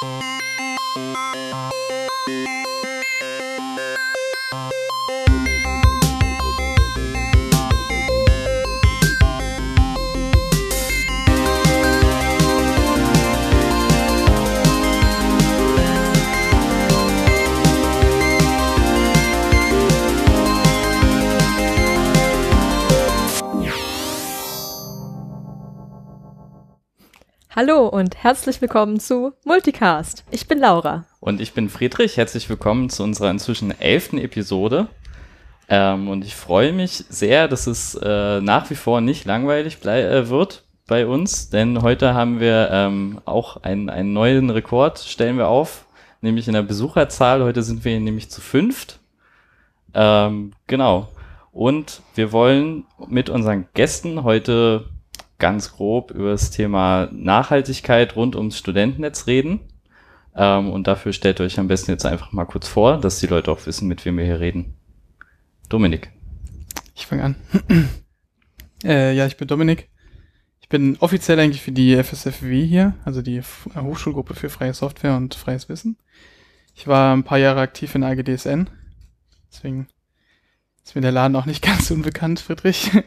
Música Hallo und herzlich willkommen zu Multicast. Ich bin Laura. Und ich bin Friedrich. Herzlich willkommen zu unserer inzwischen elften Episode. Ähm, und ich freue mich sehr, dass es äh, nach wie vor nicht langweilig äh, wird bei uns, denn heute haben wir ähm, auch einen, einen neuen Rekord, stellen wir auf, nämlich in der Besucherzahl. Heute sind wir nämlich zu fünft. Ähm, genau. Und wir wollen mit unseren Gästen heute ganz grob über das Thema Nachhaltigkeit rund ums Studentennetz reden. Ähm, und dafür stellt euch am besten jetzt einfach mal kurz vor, dass die Leute auch wissen, mit wem wir hier reden. Dominik. Ich fange an. äh, ja, ich bin Dominik. Ich bin offiziell eigentlich für die FSFW hier, also die Hochschulgruppe für freie Software und freies Wissen. Ich war ein paar Jahre aktiv in AGDSN. Deswegen ist mir der Laden auch nicht ganz unbekannt, Friedrich.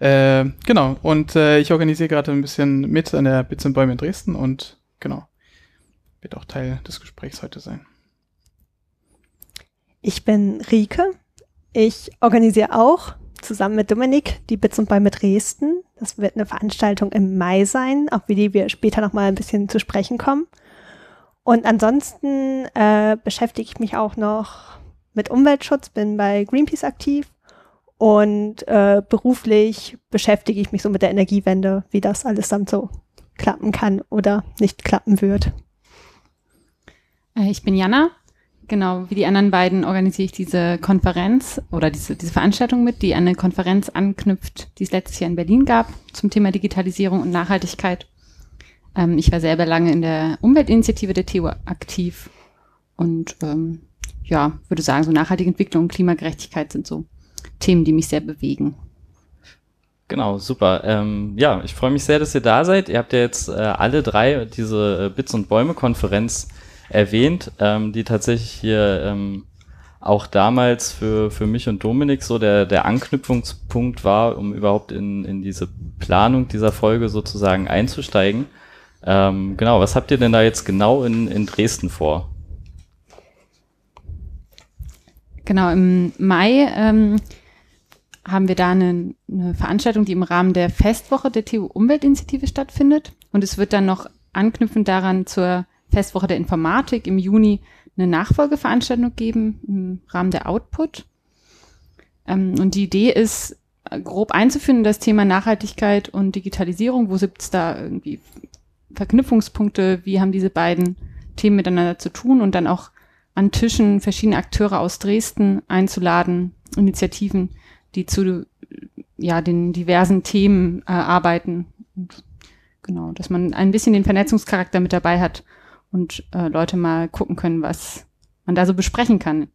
Äh, genau, und äh, ich organisiere gerade ein bisschen mit an der Bits und Bäume in Dresden und genau, wird auch Teil des Gesprächs heute sein. Ich bin Rike. Ich organisiere auch zusammen mit Dominik die Bits und Bäume Dresden. Das wird eine Veranstaltung im Mai sein, auf die wir später nochmal ein bisschen zu sprechen kommen. Und ansonsten äh, beschäftige ich mich auch noch mit Umweltschutz, bin bei Greenpeace aktiv und äh, beruflich beschäftige ich mich so mit der Energiewende, wie das alles dann so klappen kann oder nicht klappen wird. Äh, ich bin Jana. Genau, wie die anderen beiden organisiere ich diese Konferenz oder diese, diese Veranstaltung mit, die an eine Konferenz anknüpft, die es letztes Jahr in Berlin gab zum Thema Digitalisierung und Nachhaltigkeit. Ähm, ich war selber lange in der Umweltinitiative der TU aktiv und ähm, ja, würde sagen, so nachhaltige Entwicklung und Klimagerechtigkeit sind so Themen, die mich sehr bewegen. Genau, super. Ähm, ja, ich freue mich sehr, dass ihr da seid. Ihr habt ja jetzt äh, alle drei diese äh, Bits und Bäume Konferenz erwähnt, ähm, die tatsächlich hier ähm, auch damals für, für mich und Dominik so der, der Anknüpfungspunkt war, um überhaupt in, in diese Planung dieser Folge sozusagen einzusteigen. Ähm, genau, was habt ihr denn da jetzt genau in, in Dresden vor? Genau, im Mai ähm, haben wir da eine, eine Veranstaltung, die im Rahmen der Festwoche der TU Umweltinitiative stattfindet. Und es wird dann noch anknüpfend daran zur Festwoche der Informatik im Juni eine Nachfolgeveranstaltung geben im Rahmen der Output. Ähm, und die Idee ist, grob einzuführen das Thema Nachhaltigkeit und Digitalisierung. Wo gibt es da irgendwie Verknüpfungspunkte? Wie haben diese beiden Themen miteinander zu tun? Und dann auch an Tischen verschiedene Akteure aus Dresden einzuladen, Initiativen, die zu ja, den diversen Themen äh, arbeiten. Und, genau, dass man ein bisschen den Vernetzungscharakter mit dabei hat und äh, Leute mal gucken können, was man da so besprechen kann.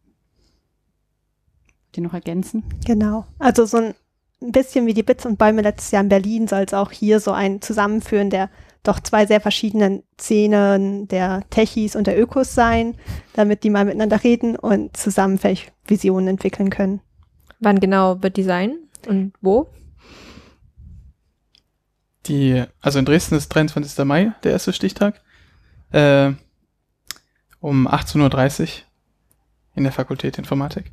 Die noch ergänzen? Genau. Also so ein bisschen wie die Bits und Bäume letztes Jahr in Berlin soll es auch hier so ein Zusammenführen der doch zwei sehr verschiedenen Szenen der Techies und der Ökos sein, damit die mal miteinander reden und zusammen vielleicht Visionen entwickeln können. Wann genau wird die sein und wo? Die, also in Dresden ist 23. Mai, der erste Stichtag. Äh, um 18.30 Uhr in der Fakultät Informatik.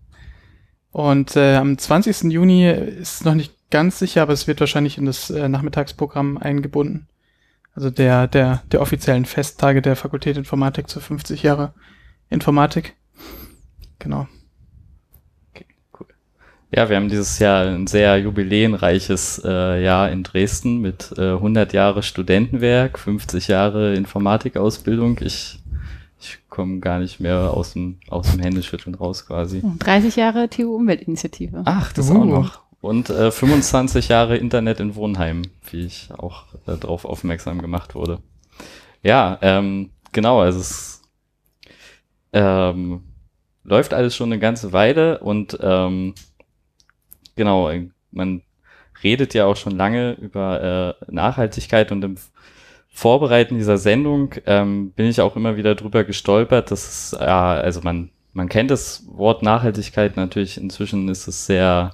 Und äh, am 20. Juni ist noch nicht ganz sicher, aber es wird wahrscheinlich in das äh, Nachmittagsprogramm eingebunden. Also der, der, der offiziellen Festtage der Fakultät Informatik zu 50 Jahre Informatik. Genau. Ja, wir haben dieses Jahr ein sehr jubiläenreiches äh, Jahr in Dresden mit äh, 100 Jahre Studentenwerk, 50 Jahre Informatikausbildung. Ich, ich komme gar nicht mehr aus dem, aus dem Händeschütteln raus quasi. 30 Jahre TU Umweltinitiative. Ach, das uh. auch noch. Und äh, 25 Jahre Internet in Wohnheim, wie ich auch äh, darauf aufmerksam gemacht wurde. Ja, ähm, genau, also es ähm, läuft alles schon eine ganze Weile und ähm, genau, man redet ja auch schon lange über äh, Nachhaltigkeit und im Vorbereiten dieser Sendung ähm, bin ich auch immer wieder drüber gestolpert, dass es, ja, also man, man kennt das Wort Nachhaltigkeit natürlich, inzwischen ist es sehr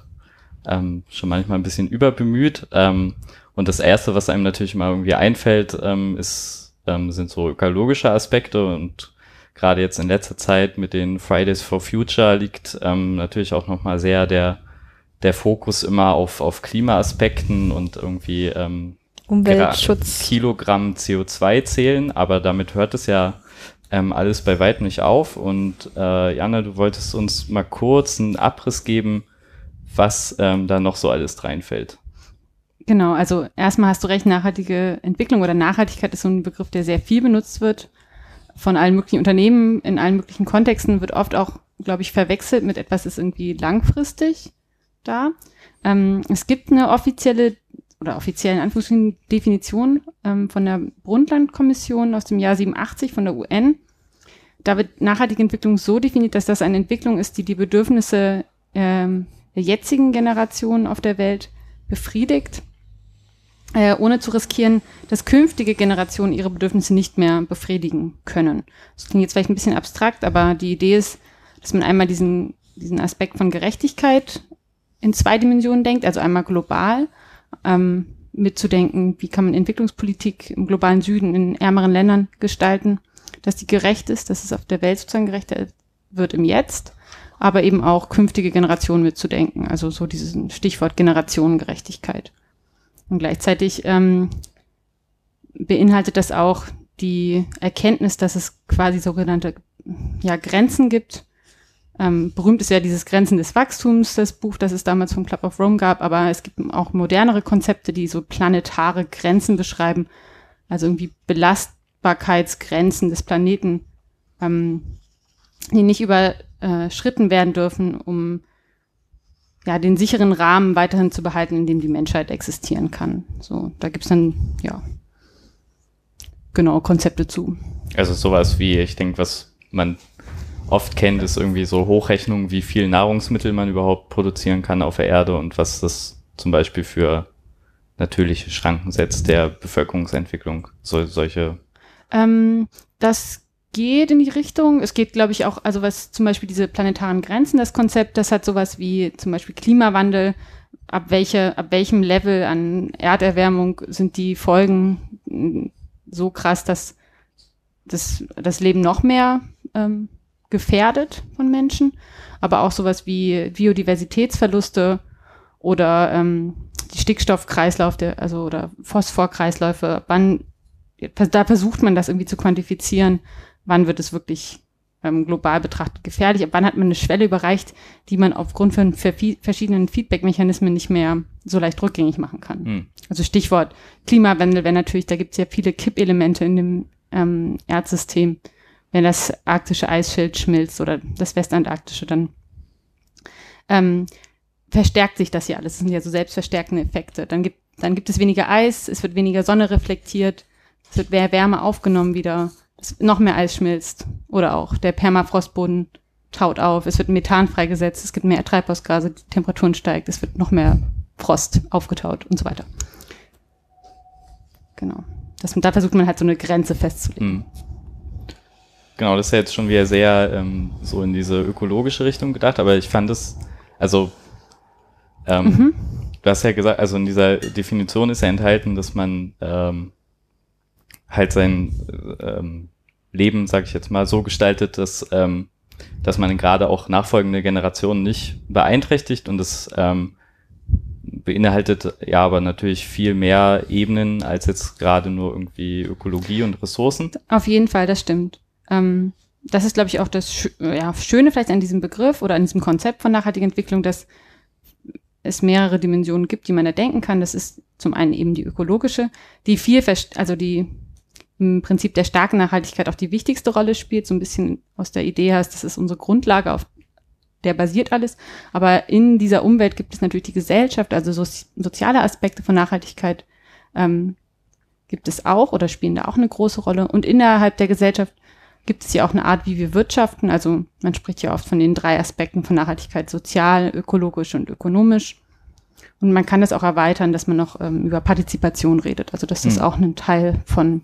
ähm, schon manchmal ein bisschen überbemüht. Ähm, und das Erste, was einem natürlich mal irgendwie einfällt, ähm, ist, ähm, sind so ökologische Aspekte und gerade jetzt in letzter Zeit mit den Fridays for Future liegt ähm, natürlich auch nochmal sehr der, der Fokus immer auf, auf Klimaaspekten und irgendwie ähm, Umweltschutz. Kilogramm CO2 zählen, aber damit hört es ja ähm, alles bei weitem nicht auf. Und äh, Jana, du wolltest uns mal kurz einen Abriss geben, was ähm, da noch so alles reinfällt. Genau, also erstmal hast du recht, nachhaltige Entwicklung oder Nachhaltigkeit ist so ein Begriff, der sehr viel benutzt wird von allen möglichen Unternehmen in allen möglichen Kontexten, wird oft auch, glaube ich, verwechselt mit etwas, ist irgendwie langfristig da. Ähm, es gibt eine offizielle oder offiziellen Anführungsstrichen Definition ähm, von der Brundtland-Kommission aus dem Jahr 87 von der UN. Da wird nachhaltige Entwicklung so definiert, dass das eine Entwicklung ist, die die Bedürfnisse ähm, der jetzigen Generation auf der Welt befriedigt, äh, ohne zu riskieren, dass künftige Generationen ihre Bedürfnisse nicht mehr befriedigen können. Das klingt jetzt vielleicht ein bisschen abstrakt, aber die Idee ist, dass man einmal diesen, diesen Aspekt von Gerechtigkeit in zwei Dimensionen denkt, also einmal global, ähm, mitzudenken, wie kann man Entwicklungspolitik im globalen Süden in ärmeren Ländern gestalten, dass die gerecht ist, dass es auf der Welt sozusagen gerechter wird im Jetzt aber eben auch künftige Generationen mitzudenken. Also so dieses Stichwort Generationengerechtigkeit. Und gleichzeitig ähm, beinhaltet das auch die Erkenntnis, dass es quasi sogenannte ja, Grenzen gibt. Ähm, berühmt ist ja dieses Grenzen des Wachstums, das Buch, das es damals vom Club of Rome gab, aber es gibt auch modernere Konzepte, die so planetare Grenzen beschreiben, also irgendwie Belastbarkeitsgrenzen des Planeten, ähm, die nicht über äh, Schritten werden dürfen, um ja, den sicheren Rahmen weiterhin zu behalten, in dem die Menschheit existieren kann. So, da gibt's dann, ja, genau, Konzepte zu. Also sowas wie, ich denke, was man oft kennt, ist irgendwie so Hochrechnungen, wie viel Nahrungsmittel man überhaupt produzieren kann auf der Erde und was das zum Beispiel für natürliche Schranken setzt der Bevölkerungsentwicklung. So, solche. Ähm, das geht in die Richtung. Es geht, glaube ich, auch, also was zum Beispiel diese planetaren Grenzen, das Konzept, das hat sowas wie zum Beispiel Klimawandel. Ab, welche, ab welchem Level an Erderwärmung sind die Folgen hm, so krass, dass das, das Leben noch mehr ähm, gefährdet von Menschen. Aber auch sowas wie Biodiversitätsverluste oder ähm, die Stickstoffkreislauf, der, also oder Phosphorkreisläufe, wann da versucht man das irgendwie zu quantifizieren, wann wird es wirklich ähm, global betrachtet gefährlich, ab wann hat man eine Schwelle überreicht, die man aufgrund von verschiedenen Feedback-Mechanismen nicht mehr so leicht rückgängig machen kann. Hm. Also Stichwort Klimawandel, wenn natürlich, da gibt es ja viele Kippelemente in dem ähm, Erdsystem. Wenn das arktische Eisschild schmilzt oder das westantarktische, dann ähm, verstärkt sich das ja alles. Das sind ja so selbstverstärkende Effekte. Dann gibt, dann gibt es weniger Eis, es wird weniger Sonne reflektiert, es wird mehr Wärme aufgenommen wieder noch mehr Eis schmilzt. Oder auch der Permafrostboden taut auf, es wird Methan freigesetzt, es gibt mehr Treibhausgase, die Temperaturen steigt, es wird noch mehr Frost aufgetaut und so weiter. Genau. Das, da versucht man halt so eine Grenze festzulegen. Hm. Genau, das ist ja jetzt schon wieder sehr ähm, so in diese ökologische Richtung gedacht, aber ich fand es, also ähm, mhm. du hast ja gesagt, also in dieser Definition ist ja enthalten, dass man ähm, halt sein ähm, Leben, sage ich jetzt mal, so gestaltet, dass, ähm, dass man gerade auch nachfolgende Generationen nicht beeinträchtigt und das ähm, beinhaltet ja aber natürlich viel mehr Ebenen als jetzt gerade nur irgendwie Ökologie und Ressourcen. Auf jeden Fall, das stimmt. Ähm, das ist, glaube ich, auch das ja, Schöne vielleicht an diesem Begriff oder an diesem Konzept von nachhaltiger Entwicklung, dass es mehrere Dimensionen gibt, die man erdenken kann. Das ist zum einen eben die ökologische, die viel, also die im Prinzip der starken Nachhaltigkeit auch die wichtigste Rolle spielt, so ein bisschen aus der Idee heißt, das ist unsere Grundlage, auf der basiert alles. Aber in dieser Umwelt gibt es natürlich die Gesellschaft, also so, soziale Aspekte von Nachhaltigkeit ähm, gibt es auch oder spielen da auch eine große Rolle. Und innerhalb der Gesellschaft gibt es ja auch eine Art, wie wir wirtschaften. Also man spricht ja oft von den drei Aspekten von Nachhaltigkeit, sozial, ökologisch und ökonomisch. Und man kann das auch erweitern, dass man noch ähm, über Partizipation redet. Also dass das mhm. auch ein Teil von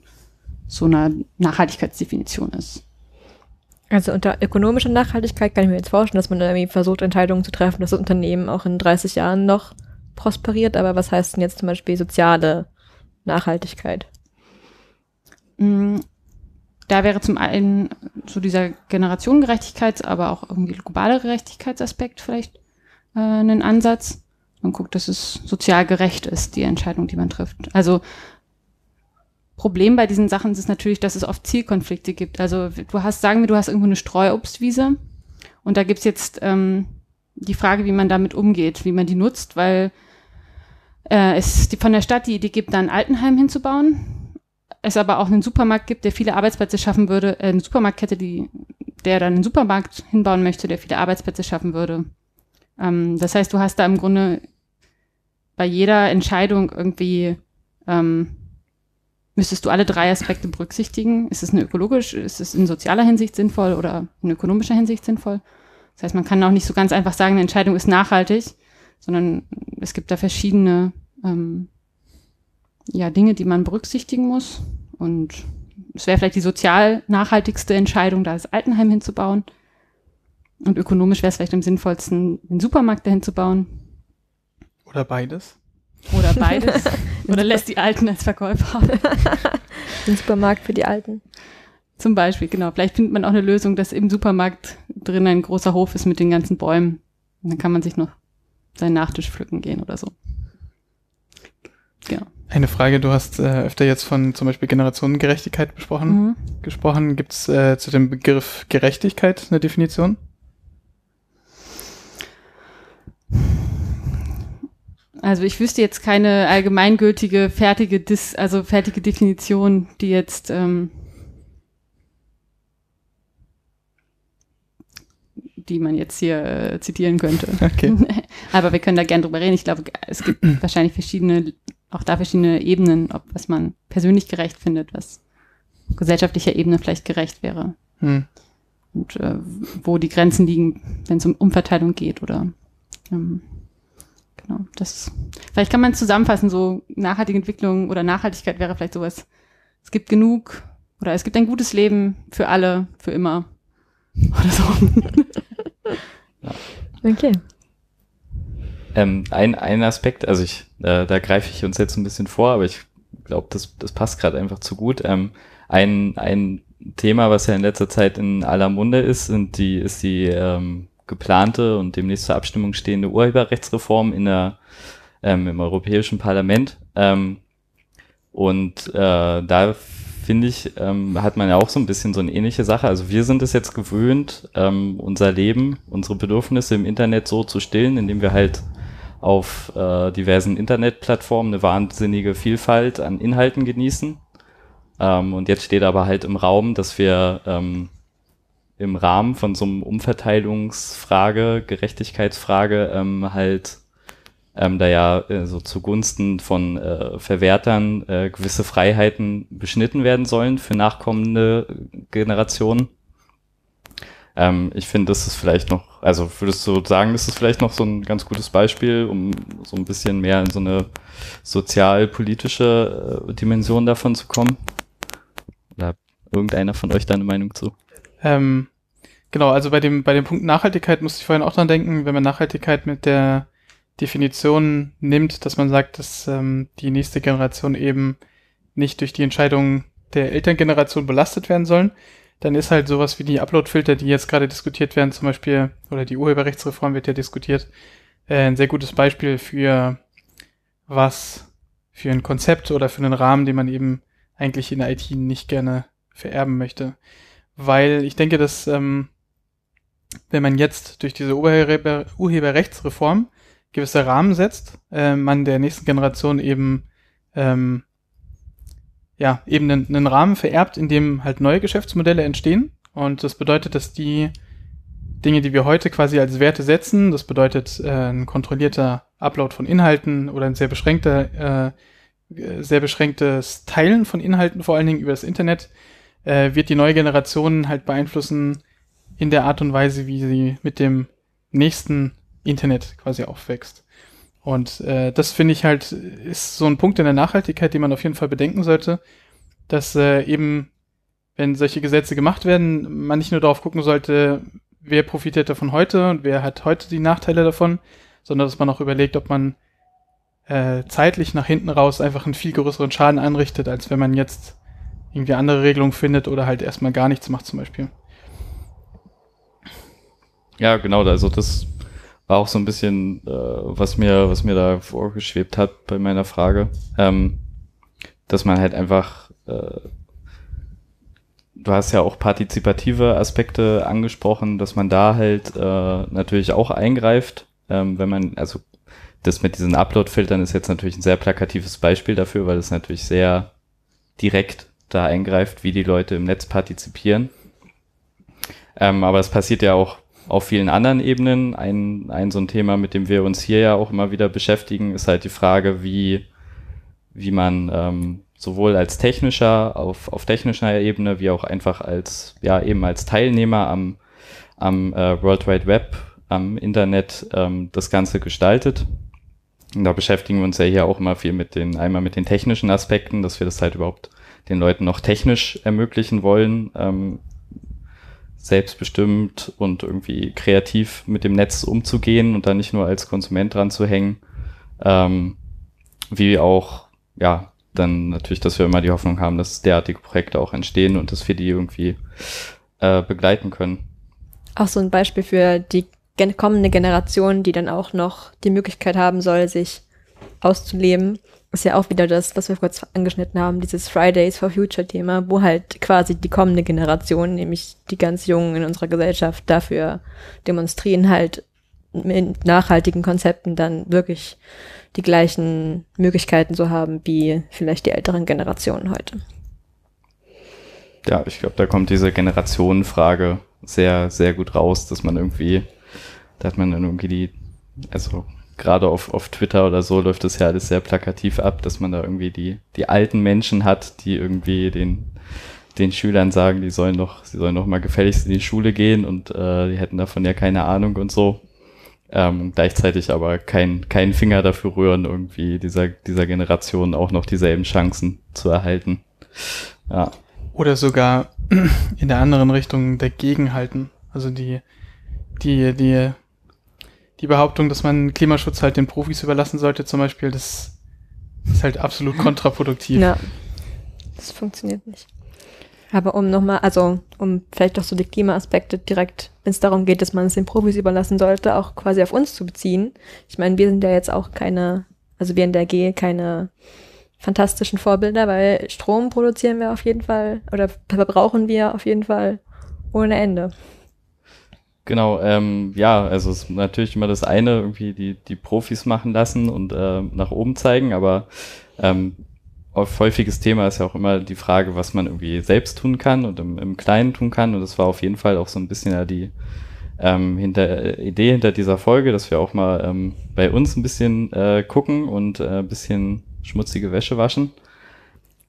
so einer Nachhaltigkeitsdefinition ist. Also unter ökonomischer Nachhaltigkeit kann ich mir jetzt vorstellen, dass man irgendwie versucht, Entscheidungen zu treffen, dass das Unternehmen auch in 30 Jahren noch prosperiert. Aber was heißt denn jetzt zum Beispiel soziale Nachhaltigkeit? Mm, Da wäre zum einen so dieser Generationengerechtigkeits-, aber auch irgendwie globale Gerechtigkeitsaspekt vielleicht äh, ein Ansatz. Man guckt, dass es sozial gerecht ist, die Entscheidung, die man trifft. Also Problem bei diesen Sachen ist natürlich, dass es oft Zielkonflikte gibt. Also du hast, sagen wir, du hast irgendwo eine Streuobstwiese und da gibt's jetzt ähm, die Frage, wie man damit umgeht, wie man die nutzt, weil äh, es die, von der Stadt die Idee gibt, da ein Altenheim hinzubauen, es aber auch einen Supermarkt gibt, der viele Arbeitsplätze schaffen würde, äh, eine Supermarktkette, die, der dann einen Supermarkt hinbauen möchte, der viele Arbeitsplätze schaffen würde. Ähm, das heißt, du hast da im Grunde bei jeder Entscheidung irgendwie ähm, müsstest du alle drei Aspekte berücksichtigen. Ist es eine ökologisch, ist es in sozialer Hinsicht sinnvoll oder in ökonomischer Hinsicht sinnvoll? Das heißt, man kann auch nicht so ganz einfach sagen, eine Entscheidung ist nachhaltig, sondern es gibt da verschiedene ähm, ja, Dinge, die man berücksichtigen muss. Und es wäre vielleicht die sozial nachhaltigste Entscheidung, da das Altenheim hinzubauen. Und ökonomisch wäre es vielleicht am sinnvollsten, den Supermarkt dahin zu bauen. Oder beides. Oder beides. Oder lässt die Alten als Verkäufer. Den Supermarkt für die Alten. Zum Beispiel, genau. Vielleicht findet man auch eine Lösung, dass im Supermarkt drin ein großer Hof ist mit den ganzen Bäumen. Und dann kann man sich noch seinen Nachtisch pflücken gehen oder so. Genau. Eine Frage, du hast äh, öfter jetzt von zum Beispiel Generationengerechtigkeit besprochen, Mhm. gesprochen. Gibt es äh, zu dem Begriff Gerechtigkeit eine Definition? Also ich wüsste jetzt keine allgemeingültige, fertige, Dis also fertige Definition, die jetzt ähm, die man jetzt hier äh, zitieren könnte. Okay. Aber wir können da gern drüber reden. Ich glaube, es gibt wahrscheinlich verschiedene, auch da verschiedene Ebenen, ob was man persönlich gerecht findet, was auf gesellschaftlicher Ebene vielleicht gerecht wäre. Hm. Und äh, wo die Grenzen liegen, wenn es um Umverteilung geht oder ähm, genau, das vielleicht kann man zusammenfassen, so nachhaltige Entwicklung oder Nachhaltigkeit wäre vielleicht sowas. Es gibt genug oder es gibt ein gutes Leben für alle, für immer. Oder so. Okay. Ähm, ein, ein Aspekt, also ich, äh, da greife ich uns jetzt ein bisschen vor, aber ich glaube, das, das passt gerade einfach zu gut. Ähm, ein, ein Thema, was ja in letzter Zeit in aller Munde ist, sind die, ist die ähm, geplante und demnächst zur Abstimmung stehende Urheberrechtsreform in der, ähm, im Europäischen Parlament. Ähm, und äh, da finde ich, ähm, hat man ja auch so ein bisschen so eine ähnliche Sache. Also wir sind es jetzt gewöhnt, ähm, unser Leben, unsere Bedürfnisse im Internet so zu stillen, indem wir halt auf äh, diversen Internetplattformen eine wahnsinnige Vielfalt an Inhalten genießen. Ähm, und jetzt steht aber halt im Raum, dass wir ähm, im Rahmen von so einem Umverteilungsfrage, Gerechtigkeitsfrage ähm, halt ähm, da ja äh, so zugunsten von äh, Verwertern äh, gewisse Freiheiten beschnitten werden sollen für nachkommende Generationen. Ähm, ich finde, das ist vielleicht noch, also würdest du sagen, das ist vielleicht noch so ein ganz gutes Beispiel, um so ein bisschen mehr in so eine sozialpolitische äh, Dimension davon zu kommen? Oder irgendeiner von euch da eine Meinung zu? Ähm, genau, also bei dem, bei dem Punkt Nachhaltigkeit musste ich vorhin auch dran denken, wenn man Nachhaltigkeit mit der Definition nimmt, dass man sagt, dass ähm, die nächste Generation eben nicht durch die Entscheidungen der Elterngeneration belastet werden sollen, dann ist halt sowas wie die Uploadfilter, die jetzt gerade diskutiert werden, zum Beispiel, oder die Urheberrechtsreform wird ja diskutiert, äh, ein sehr gutes Beispiel für was für ein Konzept oder für einen Rahmen, den man eben eigentlich in der IT nicht gerne vererben möchte. Weil ich denke, dass ähm, wenn man jetzt durch diese Urheber Urheberrechtsreform gewisse Rahmen setzt, äh, man der nächsten Generation eben ähm, ja eben einen, einen Rahmen vererbt, in dem halt neue Geschäftsmodelle entstehen. Und das bedeutet, dass die Dinge, die wir heute quasi als Werte setzen, das bedeutet äh, ein kontrollierter Upload von Inhalten oder ein sehr beschränkter, äh, sehr beschränktes Teilen von Inhalten, vor allen Dingen über das Internet, äh, wird die neue Generation halt beeinflussen in der Art und Weise, wie sie mit dem nächsten Internet quasi aufwächst. Und äh, das finde ich halt, ist so ein Punkt in der Nachhaltigkeit, den man auf jeden Fall bedenken sollte, dass äh, eben, wenn solche Gesetze gemacht werden, man nicht nur darauf gucken sollte, wer profitiert davon heute und wer hat heute die Nachteile davon, sondern dass man auch überlegt, ob man äh, zeitlich nach hinten raus einfach einen viel größeren Schaden anrichtet, als wenn man jetzt irgendwie andere Regelungen findet oder halt erstmal gar nichts macht zum Beispiel. Ja, genau, also das war auch so ein bisschen, äh, was mir, was mir da vorgeschwebt hat bei meiner Frage, ähm, dass man halt einfach, äh, du hast ja auch partizipative Aspekte angesprochen, dass man da halt äh, natürlich auch eingreift, ähm, wenn man, also das mit diesen Upload-Filtern ist jetzt natürlich ein sehr plakatives Beispiel dafür, weil es natürlich sehr direkt da eingreift, wie die Leute im Netz partizipieren. Ähm, aber es passiert ja auch auf vielen anderen Ebenen. Ein, ein so ein Thema, mit dem wir uns hier ja auch immer wieder beschäftigen, ist halt die Frage, wie, wie man ähm, sowohl als technischer, auf, auf technischer Ebene, wie auch einfach als, ja, eben als Teilnehmer am, am äh, World Wide Web, am Internet ähm, das Ganze gestaltet. Und da beschäftigen wir uns ja hier auch immer viel mit den, einmal mit den technischen Aspekten, dass wir das halt überhaupt den Leuten noch technisch ermöglichen wollen, ähm, selbstbestimmt und irgendwie kreativ mit dem Netz umzugehen und da nicht nur als Konsument dran zu hängen. Ähm, wie auch, ja, dann natürlich, dass wir immer die Hoffnung haben, dass derartige Projekte auch entstehen und dass wir die irgendwie äh, begleiten können. Auch so ein Beispiel für die gen kommende Generation, die dann auch noch die Möglichkeit haben soll, sich auszuleben ist ja auch wieder das, was wir kurz angeschnitten haben, dieses Fridays for Future Thema, wo halt quasi die kommende Generation, nämlich die ganz Jungen in unserer Gesellschaft, dafür demonstrieren, halt mit nachhaltigen Konzepten dann wirklich die gleichen Möglichkeiten zu haben wie vielleicht die älteren Generationen heute. Ja, ich glaube, da kommt diese Generationenfrage sehr, sehr gut raus, dass man irgendwie, da hat man dann irgendwie die, also gerade auf, auf Twitter oder so läuft das ja alles sehr plakativ ab, dass man da irgendwie die, die alten Menschen hat, die irgendwie den, den Schülern sagen, die sollen doch, sie sollen doch mal gefälligst in die Schule gehen und äh, die hätten davon ja keine Ahnung und so. Ähm, gleichzeitig aber kein, kein Finger dafür rühren, irgendwie dieser, dieser Generation auch noch dieselben Chancen zu erhalten. Ja. Oder sogar in der anderen Richtung dagegenhalten. Also die, die, die die Behauptung, dass man Klimaschutz halt den Profis überlassen sollte, zum Beispiel, das ist halt absolut kontraproduktiv. Ja, das funktioniert nicht. Aber um nochmal, also um vielleicht auch so die Klimaaspekte direkt, wenn es darum geht, dass man es den Profis überlassen sollte, auch quasi auf uns zu beziehen. Ich meine, wir sind ja jetzt auch keine, also wir in der G keine fantastischen Vorbilder, weil Strom produzieren wir auf jeden Fall oder verbrauchen wir auf jeden Fall ohne Ende. Genau, ähm, ja, also es ist natürlich immer das eine, irgendwie die, die Profis machen lassen und äh, nach oben zeigen, aber ähm, auf häufiges Thema ist ja auch immer die Frage, was man irgendwie selbst tun kann und im, im Kleinen tun kann. Und das war auf jeden Fall auch so ein bisschen ja die ähm, hinter, äh, Idee hinter dieser Folge, dass wir auch mal ähm, bei uns ein bisschen äh, gucken und äh, ein bisschen schmutzige Wäsche waschen.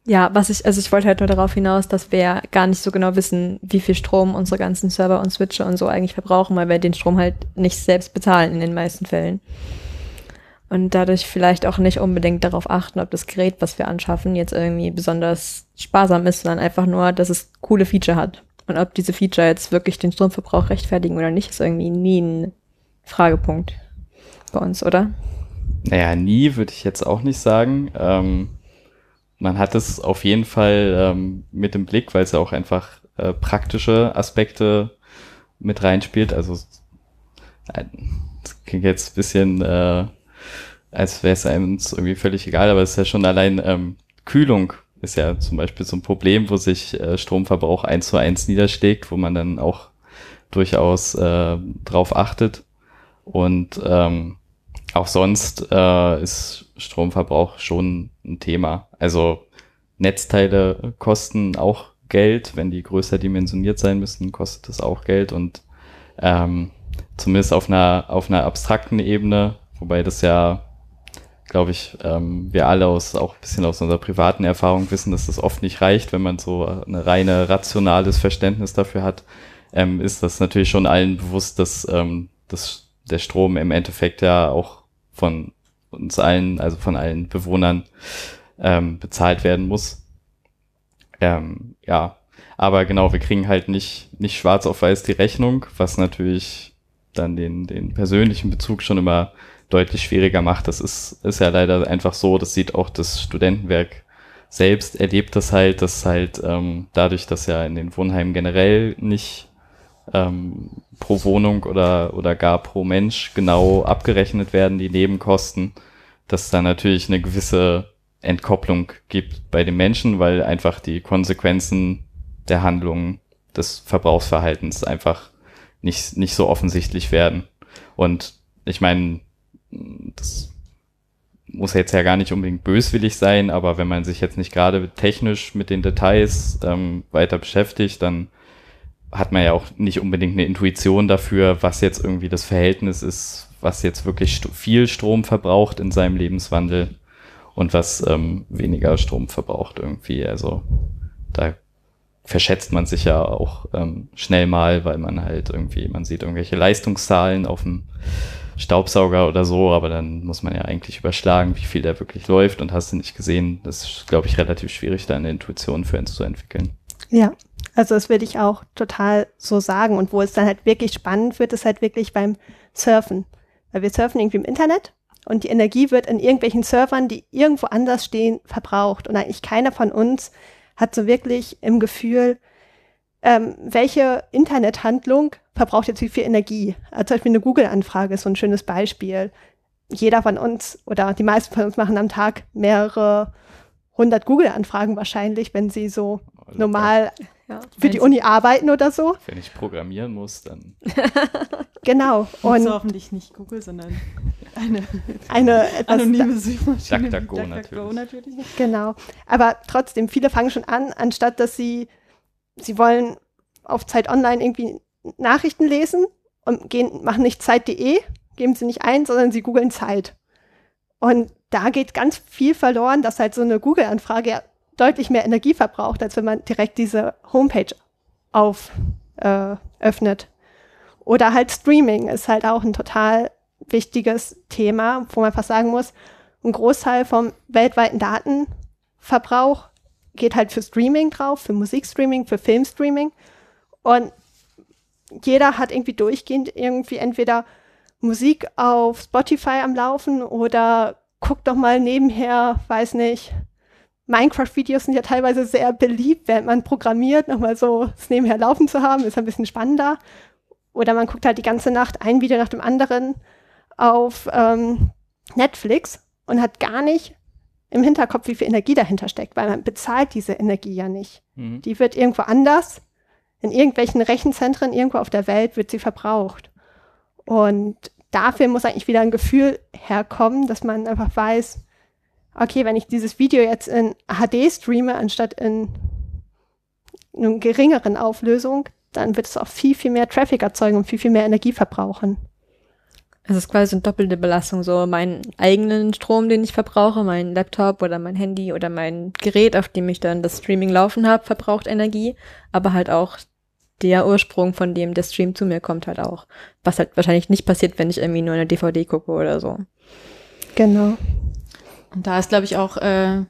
Ja, was ich, also ich wollte halt nur darauf hinaus, dass wir gar nicht so genau wissen, wie viel Strom unsere ganzen Server und Switche und so eigentlich verbrauchen, weil wir den Strom halt nicht selbst bezahlen in den meisten Fällen. Und dadurch vielleicht auch nicht unbedingt darauf achten, ob das Gerät, was wir anschaffen, jetzt irgendwie besonders sparsam ist, sondern einfach nur, dass es coole Feature hat. Und ob diese Feature jetzt wirklich den Stromverbrauch rechtfertigen oder nicht, ist irgendwie nie ein Fragepunkt bei uns, oder? Naja, nie würde ich jetzt auch nicht sagen. Ähm man hat es auf jeden Fall ähm, mit im Blick, weil es ja auch einfach äh, praktische Aspekte mit reinspielt. Also äh, das klingt jetzt ein bisschen, äh, als wäre es einem irgendwie völlig egal, aber es ist ja schon allein ähm, Kühlung ist ja zum Beispiel so ein Problem, wo sich äh, Stromverbrauch eins zu eins niederschlägt, wo man dann auch durchaus äh, drauf achtet. Und ähm, auch sonst äh, ist Stromverbrauch schon ein Thema. Also Netzteile kosten auch Geld, wenn die größer dimensioniert sein müssen, kostet das auch Geld. Und ähm, zumindest auf einer auf einer abstrakten Ebene, wobei das ja, glaube ich, ähm, wir alle aus auch ein bisschen aus unserer privaten Erfahrung wissen, dass das oft nicht reicht, wenn man so eine reine rationales Verständnis dafür hat, ähm, ist das natürlich schon allen bewusst, dass, ähm, dass der Strom im Endeffekt ja auch von uns allen, also von allen Bewohnern ähm, bezahlt werden muss. Ähm, ja, aber genau, wir kriegen halt nicht, nicht schwarz auf weiß die Rechnung, was natürlich dann den, den persönlichen Bezug schon immer deutlich schwieriger macht. Das ist, ist ja leider einfach so, das sieht auch das Studentenwerk selbst, erlebt das halt, dass halt ähm, dadurch, dass ja in den Wohnheimen generell nicht ähm, pro Wohnung oder, oder gar pro Mensch genau abgerechnet werden, die Nebenkosten, dass da natürlich eine gewisse Entkopplung gibt bei den Menschen, weil einfach die Konsequenzen der Handlungen des Verbrauchsverhaltens einfach nicht, nicht so offensichtlich werden. Und ich meine, das muss jetzt ja gar nicht unbedingt böswillig sein, aber wenn man sich jetzt nicht gerade technisch mit den Details ähm, weiter beschäftigt, dann hat man ja auch nicht unbedingt eine Intuition dafür, was jetzt irgendwie das Verhältnis ist, was jetzt wirklich st viel Strom verbraucht in seinem Lebenswandel und was ähm, weniger Strom verbraucht irgendwie. Also da verschätzt man sich ja auch ähm, schnell mal, weil man halt irgendwie, man sieht irgendwelche Leistungszahlen auf dem Staubsauger oder so, aber dann muss man ja eigentlich überschlagen, wie viel der wirklich läuft und hast du nicht gesehen. Das ist, glaube ich, relativ schwierig, da eine Intuition für uns zu entwickeln. Ja, also das würde ich auch total so sagen. Und wo es dann halt wirklich spannend wird, ist halt wirklich beim Surfen. Weil wir surfen irgendwie im Internet und die Energie wird in irgendwelchen Servern, die irgendwo anders stehen, verbraucht. Und eigentlich keiner von uns hat so wirklich im Gefühl, ähm, welche Internethandlung verbraucht jetzt wie viel Energie. Also zum Beispiel eine Google-Anfrage ist so ein schönes Beispiel. Jeder von uns oder die meisten von uns machen am Tag mehrere hundert Google-Anfragen wahrscheinlich, wenn sie so also normal ja. für die Uni arbeiten oder so. Wenn ich programmieren muss, dann. genau. Und hoffentlich nicht Google, sondern eine, eine anonyme Suchmaschine. DuckDuckGo natürlich. natürlich. Genau. Aber trotzdem, viele fangen schon an, anstatt dass sie, sie wollen auf Zeit Online irgendwie Nachrichten lesen und gehen, machen nicht Zeit.de, geben sie nicht ein, sondern sie googeln Zeit. Und da geht ganz viel verloren, dass halt so eine Google-Anfrage ja deutlich mehr Energie verbraucht, als wenn man direkt diese Homepage auf äh, öffnet. Oder halt Streaming ist halt auch ein total wichtiges Thema, wo man fast sagen muss, ein Großteil vom weltweiten Datenverbrauch geht halt für Streaming drauf, für Musikstreaming, für Filmstreaming. Und jeder hat irgendwie durchgehend irgendwie entweder Musik auf Spotify am Laufen oder guckt doch mal nebenher, weiß nicht, Minecraft-Videos sind ja teilweise sehr beliebt, während man programmiert, nochmal so das nebenher laufen zu haben, ist ein bisschen spannender. Oder man guckt halt die ganze Nacht ein Video nach dem anderen auf ähm, Netflix und hat gar nicht im Hinterkopf, wie viel Energie dahinter steckt, weil man bezahlt diese Energie ja nicht. Mhm. Die wird irgendwo anders, in irgendwelchen Rechenzentren irgendwo auf der Welt wird sie verbraucht. Und dafür muss eigentlich wieder ein Gefühl herkommen, dass man einfach weiß, okay, wenn ich dieses Video jetzt in HD streame, anstatt in einer geringeren Auflösung, dann wird es auch viel, viel mehr Traffic erzeugen und viel, viel mehr Energie verbrauchen. Es ist quasi eine doppelte Belastung, so meinen eigenen Strom, den ich verbrauche, mein Laptop oder mein Handy oder mein Gerät, auf dem ich dann das Streaming laufen habe, verbraucht Energie, aber halt auch der Ursprung, von dem der Stream zu mir kommt, halt auch. Was halt wahrscheinlich nicht passiert, wenn ich irgendwie nur eine DVD gucke oder so. Genau. Und da ist, glaube ich, auch äh,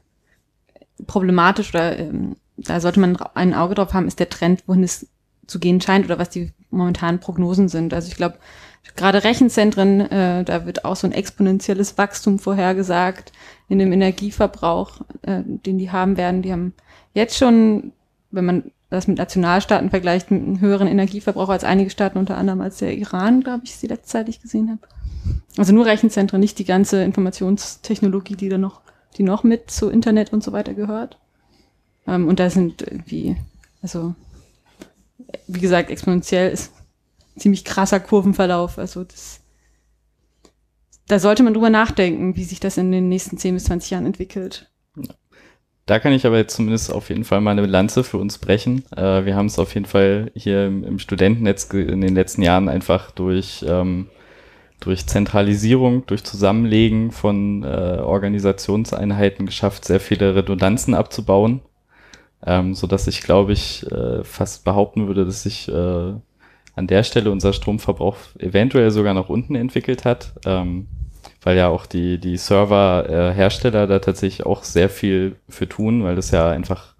problematisch oder ähm, da sollte man ein Auge drauf haben, ist der Trend, wohin es zu gehen scheint oder was die momentanen Prognosen sind. Also ich glaube, gerade Rechenzentren, äh, da wird auch so ein exponentielles Wachstum vorhergesagt in dem Energieverbrauch, äh, den die haben werden. Die haben jetzt schon, wenn man das mit Nationalstaaten vergleicht, einen höheren Energieverbrauch als einige Staaten, unter anderem als der Iran, glaube ich, Zeit ich gesehen habe. Also nur Rechenzentren, nicht die ganze Informationstechnologie, die da noch, die noch mit zu Internet und so weiter gehört. Ähm, und da sind irgendwie, also wie gesagt, exponentiell ist ziemlich krasser Kurvenverlauf. Also das, da sollte man drüber nachdenken, wie sich das in den nächsten 10 bis 20 Jahren entwickelt. Da kann ich aber jetzt zumindest auf jeden Fall mal eine Lanze für uns brechen. Äh, wir haben es auf jeden Fall hier im, im Studentennetz in den letzten Jahren einfach durch ähm, durch Zentralisierung, durch Zusammenlegen von äh, Organisationseinheiten geschafft, sehr viele Redundanzen abzubauen, ähm, so dass ich glaube ich äh, fast behaupten würde, dass sich äh, an der Stelle unser Stromverbrauch eventuell sogar nach unten entwickelt hat, ähm, weil ja auch die die Serverhersteller äh, da tatsächlich auch sehr viel für tun, weil das ja einfach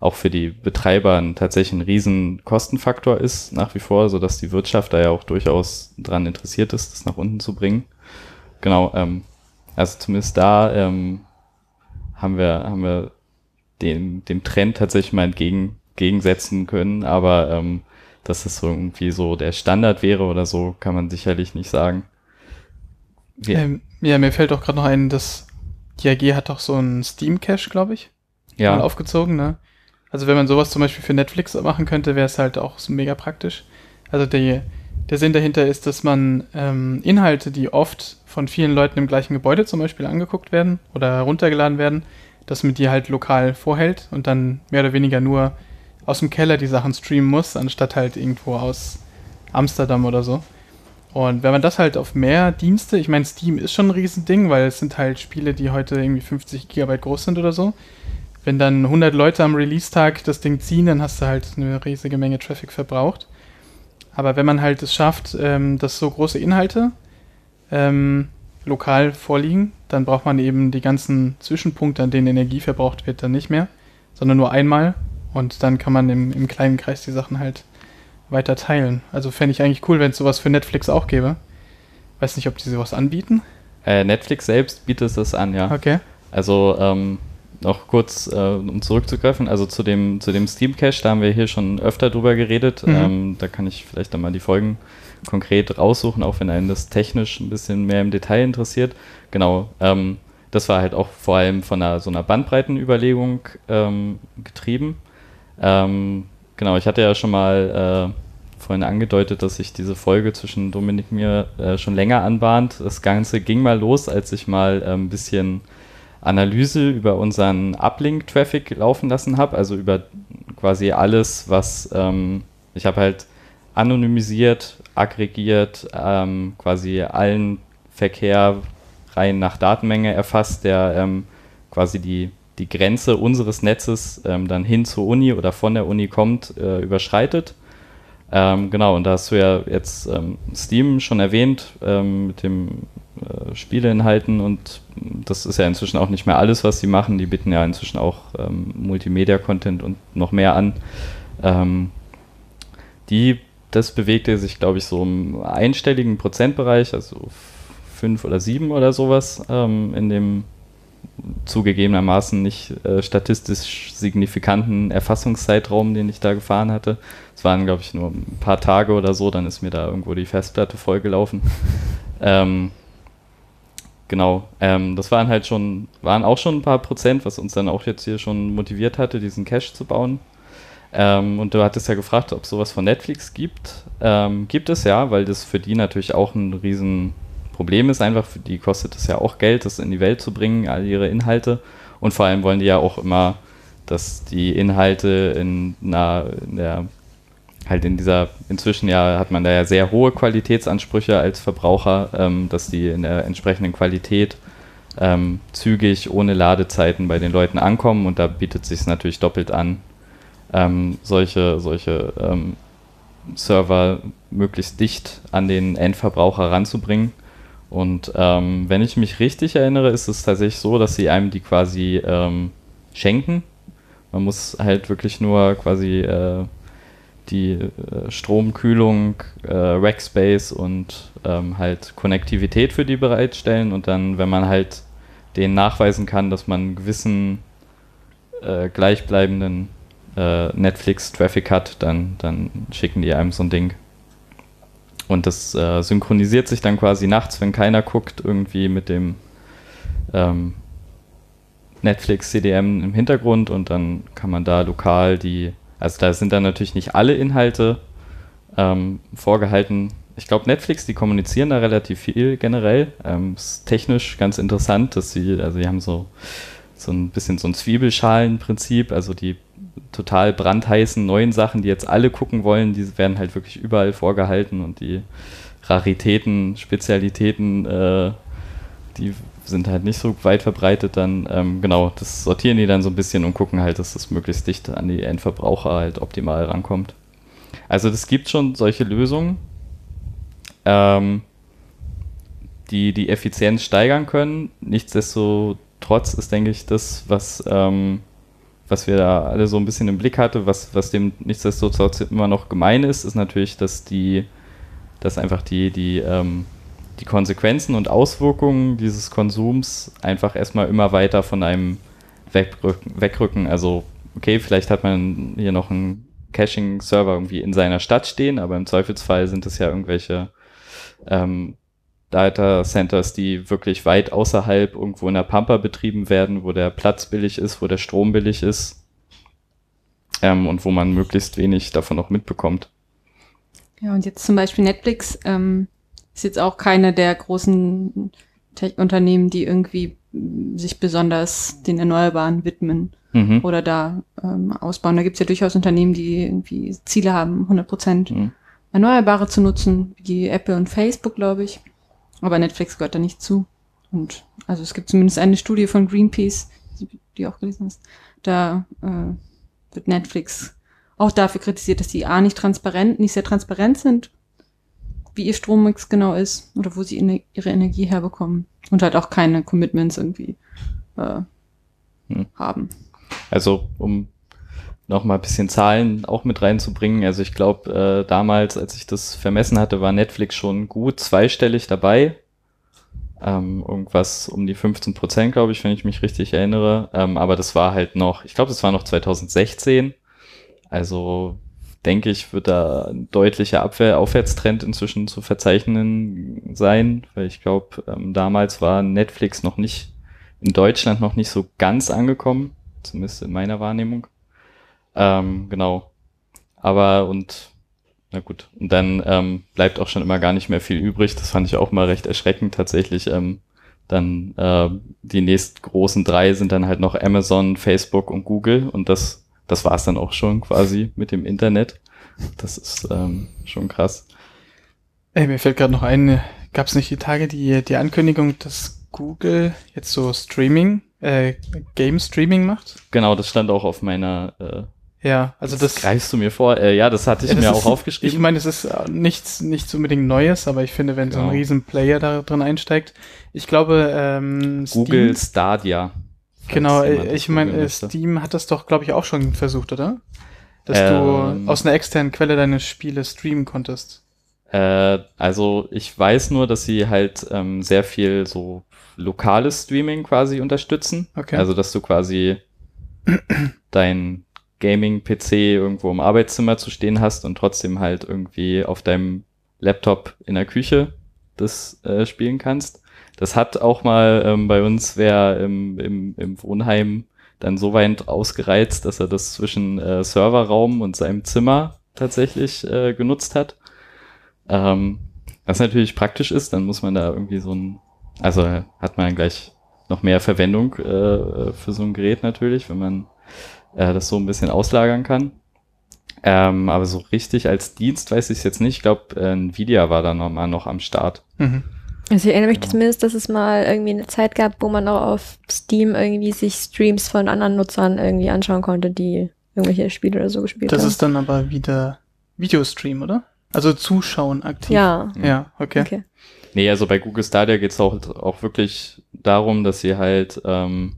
auch für die Betreiber ein, tatsächlich ein riesen Kostenfaktor ist nach wie vor, so dass die Wirtschaft da ja auch durchaus dran interessiert ist, das nach unten zu bringen. Genau, ähm, also zumindest da ähm, haben wir, haben wir dem, dem Trend tatsächlich mal entgegen, entgegensetzen können, aber ähm, dass es so irgendwie so der Standard wäre oder so, kann man sicherlich nicht sagen. Wir ähm, ja, mir fällt auch gerade noch ein, dass die AG hat doch so einen Steam-Cache, glaube ich. Ja. Mal aufgezogen, ne? Also wenn man sowas zum Beispiel für Netflix machen könnte, wäre es halt auch so mega praktisch. Also der, der Sinn dahinter ist, dass man ähm, Inhalte, die oft von vielen Leuten im gleichen Gebäude zum Beispiel angeguckt werden oder heruntergeladen werden, dass man die halt lokal vorhält und dann mehr oder weniger nur aus dem Keller die Sachen streamen muss, anstatt halt irgendwo aus Amsterdam oder so. Und wenn man das halt auf mehr Dienste, ich meine, Steam ist schon ein Riesending, weil es sind halt Spiele, die heute irgendwie 50 Gigabyte groß sind oder so. Wenn dann 100 Leute am Release-Tag das Ding ziehen, dann hast du halt eine riesige Menge Traffic verbraucht. Aber wenn man halt es schafft, ähm, dass so große Inhalte ähm, lokal vorliegen, dann braucht man eben die ganzen Zwischenpunkte, an denen Energie verbraucht wird, dann nicht mehr, sondern nur einmal. Und dann kann man im, im kleinen Kreis die Sachen halt weiter teilen. Also fände ich eigentlich cool, wenn es sowas für Netflix auch gäbe. Weiß nicht, ob die sowas anbieten. Äh, Netflix selbst bietet es an, ja. Okay. Also ähm, noch kurz, äh, um zurückzugreifen, also zu dem, zu dem Steam Cache, da haben wir hier schon öfter drüber geredet. Mhm. Ähm, da kann ich vielleicht dann mal die Folgen konkret raussuchen, auch wenn einen das technisch ein bisschen mehr im Detail interessiert. Genau, ähm, das war halt auch vor allem von einer, so einer Bandbreitenüberlegung ähm, getrieben. Ähm, genau, ich hatte ja schon mal äh, vorhin angedeutet, dass sich diese Folge zwischen Dominik mir äh, schon länger anbahnt. Das Ganze ging mal los, als ich mal äh, ein bisschen Analyse über unseren Uplink-Traffic laufen lassen habe, also über quasi alles, was ähm, ich habe halt anonymisiert, aggregiert, ähm, quasi allen Verkehr rein nach Datenmenge erfasst, der ähm, quasi die, die Grenze unseres Netzes ähm, dann hin zur Uni oder von der Uni kommt, äh, überschreitet. Ähm, genau, und da hast du ja jetzt ähm, Steam schon erwähnt mit dem äh, Spieleinhalten und das ist ja inzwischen auch nicht mehr alles, was sie machen. Die bieten ja inzwischen auch ähm, Multimedia-Content und noch mehr an. Ähm, die, das bewegte sich, glaube ich, so im einstelligen Prozentbereich, also fünf oder sieben oder sowas ähm, in dem zugegebenermaßen nicht äh, statistisch signifikanten Erfassungszeitraum, den ich da gefahren hatte. Es waren, glaube ich, nur ein paar Tage oder so, dann ist mir da irgendwo die Festplatte vollgelaufen. ähm, genau, ähm, das waren halt schon, waren auch schon ein paar Prozent, was uns dann auch jetzt hier schon motiviert hatte, diesen Cache zu bauen. Ähm, und du hattest ja gefragt, ob sowas von Netflix gibt. Ähm, gibt es ja, weil das für die natürlich auch ein riesen Problem ist einfach, für die kostet es ja auch Geld, das in die Welt zu bringen, all ihre Inhalte. Und vor allem wollen die ja auch immer, dass die Inhalte in, einer, in der, halt in dieser, inzwischen ja hat man da ja sehr hohe Qualitätsansprüche als Verbraucher, ähm, dass die in der entsprechenden Qualität ähm, zügig, ohne Ladezeiten bei den Leuten ankommen und da bietet sich natürlich doppelt an, ähm, solche, solche ähm, Server möglichst dicht an den Endverbraucher ranzubringen. Und ähm, wenn ich mich richtig erinnere, ist es tatsächlich so, dass sie einem die quasi ähm, schenken. Man muss halt wirklich nur quasi äh, die äh, Stromkühlung, äh, Rackspace und ähm, halt Konnektivität für die bereitstellen. Und dann, wenn man halt denen nachweisen kann, dass man einen gewissen äh, gleichbleibenden äh, Netflix-Traffic hat, dann, dann schicken die einem so ein Ding. Und das äh, synchronisiert sich dann quasi nachts, wenn keiner guckt, irgendwie mit dem ähm, Netflix CDM im Hintergrund und dann kann man da lokal die, also da sind dann natürlich nicht alle Inhalte ähm, vorgehalten. Ich glaube, Netflix, die kommunizieren da relativ viel generell. Ähm, ist technisch ganz interessant, dass sie, also die haben so, so ein bisschen so ein Zwiebelschalenprinzip, also die total brandheißen neuen Sachen, die jetzt alle gucken wollen, die werden halt wirklich überall vorgehalten und die Raritäten, Spezialitäten, äh, die sind halt nicht so weit verbreitet dann. Ähm, genau, das sortieren die dann so ein bisschen und gucken halt, dass das möglichst dicht an die Endverbraucher halt optimal rankommt. Also das gibt schon solche Lösungen, ähm, die die Effizienz steigern können. Nichtsdestotrotz ist, denke ich, das, was ähm, was wir da alle so ein bisschen im Blick hatte, was, was dem nichtsdestotrotz immer noch gemein ist, ist natürlich, dass die, dass einfach die, die, ähm, die Konsequenzen und Auswirkungen dieses Konsums einfach erstmal immer weiter von einem wegrücken. wegrücken. Also, okay, vielleicht hat man hier noch einen Caching-Server irgendwie in seiner Stadt stehen, aber im Zweifelsfall sind es ja irgendwelche ähm, Data Centers, die wirklich weit außerhalb irgendwo in der Pampa betrieben werden, wo der Platz billig ist, wo der Strom billig ist ähm, und wo man möglichst wenig davon noch mitbekommt. Ja, und jetzt zum Beispiel Netflix ähm, ist jetzt auch keine der großen Tech-Unternehmen, die irgendwie mm, sich besonders den Erneuerbaren widmen Mhm. oder da ähm, ausbauen. Da gibt's ja durchaus Unternehmen, die irgendwie Ziele haben, 100 Prozent Mhm. Erneuerbare zu nutzen, wie Apple und Facebook, glaube ich. Aber Netflix gehört da nicht zu. Und also es gibt zumindest eine Studie von Greenpeace, die, die auch gelesen hast. Da äh, wird Netflix auch dafür kritisiert, dass die A nicht transparent, nicht sehr transparent sind, wie ihr Strommix genau ist oder wo sie ine- ihre Energie herbekommen. Und halt auch keine Commitments irgendwie äh, Hm. haben. Also um noch mal ein bisschen Zahlen auch mit reinzubringen. Also ich glaube, äh, damals, als ich das vermessen hatte, war Netflix schon gut zweistellig dabei. Ähm, irgendwas um die 15 Prozent, glaube ich, wenn ich mich richtig erinnere. Ähm, aber das war halt noch, ich glaube, das war noch 2016. Also denke ich, wird da ein deutlicher Abwehr Aufwärtstrend inzwischen zu verzeichnen sein, weil ich glaube, ähm, damals war Netflix noch nicht in Deutschland noch nicht so ganz angekommen, zumindest in meiner Wahrnehmung. Ähm, genau. Aber und na gut, und dann ähm, bleibt auch schon immer gar nicht mehr viel übrig. Das fand ich auch mal recht erschreckend tatsächlich. Ähm, dann äh, die nächsten großen drei sind dann halt noch Amazon, Facebook und Google und das das war's dann auch schon quasi mit dem Internet. Das ist ähm, schon krass. Ey, mir fällt gerade noch ein, gab es nicht die Tage die, die Ankündigung, dass Google jetzt so Streaming, äh, Game Streaming macht? Genau, das stand auch auf meiner. Äh, Ja, also das. greifst du mir vor? Äh, ja, das hatte ich ja, das mir ist- auch aufgeschrieben. Ich meine, es ist äh, nichts, nichts unbedingt Neues, aber ich finde, wenn so ein Genau. riesen Player da drin einsteigt, ich glaube, ähm, Google Steam, Stadia. Genau, das ich meine, äh. Steam hat das doch, glaube ich, auch schon versucht, oder? Dass Ähm. du aus einer externen Quelle deine Spiele streamen konntest. Äh, also ich weiß nur, dass sie halt ähm, sehr viel so lokales Streaming quasi unterstützen. Okay. Also dass du quasi dein Gaming-PC irgendwo im Arbeitszimmer zu stehen hast und trotzdem halt irgendwie auf deinem Laptop in der Küche das äh, spielen kannst. Das hat auch mal ähm, bei uns wer im, im, im Wohnheim dann so weit ausgereizt, dass er das zwischen äh, Serverraum und seinem Zimmer tatsächlich äh, genutzt hat. Ähm, was natürlich praktisch ist, dann muss man da irgendwie so ein, also hat man gleich noch mehr Verwendung äh, für so ein Gerät natürlich, wenn man äh, das so ein bisschen auslagern kann. Ähm, aber so richtig als Dienst weiß ich es jetzt nicht. Ich glaube, äh, Nvidia war da nochmal noch am Start. Mhm. Also ich erinnere mich Genau. zumindest, dass es mal irgendwie eine Zeit gab, wo man auch auf Steam irgendwie sich Streams von anderen Nutzern irgendwie anschauen konnte, die irgendwelche Spiele oder so gespielt Das haben. ist dann aber wieder Videostream, oder? Also zuschauen aktiv. ja, Ja, okay. okay. Nee, also bei Google Stadia geht es auch, auch wirklich darum, dass sie halt, ähm,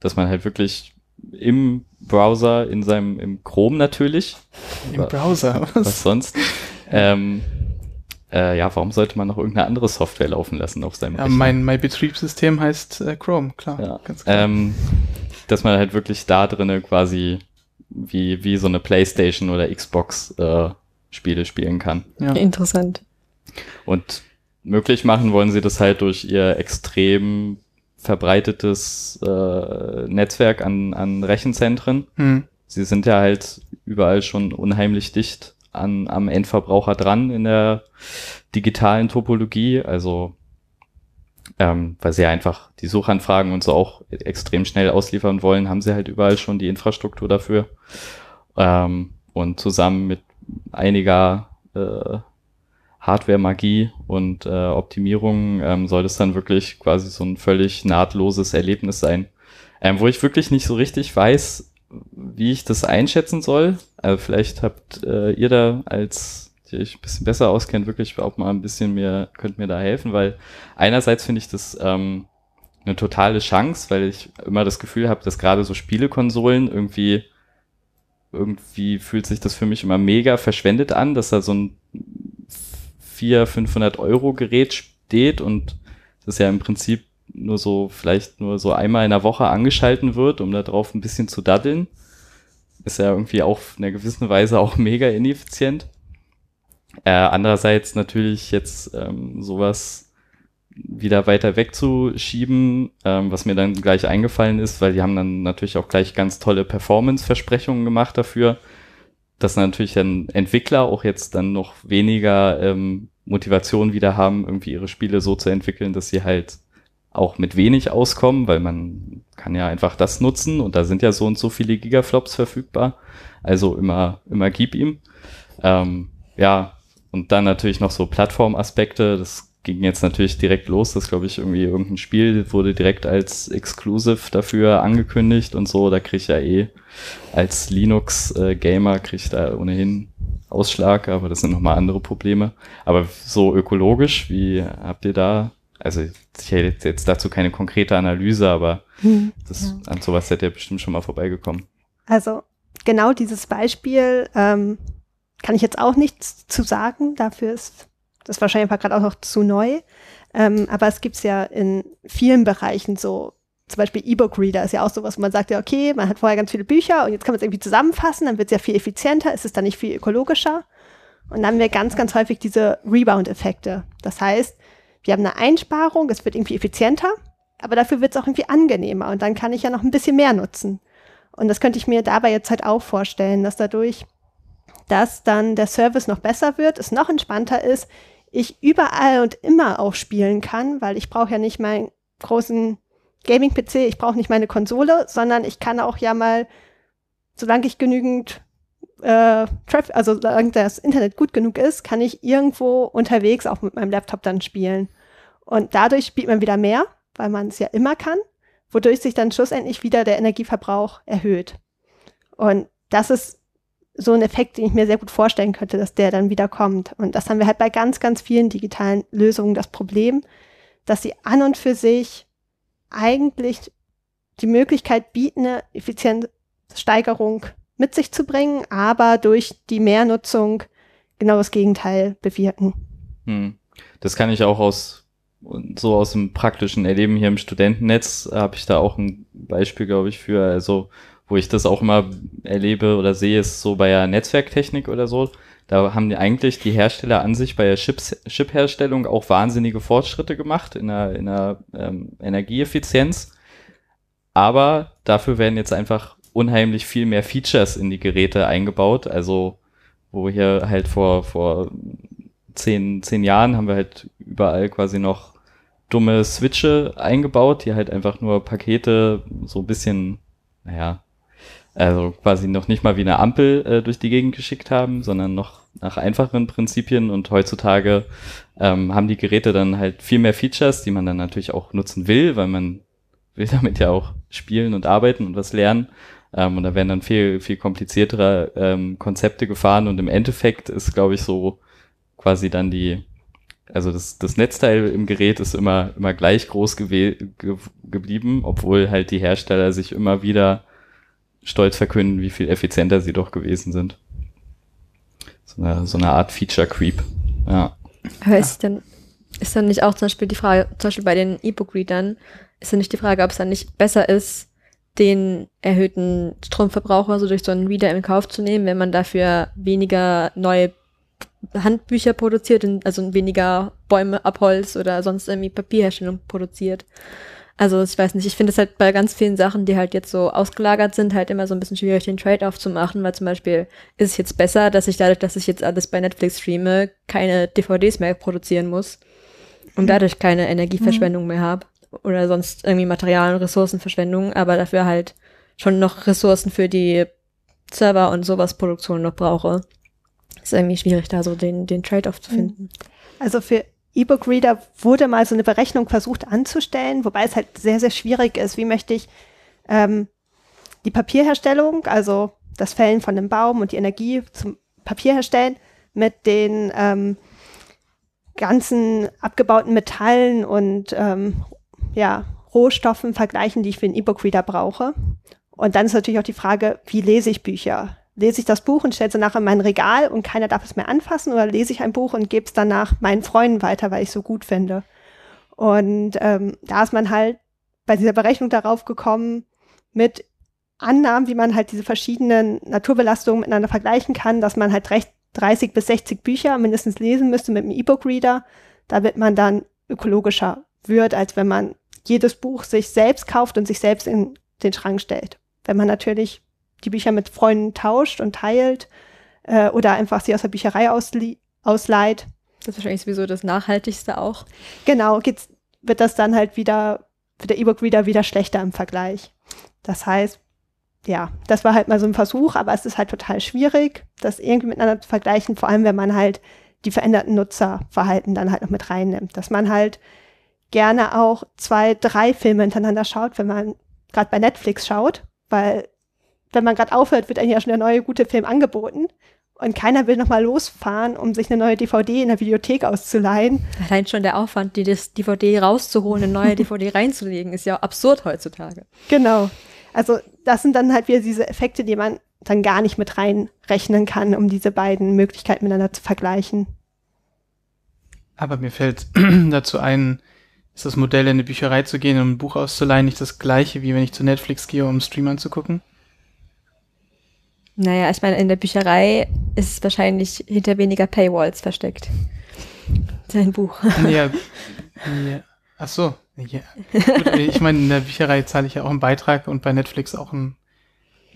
dass man halt wirklich im Browser, in seinem, im Chrome natürlich, Im Browser. was sonst, ähm, äh, ja, warum sollte man noch irgendeine andere Software laufen lassen auf seinem Ja, Rechner? mein, mein Betriebssystem heißt äh, Chrome, klar. Ja. Ganz klar. ähm, dass man halt wirklich da drinnen quasi wie, wie so eine Playstation oder Xbox äh, Spiele spielen kann. ja. Interessant. Und möglich machen wollen sie das halt durch ihr extrem verbreitetes äh, Netzwerk an, an Rechenzentren. Hm. Sie sind ja halt überall schon unheimlich dicht an, am Endverbraucher dran in der digitalen Topologie. Also ähm, weil sie einfach die Suchanfragen und so auch extrem schnell ausliefern wollen, haben sie halt überall schon die Infrastruktur dafür. Ähm, und zusammen mit einiger äh, Hardware-Magie und äh, Optimierung ähm, soll das dann wirklich quasi so ein völlig nahtloses Erlebnis sein. Ähm, wo ich wirklich nicht so richtig weiß, wie ich das einschätzen soll. Also vielleicht habt äh, ihr da als die euch ein bisschen besser auskennt, wirklich auch mal ein bisschen mehr, könnt mir da helfen, weil einerseits finde ich das ähm, eine totale Chance, weil ich immer das Gefühl habe, dass gerade so Spielekonsolen irgendwie irgendwie fühlt sich das für mich immer mega verschwendet an, dass da so ein 400, 500 Euro Gerät steht und das ja im Prinzip nur so, vielleicht nur so einmal in der Woche angeschalten wird, um da drauf ein bisschen zu daddeln. Ist ja irgendwie auch in einer gewissen Weise auch mega ineffizient. Äh, andererseits natürlich jetzt ähm, sowas wieder weiter wegzuschieben, ähm, was mir dann gleich eingefallen ist, weil die haben dann natürlich auch gleich ganz tolle Performance-Versprechungen gemacht dafür, dass natürlich dann Entwickler auch jetzt dann noch weniger ähm, Motivation wieder haben, irgendwie ihre Spiele so zu entwickeln, dass sie halt auch mit wenig auskommen, weil man kann ja einfach das nutzen und da sind ja so und so viele Gigaflops verfügbar. Also immer, immer gib ihm. Ähm, ja, und dann natürlich noch so Plattformaspekte. Das ging jetzt natürlich direkt los. Das glaube ich irgendwie irgendein Spiel wurde direkt als Exclusive dafür angekündigt und so. Da kriege ich ja eh als Linux-Gamer kriege ich da ohnehin Ausschlag, aber das sind nochmal andere Probleme. Aber so ökologisch, wie habt ihr da also ich hätte jetzt dazu keine konkrete Analyse, aber hm, das, ja. an sowas seid ihr bestimmt schon mal vorbeigekommen. Also genau dieses Beispiel ähm, kann ich jetzt auch nichts zu sagen. Dafür ist das wahrscheinlich gerade auch noch zu neu. Ähm, aber es gibt es ja in vielen Bereichen so, zum Beispiel E-Book-Reader ist ja auch sowas, wo man sagt ja, okay, man hat vorher ganz viele Bücher und jetzt kann man es irgendwie zusammenfassen, dann wird es ja viel effizienter, ist es dann nicht viel ökologischer. Und dann haben wir ganz, ganz häufig diese Rebound-Effekte. Das heißt, wir haben eine Einsparung, es wird irgendwie effizienter, aber dafür wird es auch irgendwie angenehmer und dann kann ich ja noch ein bisschen mehr nutzen. Und das könnte ich mir dabei jetzt halt auch vorstellen, dass dadurch, dass dann der Service noch besser wird, es noch entspannter ist, ich überall und immer auch spielen kann, weil ich brauche ja nicht meinen großen Gaming-PC, ich brauche nicht meine Konsole, sondern ich kann auch ja mal, solange ich genügend äh, also solange das Internet gut genug ist, kann ich irgendwo unterwegs auch mit meinem Laptop dann spielen. Und dadurch spielt man wieder mehr, weil man es ja immer kann, wodurch sich dann schlussendlich wieder der Energieverbrauch erhöht. Und das ist so ein Effekt, den ich mir sehr gut vorstellen könnte, dass der dann wieder kommt. Und das haben wir halt bei ganz, ganz vielen digitalen Lösungen das Problem, dass sie an und für sich eigentlich die Möglichkeit bieten, eine Effizienzsteigerung mit sich zu bringen, aber durch die Mehrnutzung genau das Gegenteil bewirken. Hm. Das kann ich auch aus so aus dem praktischen Erleben hier im Studentennetz habe ich da auch ein Beispiel, glaube ich, für, also wo ich das auch immer erlebe oder sehe, ist so bei der Netzwerktechnik oder so. Da haben die eigentlich die Hersteller an sich bei der Chip-Herstellung auch wahnsinnige Fortschritte gemacht in der, in der ähm, Energieeffizienz. Aber dafür werden jetzt einfach unheimlich viel mehr Features in die Geräte eingebaut. Also, wo hier halt vor, vor zehn, zehn Jahren haben wir halt überall quasi noch dumme Switche eingebaut, die halt einfach nur Pakete so ein bisschen, naja, also quasi noch nicht mal wie eine Ampel äh, durch die Gegend geschickt haben, sondern noch nach einfacheren Prinzipien und heutzutage ähm, haben die Geräte dann halt viel mehr Features, die man dann natürlich auch nutzen will, weil man will damit ja auch spielen und arbeiten und was lernen. Ähm, und da werden dann viel, viel kompliziertere ähm, Konzepte gefahren und im Endeffekt ist, glaube ich, so quasi dann die, also das, das Netzteil im Gerät ist immer, immer gleich groß ge geblieben, obwohl halt die Hersteller sich immer wieder stolz verkünden, wie viel effizienter sie doch gewesen sind. So eine, so eine Art Feature Creep. Ja. Aber ist dann, ist dann nicht auch zum Beispiel die Frage, zum Beispiel bei den E-Book-Readern, ist dann nicht die Frage, ob es dann nicht besser ist, den erhöhten Stromverbrauch also durch so einen Reader in Kauf zu nehmen, wenn man dafür weniger neue Handbücher produziert, also weniger Bäume ab Holz oder sonst irgendwie Papierherstellung produziert. Also ich weiß nicht, ich finde es halt bei ganz vielen Sachen, die halt jetzt so ausgelagert sind, halt immer so ein bisschen schwierig, den Trade-off zu machen, weil zum Beispiel ist es jetzt besser, dass ich dadurch, dass ich jetzt alles bei Netflix streame, keine DVDs mehr produzieren muss und dadurch keine Energieverschwendung mhm. mehr habe oder sonst irgendwie Material- und Ressourcenverschwendung, aber dafür halt schon noch Ressourcen für die Server und sowas Produktion noch brauche. Ist irgendwie schwierig, da so den, den Trade-off zu finden. Also für E-Book-Reader wurde mal so eine Berechnung versucht anzustellen, wobei es halt sehr, sehr schwierig ist. Wie möchte ich ähm, die Papierherstellung, also das Fällen von einem Baum und die Energie zum Papier herstellen, mit den ähm, ganzen abgebauten Metallen und ähm, ja, Rohstoffen vergleichen, die ich für einen E-Book-Reader brauche. Und dann ist natürlich auch die Frage, wie lese ich Bücher? Lese ich das Buch und stelle es danach in mein Regal und keiner darf es mehr anfassen oder lese ich ein Buch und gebe es danach meinen Freunden weiter, weil ich es so gut finde? Und ähm, da ist man halt bei dieser Berechnung darauf gekommen mit Annahmen, wie man halt diese verschiedenen Naturbelastungen miteinander vergleichen kann, dass man halt recht 30 bis 60 Bücher mindestens lesen müsste mit einem E-Book-Reader, damit man dann ökologischer wird, als wenn man jedes Buch sich selbst kauft und sich selbst in den Schrank stellt. Wenn man natürlich die Bücher mit Freunden tauscht und teilt äh, oder einfach sie aus der Bücherei ausleiht. Das ist wahrscheinlich sowieso das Nachhaltigste auch. Genau, geht's, wird das dann halt wieder, wird der E-Book-Reader wieder schlechter im Vergleich. Das heißt, ja, das war halt mal so ein Versuch, aber es ist halt total schwierig, das irgendwie miteinander zu vergleichen, vor allem wenn man halt die veränderten Nutzerverhalten dann halt noch mit reinnimmt. Dass man halt gerne auch zwei, drei Filme hintereinander schaut, wenn man gerade bei Netflix schaut, weil wenn man gerade aufhört, wird einem ja schon der neue gute Film angeboten. Und keiner will nochmal losfahren, um sich eine neue DVD in der Videothek auszuleihen. Allein schon der Aufwand, die das DVD rauszuholen, eine neue DVD reinzulegen, ist ja absurd heutzutage. Genau. Also das sind dann halt wieder diese Effekte, die man dann gar nicht mit reinrechnen kann, um diese beiden Möglichkeiten miteinander zu vergleichen. Aber mir fällt dazu ein, ist das Modell in eine Bücherei zu gehen, um ein Buch auszuleihen, nicht das gleiche, wie wenn ich zu Netflix gehe, um einen Stream anzugucken? Naja, ich meine, in der Bücherei ist es wahrscheinlich hinter weniger Paywalls versteckt. Sein Buch. Ja, ja. Ach so. Ja. Gut, ich meine, in der Bücherei zahle ich ja auch einen Beitrag und bei Netflix auch einen.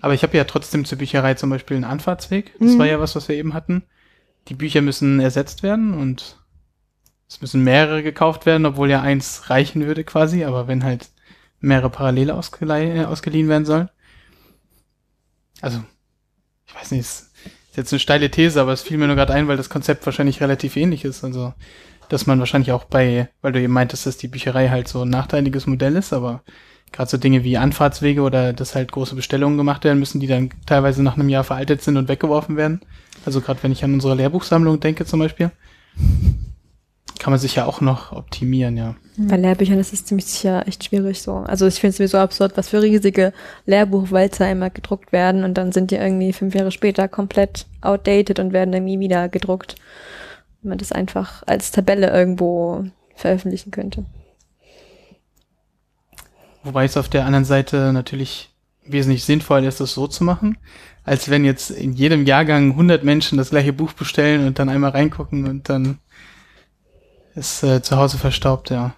Aber ich habe ja trotzdem zur Bücherei zum Beispiel einen Anfahrtsweg. Das mhm. war ja was, was wir eben hatten. Die Bücher müssen ersetzt werden und es müssen mehrere gekauft werden, obwohl ja eins reichen würde quasi, aber wenn halt mehrere parallele ausgeliehen, äh, ausgeliehen werden sollen. Also, ich weiß nicht, ist jetzt eine steile These, aber es fiel mir nur gerade ein, weil das Konzept wahrscheinlich relativ ähnlich ist. Also, dass man wahrscheinlich auch bei, weil du eben meintest, dass die Bücherei halt so ein nachteiliges Modell ist, aber gerade so Dinge wie Anfahrtswege oder dass halt große Bestellungen gemacht werden müssen, die dann teilweise nach einem Jahr veraltet sind und weggeworfen werden. Also gerade wenn ich an unsere Lehrbuchsammlung denke zum Beispiel kann man sich ja auch noch optimieren, ja. Bei Lehrbüchern ist es ziemlich sicher echt schwierig so. Also ich finde es sowieso absurd, was für riesige Lehrbuchwälzer immer gedruckt werden und dann sind die irgendwie fünf Jahre später komplett outdated und werden irgendwie wieder gedruckt. Wenn man das einfach als Tabelle irgendwo veröffentlichen könnte. Wobei es auf der anderen Seite natürlich wesentlich sinnvoll ist, das so zu machen, als wenn jetzt in jedem Jahrgang 100 Menschen das gleiche Buch bestellen und dann einmal reingucken und dann ist äh, zu Hause verstaubt, ja.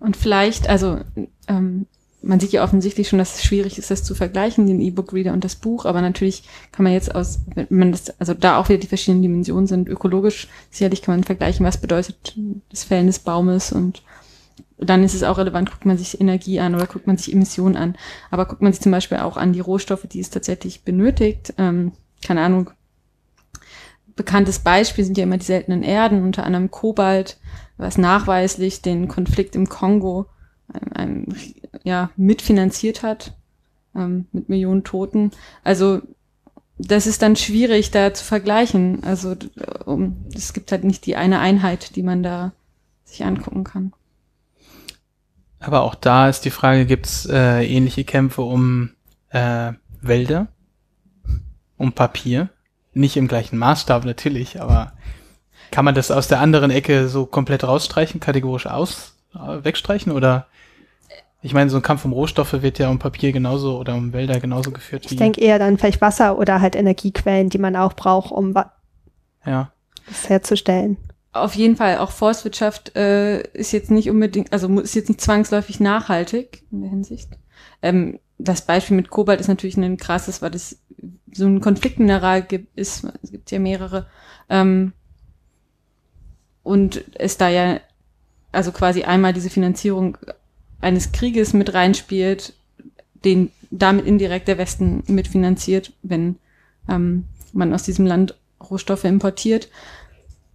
Und vielleicht, also ähm, man sieht ja offensichtlich schon, dass es schwierig ist, das zu vergleichen, den E-Book-Reader und das Buch, aber natürlich kann man jetzt aus, wenn man das, also da auch wieder die verschiedenen Dimensionen sind, ökologisch sicherlich kann man vergleichen, was bedeutet das Fällen des Baumes und dann ist es auch relevant, guckt man sich Energie an oder guckt man sich Emissionen an. Aber guckt man sich zum Beispiel auch an die Rohstoffe, die es tatsächlich benötigt. Ähm, keine Ahnung, bekanntes Beispiel sind ja immer die seltenen Erden, unter anderem Kobalt, was nachweislich den Konflikt im Kongo ähm, ja, mitfinanziert hat, ähm, mit Millionen Toten. Also das ist dann schwierig da zu vergleichen. Also um, es gibt halt nicht die eine Einheit, die man da sich angucken kann. Aber auch da ist die Frage, gibt es äh, ähnliche Kämpfe um äh, Wälder, um Papier? Nicht im gleichen Maßstab natürlich, aber kann man das aus der anderen Ecke so komplett rausstreichen, kategorisch aus, äh, wegstreichen oder? Ich meine, so ein Kampf um Rohstoffe wird ja um Papier genauso oder um Wälder genauso geführt. Ich denke eher dann vielleicht Wasser oder halt Energiequellen, die man auch braucht, um ja. das herzustellen. Auf jeden Fall, auch Forstwirtschaft äh, ist jetzt nicht unbedingt, also ist jetzt nicht zwangsläufig nachhaltig in der Hinsicht. Ähm, das Beispiel mit Kobalt ist natürlich ein krasses, weil das so ein Konfliktmineral gibt, ist, es gibt ja mehrere, ähm, und es da ja also quasi einmal diese Finanzierung eines Krieges mit reinspielt, den damit indirekt der Westen mitfinanziert, wenn ähm, man aus diesem Land Rohstoffe importiert,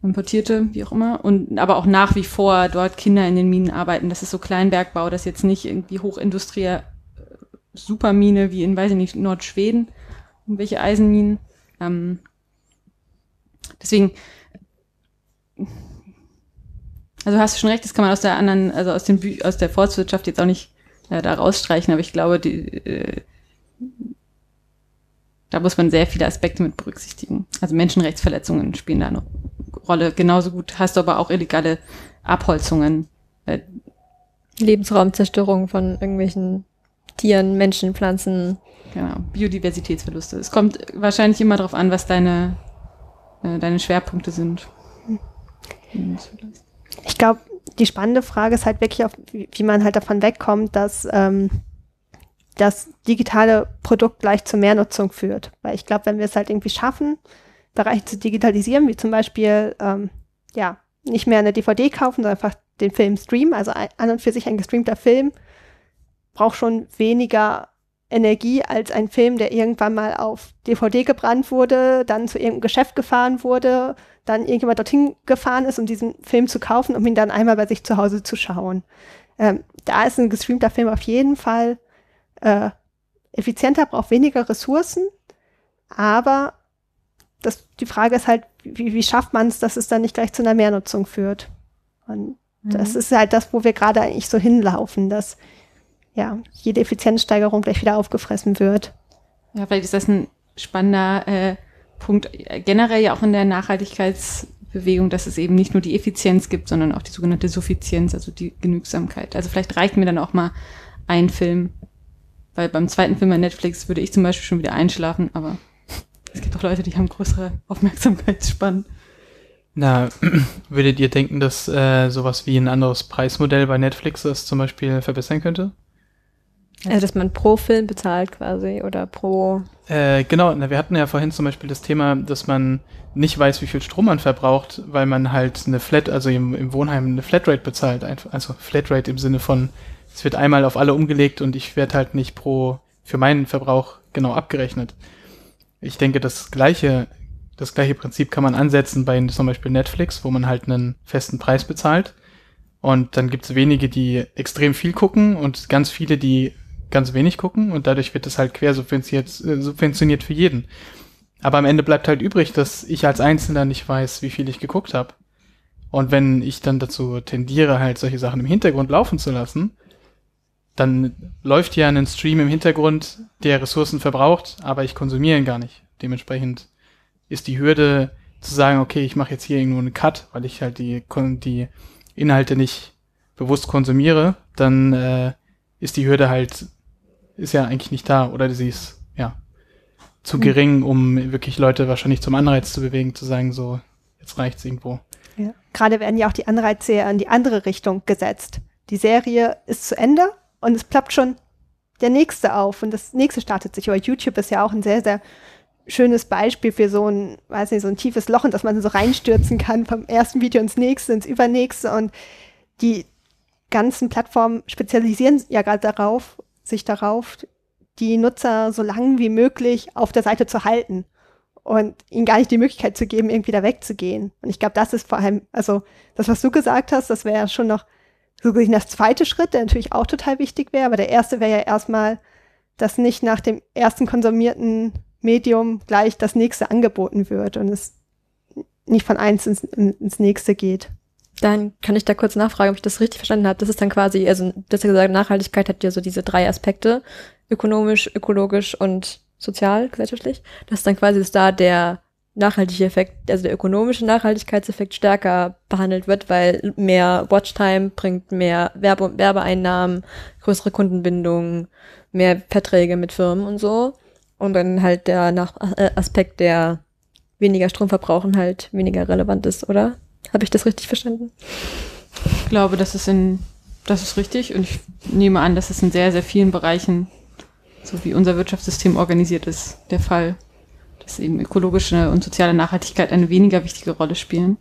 importierte, wie auch immer, und aber auch nach wie vor dort Kinder in den Minen arbeiten. Das ist so Kleinbergbau, das jetzt nicht irgendwie Hochindustrie Supermine wie in, weiß ich nicht, Nordschweden, irgendwelche Eisenminen. Ähm, deswegen, Also hast du schon recht, das kann man aus der anderen, also aus, den Bü aus der Forstwirtschaft jetzt auch nicht äh, da rausstreichen, aber ich glaube, die, äh, da muss man sehr viele Aspekte mit berücksichtigen. Also Menschenrechtsverletzungen spielen da eine Rolle. Genauso gut hast du aber auch illegale Abholzungen. Äh, Lebensraumzerstörung von irgendwelchen Tieren, Menschen, Pflanzen. Genau, Biodiversitätsverluste. Es kommt wahrscheinlich immer darauf an, was deine, äh, deine Schwerpunkte sind. Ich glaube, die spannende Frage ist halt wirklich, auf, wie, man halt davon wegkommt, dass ähm, das digitale Produkt gleich zu Mehrnutzung führt. Weil ich glaube, wenn wir es halt irgendwie schaffen, Bereiche zu digitalisieren, wie zum Beispiel, ähm, ja, nicht mehr eine DVD kaufen, sondern einfach den Film streamen, also an und für sich ein gestreamter Film, braucht schon weniger Energie als ein Film, der irgendwann mal auf DVD gebrannt wurde, dann zu irgendeinem Geschäft gefahren wurde, dann irgendjemand dorthin gefahren ist, um diesen Film zu kaufen, um ihn dann einmal bei sich zu Hause zu schauen. Ähm, da ist ein gestreamter Film auf jeden Fall äh, effizienter, braucht weniger Ressourcen, aber das, die Frage ist halt, wie, wie schafft man es, dass es dann nicht gleich zu einer Mehrnutzung führt? Und mhm. das ist halt das, wo wir gerade eigentlich so hinlaufen, dass ja jede Effizienzsteigerung gleich wieder aufgefressen wird. Ja, vielleicht ist das ein spannender äh, Punkt generell ja auch in der Nachhaltigkeitsbewegung, dass es eben nicht nur die Effizienz gibt, sondern auch die sogenannte Suffizienz, also die Genügsamkeit. Also vielleicht reicht mir dann auch mal ein Film, weil beim zweiten Film bei Netflix würde ich zum Beispiel schon wieder einschlafen, aber es gibt auch Leute, die haben größere Aufmerksamkeitsspannen. Na, würdet ihr denken, dass äh, sowas wie ein anderes Preismodell bei Netflix das zum Beispiel verbessern könnte? Also, dass man pro Film bezahlt quasi oder pro. Äh, genau, na, wir hatten ja vorhin zum Beispiel das Thema, dass man nicht weiß, wie viel Strom man verbraucht, weil man halt eine Flat, also im, im Wohnheim eine Flatrate bezahlt. Also Flatrate im Sinne von, es wird einmal auf alle umgelegt und ich werde halt nicht pro, für meinen Verbrauch genau abgerechnet. Ich denke, das gleiche, das gleiche Prinzip kann man ansetzen bei zum Beispiel Netflix, wo man halt einen festen Preis bezahlt. Und dann gibt es wenige, die extrem viel gucken und ganz viele, die ganz wenig gucken und dadurch wird es halt quer subventioniert, äh, subventioniert für jeden. Aber am Ende bleibt halt übrig, dass ich als Einzelner nicht weiß, wie viel ich geguckt habe. Und wenn ich dann dazu tendiere, halt solche Sachen im Hintergrund laufen zu lassen, dann läuft ja ein Stream im Hintergrund, der Ressourcen verbraucht, aber ich konsumiere ihn gar nicht. Dementsprechend ist die Hürde zu sagen, okay, ich mache jetzt hier irgendwo einen Cut, weil ich halt die, die Inhalte nicht bewusst konsumiere, dann äh, ist die Hürde halt ist ja eigentlich nicht da oder sie ist ja zu hm. gering, um wirklich Leute wahrscheinlich zum Anreiz zu bewegen, zu sagen, so, jetzt reicht's irgendwo. Ja. Gerade werden ja auch die Anreize ja in die andere Richtung gesetzt. Die Serie ist zu Ende und es plappt schon der nächste auf und das nächste startet sich. Aber YouTube ist ja auch ein sehr, sehr schönes Beispiel für so ein, weiß nicht, so ein tiefes Loch, in das man so reinstürzen kann, vom ersten Video ins nächste, ins übernächste und die ganzen Plattformen spezialisieren ja gerade darauf, sich darauf, die Nutzer so lange wie möglich auf der Seite zu halten und ihnen gar nicht die Möglichkeit zu geben, irgendwie da wegzugehen. Und ich glaube, das ist vor allem, also das, was du gesagt hast, das wäre schon noch so gesehen das zweite Schritt, der natürlich auch total wichtig wäre, aber der erste wäre ja erstmal, dass nicht nach dem ersten konsumierten Medium gleich das nächste angeboten wird und es nicht von eins ins, ins nächste geht. Dann kann ich da kurz nachfragen, ob ich das richtig verstanden habe. Das ist dann quasi, also das ja gesagt, Nachhaltigkeit hat ja so diese drei Aspekte, ökonomisch, ökologisch und sozial, gesellschaftlich. Das ist dann quasi, dass da der nachhaltige Effekt, also der ökonomische Nachhaltigkeitseffekt stärker behandelt wird, weil mehr Watchtime bringt mehr Werbe Werbeeinnahmen, größere Kundenbindung, mehr Verträge mit Firmen und so. Und dann halt der Nach äh, Aspekt, der weniger Strom verbrauchen, halt weniger relevant ist, oder? Habe ich das richtig verstanden? Ich glaube, das ist in, das ist richtig und ich nehme an, dass es in sehr, sehr vielen Bereichen, so wie unser Wirtschaftssystem organisiert ist, der Fall, dass eben ökologische und soziale Nachhaltigkeit eine weniger wichtige Rolle spielen,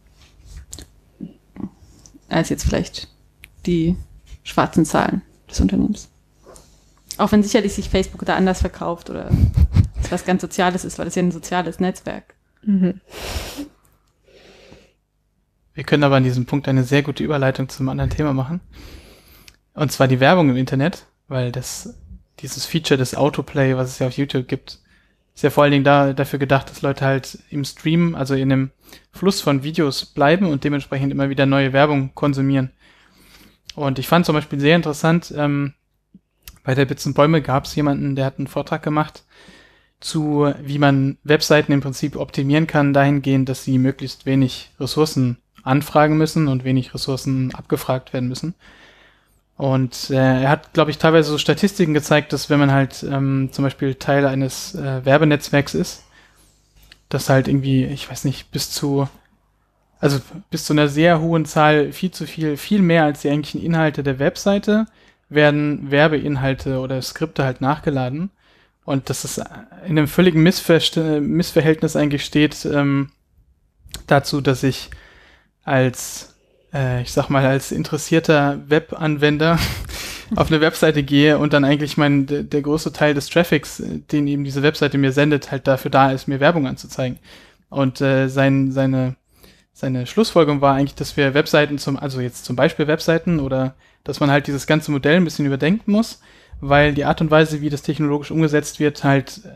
als jetzt vielleicht die schwarzen Zahlen des Unternehmens. Auch wenn sicherlich sich Facebook da anders verkauft oder was ganz Soziales ist, weil es ja ein soziales Netzwerk. Mhm. Wir können aber an diesem Punkt eine sehr gute Überleitung zum anderen Thema machen. Und zwar die Werbung im Internet, weil das, dieses Feature des Autoplay, was es ja auf YouTube gibt, ist ja vor allen Dingen da, dafür gedacht, dass Leute halt im Stream, also in einem Fluss von Videos bleiben und dementsprechend immer wieder neue Werbung konsumieren. Und ich fand zum Beispiel sehr interessant, ähm, bei der Bits und Bäume gab es jemanden, der hat einen Vortrag gemacht zu, wie man Webseiten im Prinzip optimieren kann, dahingehend, dass sie möglichst wenig Ressourcen anfragen müssen und wenig Ressourcen abgefragt werden müssen. Und äh, er hat, glaube ich, teilweise so Statistiken gezeigt, dass wenn man halt ähm, zum Beispiel Teil eines äh, Werbenetzwerks ist, dass halt irgendwie, ich weiß nicht, bis zu, also bis zu einer sehr hohen Zahl, viel zu viel, viel mehr als die eigentlichen Inhalte der Webseite, werden Werbeinhalte oder Skripte halt nachgeladen. Und dass es in einem völligen Missver Missverhältnis eigentlich steht ähm, dazu, dass ich als äh, ich sag mal, als interessierter Webanwender auf eine Webseite gehe und dann eigentlich mein, der, der große Teil des Traffics, äh, den eben diese Webseite mir sendet, halt dafür da ist, mir Werbung anzuzeigen. Und äh, sein, seine, seine Schlussfolgerung war eigentlich, dass wir Webseiten zum, also jetzt zum Beispiel Webseiten oder dass man halt dieses ganze Modell ein bisschen überdenken muss, weil die Art und Weise, wie das technologisch umgesetzt wird, halt äh,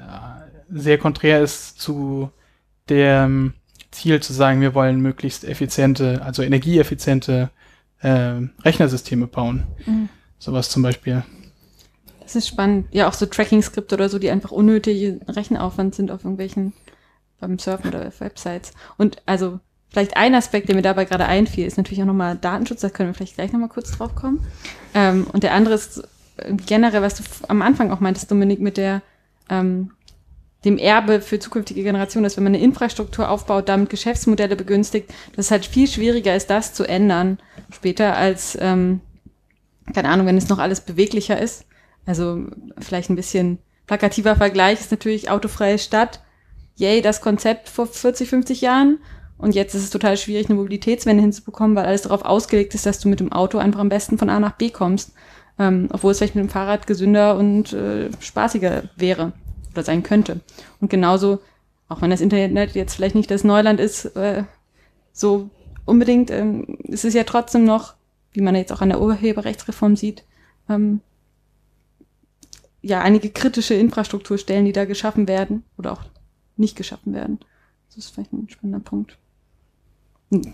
sehr konträr ist zu der, Ziel zu sagen, wir wollen möglichst effiziente, also energieeffiziente äh, Rechnersysteme bauen. Mhm. Sowas zum Beispiel. Das ist spannend. Ja, auch so Tracking-Skripte oder so, die einfach unnötige Rechenaufwand sind auf irgendwelchen, beim Surfen oder auf Websites. Und also vielleicht ein Aspekt, der mir dabei gerade einfiel, ist natürlich auch nochmal Datenschutz, da können wir vielleicht gleich nochmal kurz drauf kommen. Ähm, und der andere ist generell, was du am Anfang auch meintest, Dominik, mit der ähm, dem Erbe für zukünftige Generationen ist, wenn man eine Infrastruktur aufbaut, damit Geschäftsmodelle begünstigt, dass es halt viel schwieriger ist, das zu ändern später als, ähm, keine Ahnung, wenn es noch alles beweglicher ist. Also vielleicht ein bisschen plakativer Vergleich ist natürlich autofreie Stadt. Yay, das Konzept vor 40, 50 Jahren. Und jetzt ist es total schwierig, eine Mobilitätswende hinzubekommen, weil alles darauf ausgelegt ist, dass du mit dem Auto einfach am besten von A nach B kommst. Ähm, obwohl es vielleicht mit dem Fahrrad gesünder und äh, spaßiger wäre oder sein könnte. Und genauso, auch wenn das Internet jetzt vielleicht nicht das Neuland ist, äh, so unbedingt, ähm, es ist ja trotzdem noch, wie man jetzt auch an der Urheberrechtsreform sieht, ähm, ja, einige kritische Infrastrukturstellen, die da geschaffen werden oder auch nicht geschaffen werden. Das ist vielleicht ein spannender Punkt.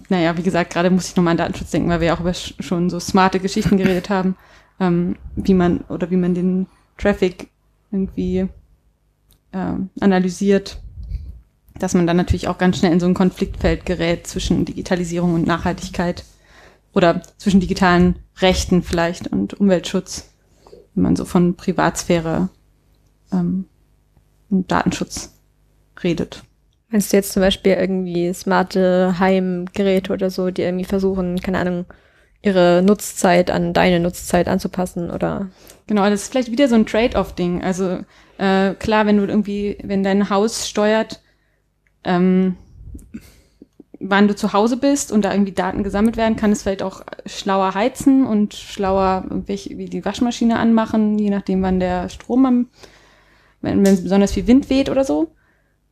Naja, wie gesagt, gerade muss ich nochmal an Datenschutz denken, weil wir ja auch über schon so smarte Geschichten geredet haben, ähm, wie man oder wie man den Traffic irgendwie äh, analysiert, dass man dann natürlich auch ganz schnell in so ein Konfliktfeld gerät zwischen Digitalisierung und Nachhaltigkeit oder zwischen digitalen Rechten vielleicht und Umweltschutz, wenn man so von Privatsphäre ähm, und Datenschutz redet. Meinst du jetzt zum Beispiel irgendwie smarte Heimgeräte oder so, die irgendwie versuchen, keine Ahnung, ihre Nutzzeit an deine Nutzzeit anzupassen oder? Genau, das ist vielleicht wieder so ein Trade-off-Ding. Also äh, klar, wenn du irgendwie, wenn dein Haus steuert, ähm, wann du zu Hause bist und da irgendwie Daten gesammelt werden, kann es vielleicht auch schlauer heizen und schlauer irgendwelche, wie die Waschmaschine anmachen, je nachdem, wann der Strom am, wenn, wenn besonders viel Wind weht oder so.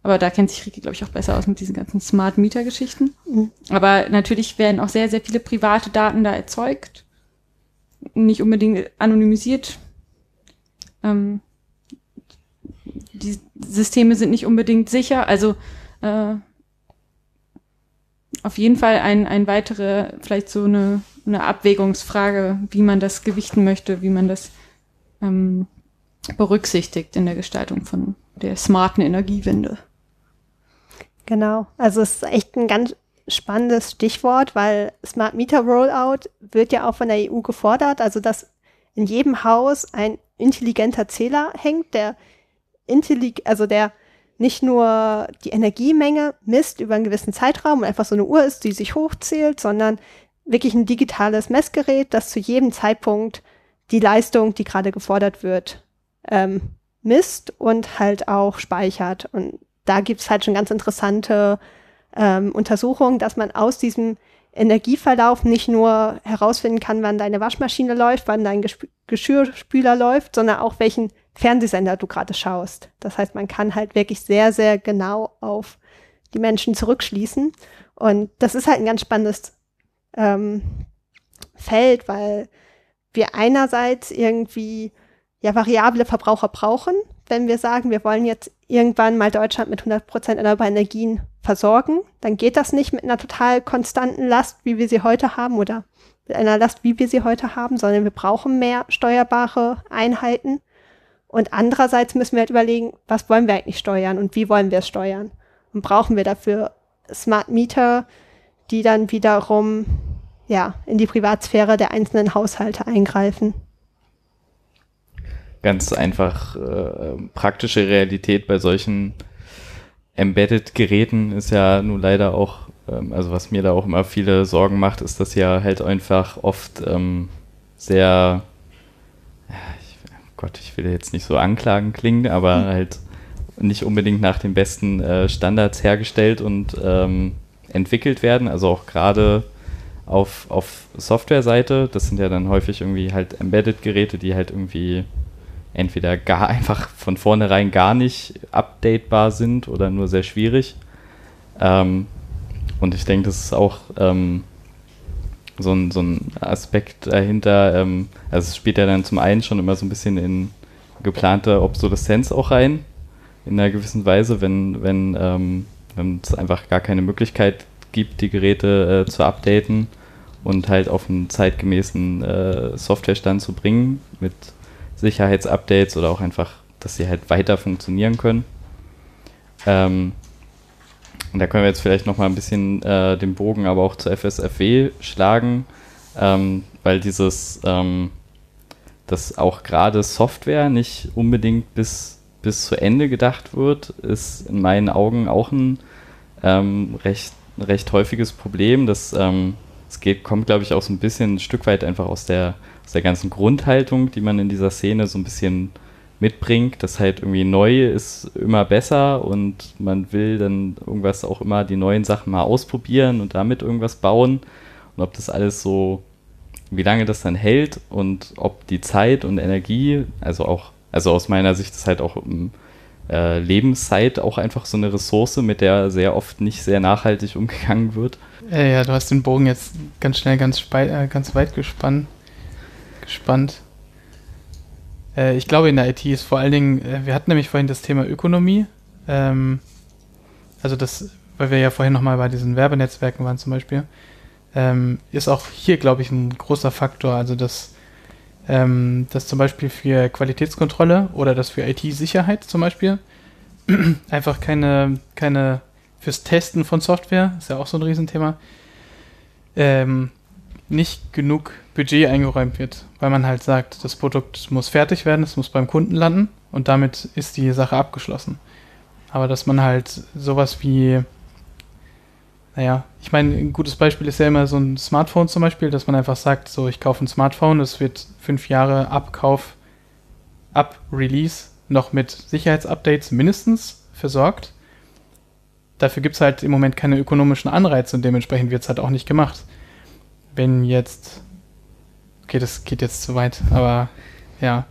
Aber da kennt sich Ricky, glaube ich, auch besser aus mit diesen ganzen Smart Meter Geschichten. Mhm. Aber natürlich werden auch sehr, sehr viele private Daten da erzeugt. Nicht unbedingt anonymisiert. Ähm, die Systeme sind nicht unbedingt sicher. Also äh, auf jeden Fall ein, ein weitere, vielleicht so eine, eine Abwägungsfrage, wie man das gewichten möchte, wie man das ähm, berücksichtigt in der Gestaltung von der smarten Energiewende. Genau, also es ist echt ein ganz spannendes Stichwort, weil Smart Meter Rollout wird ja auch von der EU gefordert, also dass in jedem Haus ein intelligenter Zähler hängt, der intellig, also der nicht nur die Energiemenge misst über einen gewissen Zeitraum und einfach so eine Uhr ist, die sich hochzählt, sondern wirklich ein digitales Messgerät, das zu jedem Zeitpunkt die Leistung, die gerade gefordert wird, ähm, misst und halt auch speichert. Und da gibt's halt schon ganz interessante ähm, Untersuchungen, dass man aus diesem Energieverlauf nicht nur herausfinden kann, wann deine Waschmaschine läuft, wann dein Geschirrspüler läuft, sondern auch welchen Fernsehsender du gerade schaust. Das heißt, man kann halt wirklich sehr, sehr genau auf die Menschen zurückschließen. Und das ist halt ein ganz spannendes ähm, Feld, weil wir einerseits irgendwie ja variable Verbraucher brauchen, wenn wir sagen, wir wollen jetzt irgendwann mal Deutschland mit 100% erneuerbaren Energien versorgen, dann geht das nicht mit einer total konstanten Last, wie wir sie heute haben, oder mit einer Last, wie wir sie heute haben, sondern wir brauchen mehr steuerbare Einheiten. Und andererseits müssen wir halt überlegen, was wollen wir eigentlich steuern und wie wollen wir es steuern? Und brauchen wir dafür Smart Meter, die dann wiederum ja, in die Privatsphäre der einzelnen Haushalte eingreifen? Ganz einfach äh, praktische Realität bei solchen Embedded-Geräten ist ja nun leider auch ähm, also was mir da auch immer viele Sorgen macht, ist, dass ja halt einfach oft ähm, sehr, Gott, ich will jetzt nicht so anklagen klingen, aber mhm. halt nicht unbedingt nach den besten äh, Standards hergestellt und ähm, entwickelt werden. Also auch gerade auf, auf Software-Seite, das sind ja dann häufig irgendwie halt Embedded-Geräte, die halt irgendwie entweder gar einfach von vornherein gar nicht updatebar sind oder nur sehr schwierig. Ähm, und ich denke, das ist auch ähm, so, ein, so ein Aspekt dahinter. Ähm, also es spielt ja dann zum einen schon immer so ein bisschen in geplante Obsoleszenz auch rein, in einer gewissen Weise, wenn, wenn, ähm, wenn es einfach gar keine Möglichkeit gibt, die Geräte äh, zu updaten und halt auf einen zeitgemäßen äh, Softwarestand zu bringen mit Sicherheitsupdates oder auch einfach, dass sie halt weiter funktionieren können. Ähm, und da können wir jetzt vielleicht noch mal ein bisschen äh, den Bogen aber auch zur FSFW schlagen, ähm, weil dieses, ähm, dass auch gerade Software nicht unbedingt bis, bis zu Ende gedacht wird, ist in meinen Augen auch ein ähm, recht, recht häufiges Problem. Das, ähm, es geht, kommt, glaube ich, auch so ein bisschen ein Stück weit einfach aus der, aus der ganzen Grundhaltung, die man in dieser Szene so ein bisschen mitbringt, dass halt irgendwie neu ist immer besser und man will dann irgendwas auch immer die neuen Sachen mal ausprobieren und damit irgendwas bauen und ob das alles so, wie lange das dann hält und ob die Zeit und Energie, also auch, also aus meiner Sicht ist halt auch um, äh, Lebenszeit auch einfach so eine Ressource, mit der sehr oft nicht sehr nachhaltig umgegangen wird. Ja, ja du hast den Bogen jetzt ganz schnell ganz, äh, ganz weit gespannt. gespannt. Äh, ich glaube, in der IT ist vor allen Dingen, äh, wir hatten nämlich vorhin das Thema Ökonomie. Ähm, also das, weil wir ja vorhin nochmal bei diesen Werbenetzwerken waren zum Beispiel, ähm, ist auch hier, glaube ich, ein großer Faktor. Also dass, ähm, dass zum Beispiel für Qualitätskontrolle oder das für IT-Sicherheit zum Beispiel einfach keine, keine fürs Testen von Software, ist ja auch so ein Riesenthema, ähm, nicht genug Budget eingeräumt wird, weil man halt sagt, das Produkt muss fertig werden, es muss beim Kunden landen und damit ist die Sache abgeschlossen. Aber dass man halt sowas wie, naja, ich meine, ein gutes Beispiel ist ja immer so ein Smartphone zum Beispiel, dass man einfach sagt, so ich kaufe ein Smartphone, es wird fünf Jahre ab Kauf, ab Release noch mit Sicherheitsupdates mindestens versorgt. Dafür gibt es halt im Moment keine ökonomischen Anreize und dementsprechend wird es halt auch nicht gemacht. Wenn jetzt Okay, das geht jetzt zu weit, aber ja.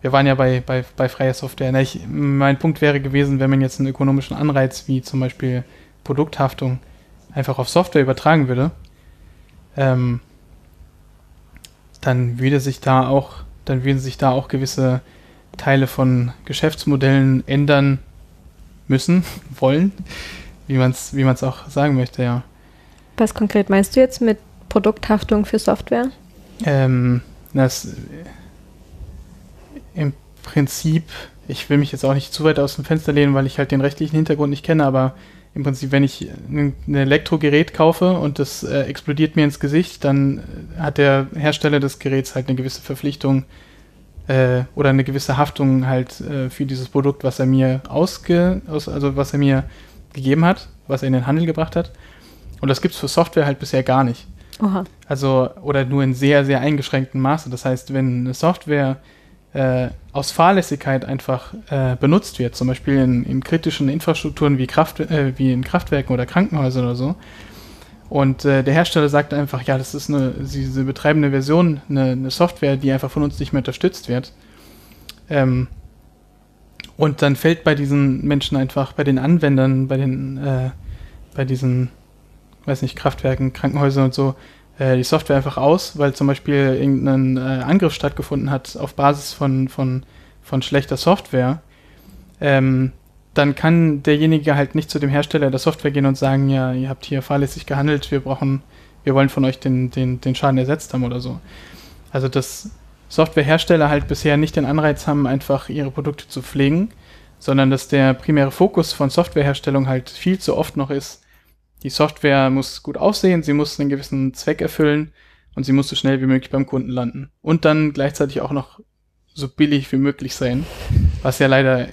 Wir waren ja bei, bei, bei freier Software. Ich, mein Punkt wäre gewesen, wenn man jetzt einen ökonomischen Anreiz wie zum Beispiel Produkthaftung einfach auf Software übertragen würde, ähm, dann würde sich da auch, dann würden sich da auch gewisse Teile von Geschäftsmodellen ändern müssen, wollen, wie man es wie man's auch sagen möchte, ja. Was konkret meinst du jetzt mit Produkthaftung für Software? Ähm, das im Prinzip, ich will mich jetzt auch nicht zu weit aus dem Fenster lehnen, weil ich halt den rechtlichen Hintergrund nicht kenne, aber im Prinzip, wenn ich ein Elektrogerät kaufe und das äh, explodiert mir ins Gesicht, dann äh, hat der Hersteller des Geräts halt eine gewisse Verpflichtung äh, oder eine gewisse Haftung halt äh, für dieses Produkt, was er mir ausge, aus, also was er mir gegeben hat, was er in den Handel gebracht hat. Und das gibt es für Software halt bisher gar nicht. Aha. Also, oder nur in sehr, sehr eingeschränktem Maße. Das heißt, wenn eine Software äh, aus Fahrlässigkeit einfach äh, benutzt wird, zum Beispiel in, in kritischen Infrastrukturen wie, Kraft, äh, wie in Kraftwerken oder Krankenhäusern oder so, und äh, der Hersteller sagt einfach, ja, das ist eine, sie, sie betreiben eine Version, eine, eine, Software, die einfach von uns nicht mehr unterstützt wird. Ähm, und dann fällt bei diesen Menschen einfach, bei den Anwendern, bei den, äh, bei diesen weiß nicht, Kraftwerken, Krankenhäusern und so, äh, die Software einfach aus, weil zum Beispiel irgendein äh, Angriff stattgefunden hat auf Basis von, von, von schlechter Software, ähm, dann kann derjenige halt nicht zu dem Hersteller der Software gehen und sagen, ja, ihr habt hier fahrlässig gehandelt, wir brauchen, wir wollen von euch den, den, den Schaden ersetzt haben oder so. Also dass Softwarehersteller halt bisher nicht den Anreiz haben, einfach ihre Produkte zu pflegen, sondern dass der primäre Fokus von Softwareherstellung halt viel zu oft noch ist, die Software muss gut aussehen, sie muss einen gewissen Zweck erfüllen und sie muss so schnell wie möglich beim Kunden landen. Und dann gleichzeitig auch noch so billig wie möglich sein, was ja leider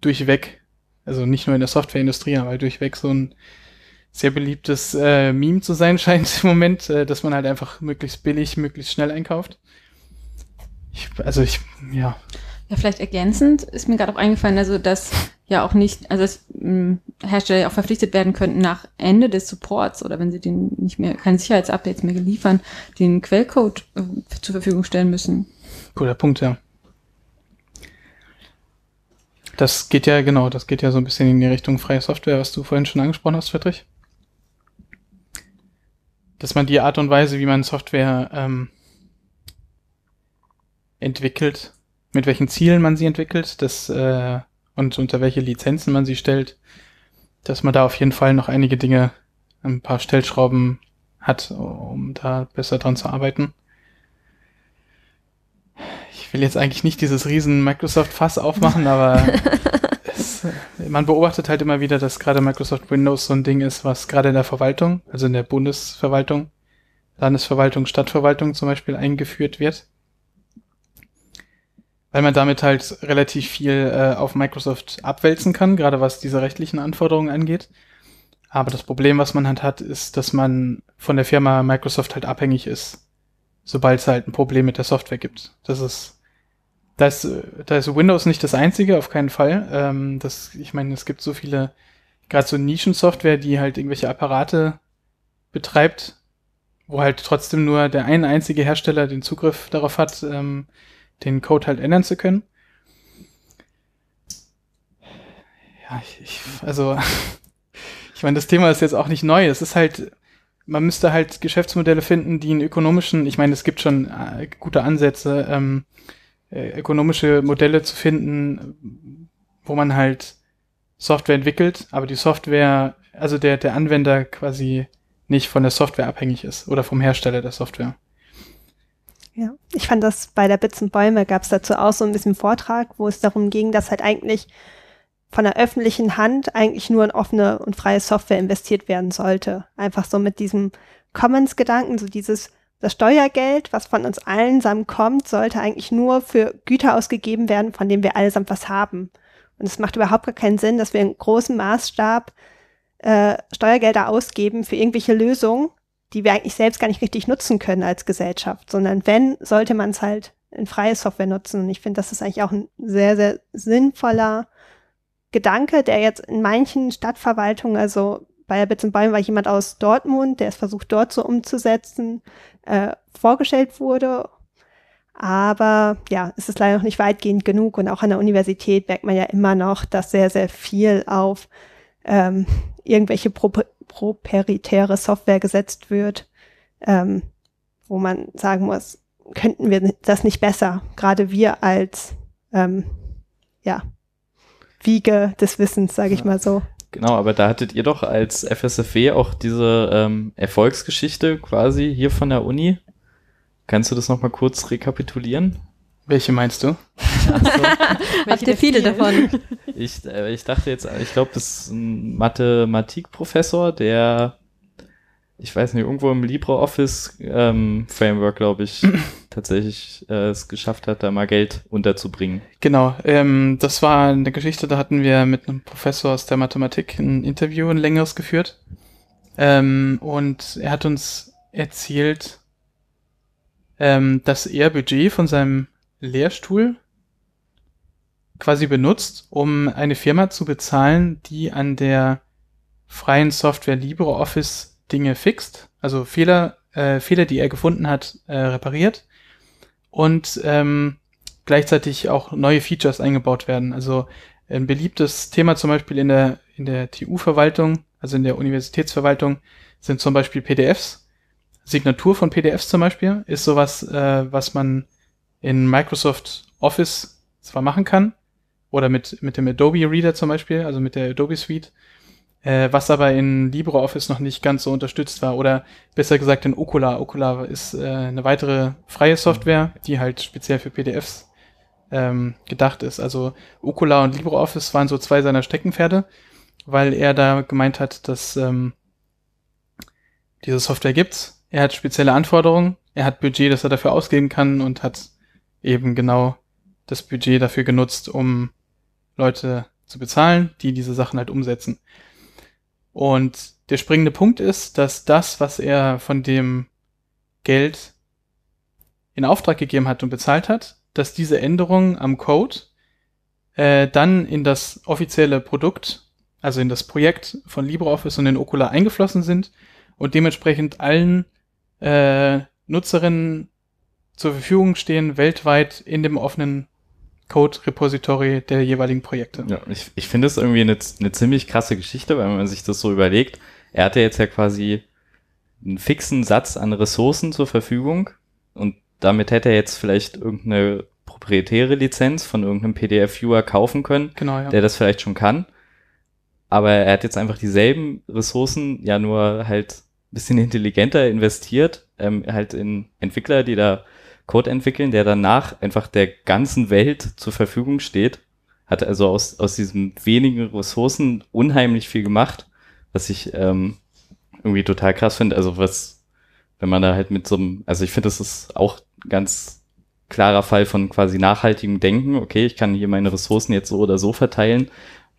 durchweg, also nicht nur in der Softwareindustrie, aber durchweg so ein sehr beliebtes äh, Meme zu sein scheint im Moment, äh, dass man halt einfach möglichst billig, möglichst schnell einkauft. Ich, also ich, ja. Ja, vielleicht ergänzend ist mir gerade auch eingefallen, also dass ja auch nicht, also dass mh, Hersteller ja auch verpflichtet werden könnten, nach Ende des Supports oder wenn sie den nicht mehr, keine Sicherheitsupdates mehr geliefern, den Quellcode äh, zur Verfügung stellen müssen. Guter Punkt, ja. Das geht ja, genau, das geht ja so ein bisschen in die Richtung freie Software, was du vorhin schon angesprochen hast, Friedrich. Dass man die Art und Weise, wie man Software ähm, entwickelt, mit welchen Zielen man sie entwickelt, das äh, und unter welche Lizenzen man sie stellt, dass man da auf jeden Fall noch einige Dinge, ein paar Stellschrauben hat, um da besser dran zu arbeiten. Ich will jetzt eigentlich nicht dieses riesen Microsoft-Fass aufmachen, aber es, man beobachtet halt immer wieder, dass gerade Microsoft Windows so ein Ding ist, was gerade in der Verwaltung, also in der Bundesverwaltung, Landesverwaltung, Stadtverwaltung zum Beispiel eingeführt wird weil man damit halt relativ viel äh, auf Microsoft abwälzen kann, gerade was diese rechtlichen Anforderungen angeht. Aber das Problem, was man halt hat, ist, dass man von der Firma Microsoft halt abhängig ist, sobald es halt ein Problem mit der Software gibt. Das ist, da ist, da ist Windows nicht das einzige, auf keinen Fall. Ähm, das, ich meine, es gibt so viele, gerade so Nischensoftware, die halt irgendwelche Apparate betreibt, wo halt trotzdem nur der ein einzige Hersteller den Zugriff darauf hat, ähm, den Code halt ändern zu können. Ja, ich, ich also ich meine, das Thema ist jetzt auch nicht neu. Es ist halt, man müsste halt Geschäftsmodelle finden, die einen ökonomischen, ich meine, es gibt schon äh, gute Ansätze, ähm, äh, ökonomische Modelle zu finden, wo man halt Software entwickelt, aber die Software, also der, der Anwender quasi nicht von der Software abhängig ist oder vom Hersteller der Software. Ja, ich fand das bei der Bits und Bäume gab es dazu auch so ein bisschen Vortrag, wo es darum ging, dass halt eigentlich von der öffentlichen Hand eigentlich nur in offene und freie Software investiert werden sollte. Einfach so mit diesem Commons-Gedanken, so dieses, das Steuergeld, was von uns allen zusammen kommt, sollte eigentlich nur für Güter ausgegeben werden, von denen wir allesamt was haben. Und es macht überhaupt gar keinen Sinn, dass wir in großem Maßstab äh, Steuergelder ausgeben für irgendwelche Lösungen, die wir eigentlich selbst gar nicht richtig nutzen können als Gesellschaft, sondern wenn, sollte man es halt in freie Software nutzen. Und ich finde, das ist eigentlich auch ein sehr, sehr sinnvoller Gedanke, der jetzt in manchen Stadtverwaltungen, also bei der Bits Bäumen war jemand aus Dortmund, der es versucht dort so umzusetzen, äh, vorgestellt wurde. Aber ja, es ist leider noch nicht weitgehend genug und auch an der Universität merkt man ja immer noch, dass sehr, sehr viel auf ähm, irgendwelche Pro proprietäre Software gesetzt wird, ähm, wo man sagen muss, könnten wir das nicht besser, gerade wir als ähm, ja, Wiege des Wissens, sage ich ja. mal so. Genau, aber da hattet ihr doch als FSFW auch diese ähm, Erfolgsgeschichte quasi hier von der Uni. Kannst du das nochmal kurz rekapitulieren? Welche meinst du? Habt ihr viele davon? Ich, äh, ich dachte jetzt, ich glaube, das ist ein Mathematikprofessor, der, ich weiß nicht, irgendwo im LibreOffice ähm, Framework, glaube ich, tatsächlich äh, es geschafft hat, da mal Geld unterzubringen. Genau, ähm, das war eine Geschichte, da hatten wir mit einem Professor aus der Mathematik ein Interview, ein längeres geführt. Ähm, und er hat uns erzählt, ähm, dass er Budget von seinem Lehrstuhl quasi benutzt, um eine Firma zu bezahlen, die an der freien Software LibreOffice Dinge fixt, also Fehler, äh, Fehler, die er gefunden hat, äh, repariert und ähm, gleichzeitig auch neue Features eingebaut werden. Also ein beliebtes Thema zum Beispiel in der in der TU-Verwaltung, also in der Universitätsverwaltung, sind zum Beispiel PDFs. Signatur von PDFs zum Beispiel ist sowas, äh, was man in Microsoft Office zwar machen kann, oder mit, mit dem Adobe Reader zum Beispiel, also mit der Adobe Suite, äh, was aber in LibreOffice noch nicht ganz so unterstützt war. Oder besser gesagt in Okular. Okular ist äh, eine weitere freie Software, die halt speziell für PDFs ähm, gedacht ist. Also Okular und LibreOffice waren so zwei seiner Steckenpferde, weil er da gemeint hat, dass ähm, diese Software gibt's. Er hat spezielle Anforderungen, er hat Budget, das er dafür ausgeben kann und hat eben genau das Budget dafür genutzt, um Leute zu bezahlen, die diese Sachen halt umsetzen. Und der springende Punkt ist, dass das, was er von dem Geld in Auftrag gegeben hat und bezahlt hat, dass diese Änderungen am Code äh, dann in das offizielle Produkt, also in das Projekt von LibreOffice und in Okular eingeflossen sind und dementsprechend allen äh, Nutzerinnen zur Verfügung stehen, weltweit in dem offenen Code-Repository der jeweiligen Projekte. Ja, ich, ich finde es irgendwie eine, eine ziemlich krasse Geschichte, wenn man sich das so überlegt. Er hatte jetzt ja quasi einen fixen Satz an Ressourcen zur Verfügung und damit hätte er jetzt vielleicht irgendeine proprietäre Lizenz von irgendeinem PDF-Viewer kaufen können, Genau, ja. der das vielleicht schon kann. Aber er hat jetzt einfach dieselben Ressourcen, ja nur halt ein bisschen intelligenter investiert, ähm, halt in Entwickler, die da Code entwickeln, der danach einfach der ganzen Welt zur Verfügung steht. Hat also aus, aus diesen wenigen Ressourcen unheimlich viel gemacht, was ich ähm, irgendwie total krass finde. Also was, wenn man da halt mit so einem, also ich finde, das ist auch ganz klarer Fall von quasi nachhaltigem Denken. Okay, ich kann hier meine Ressourcen jetzt so oder so verteilen.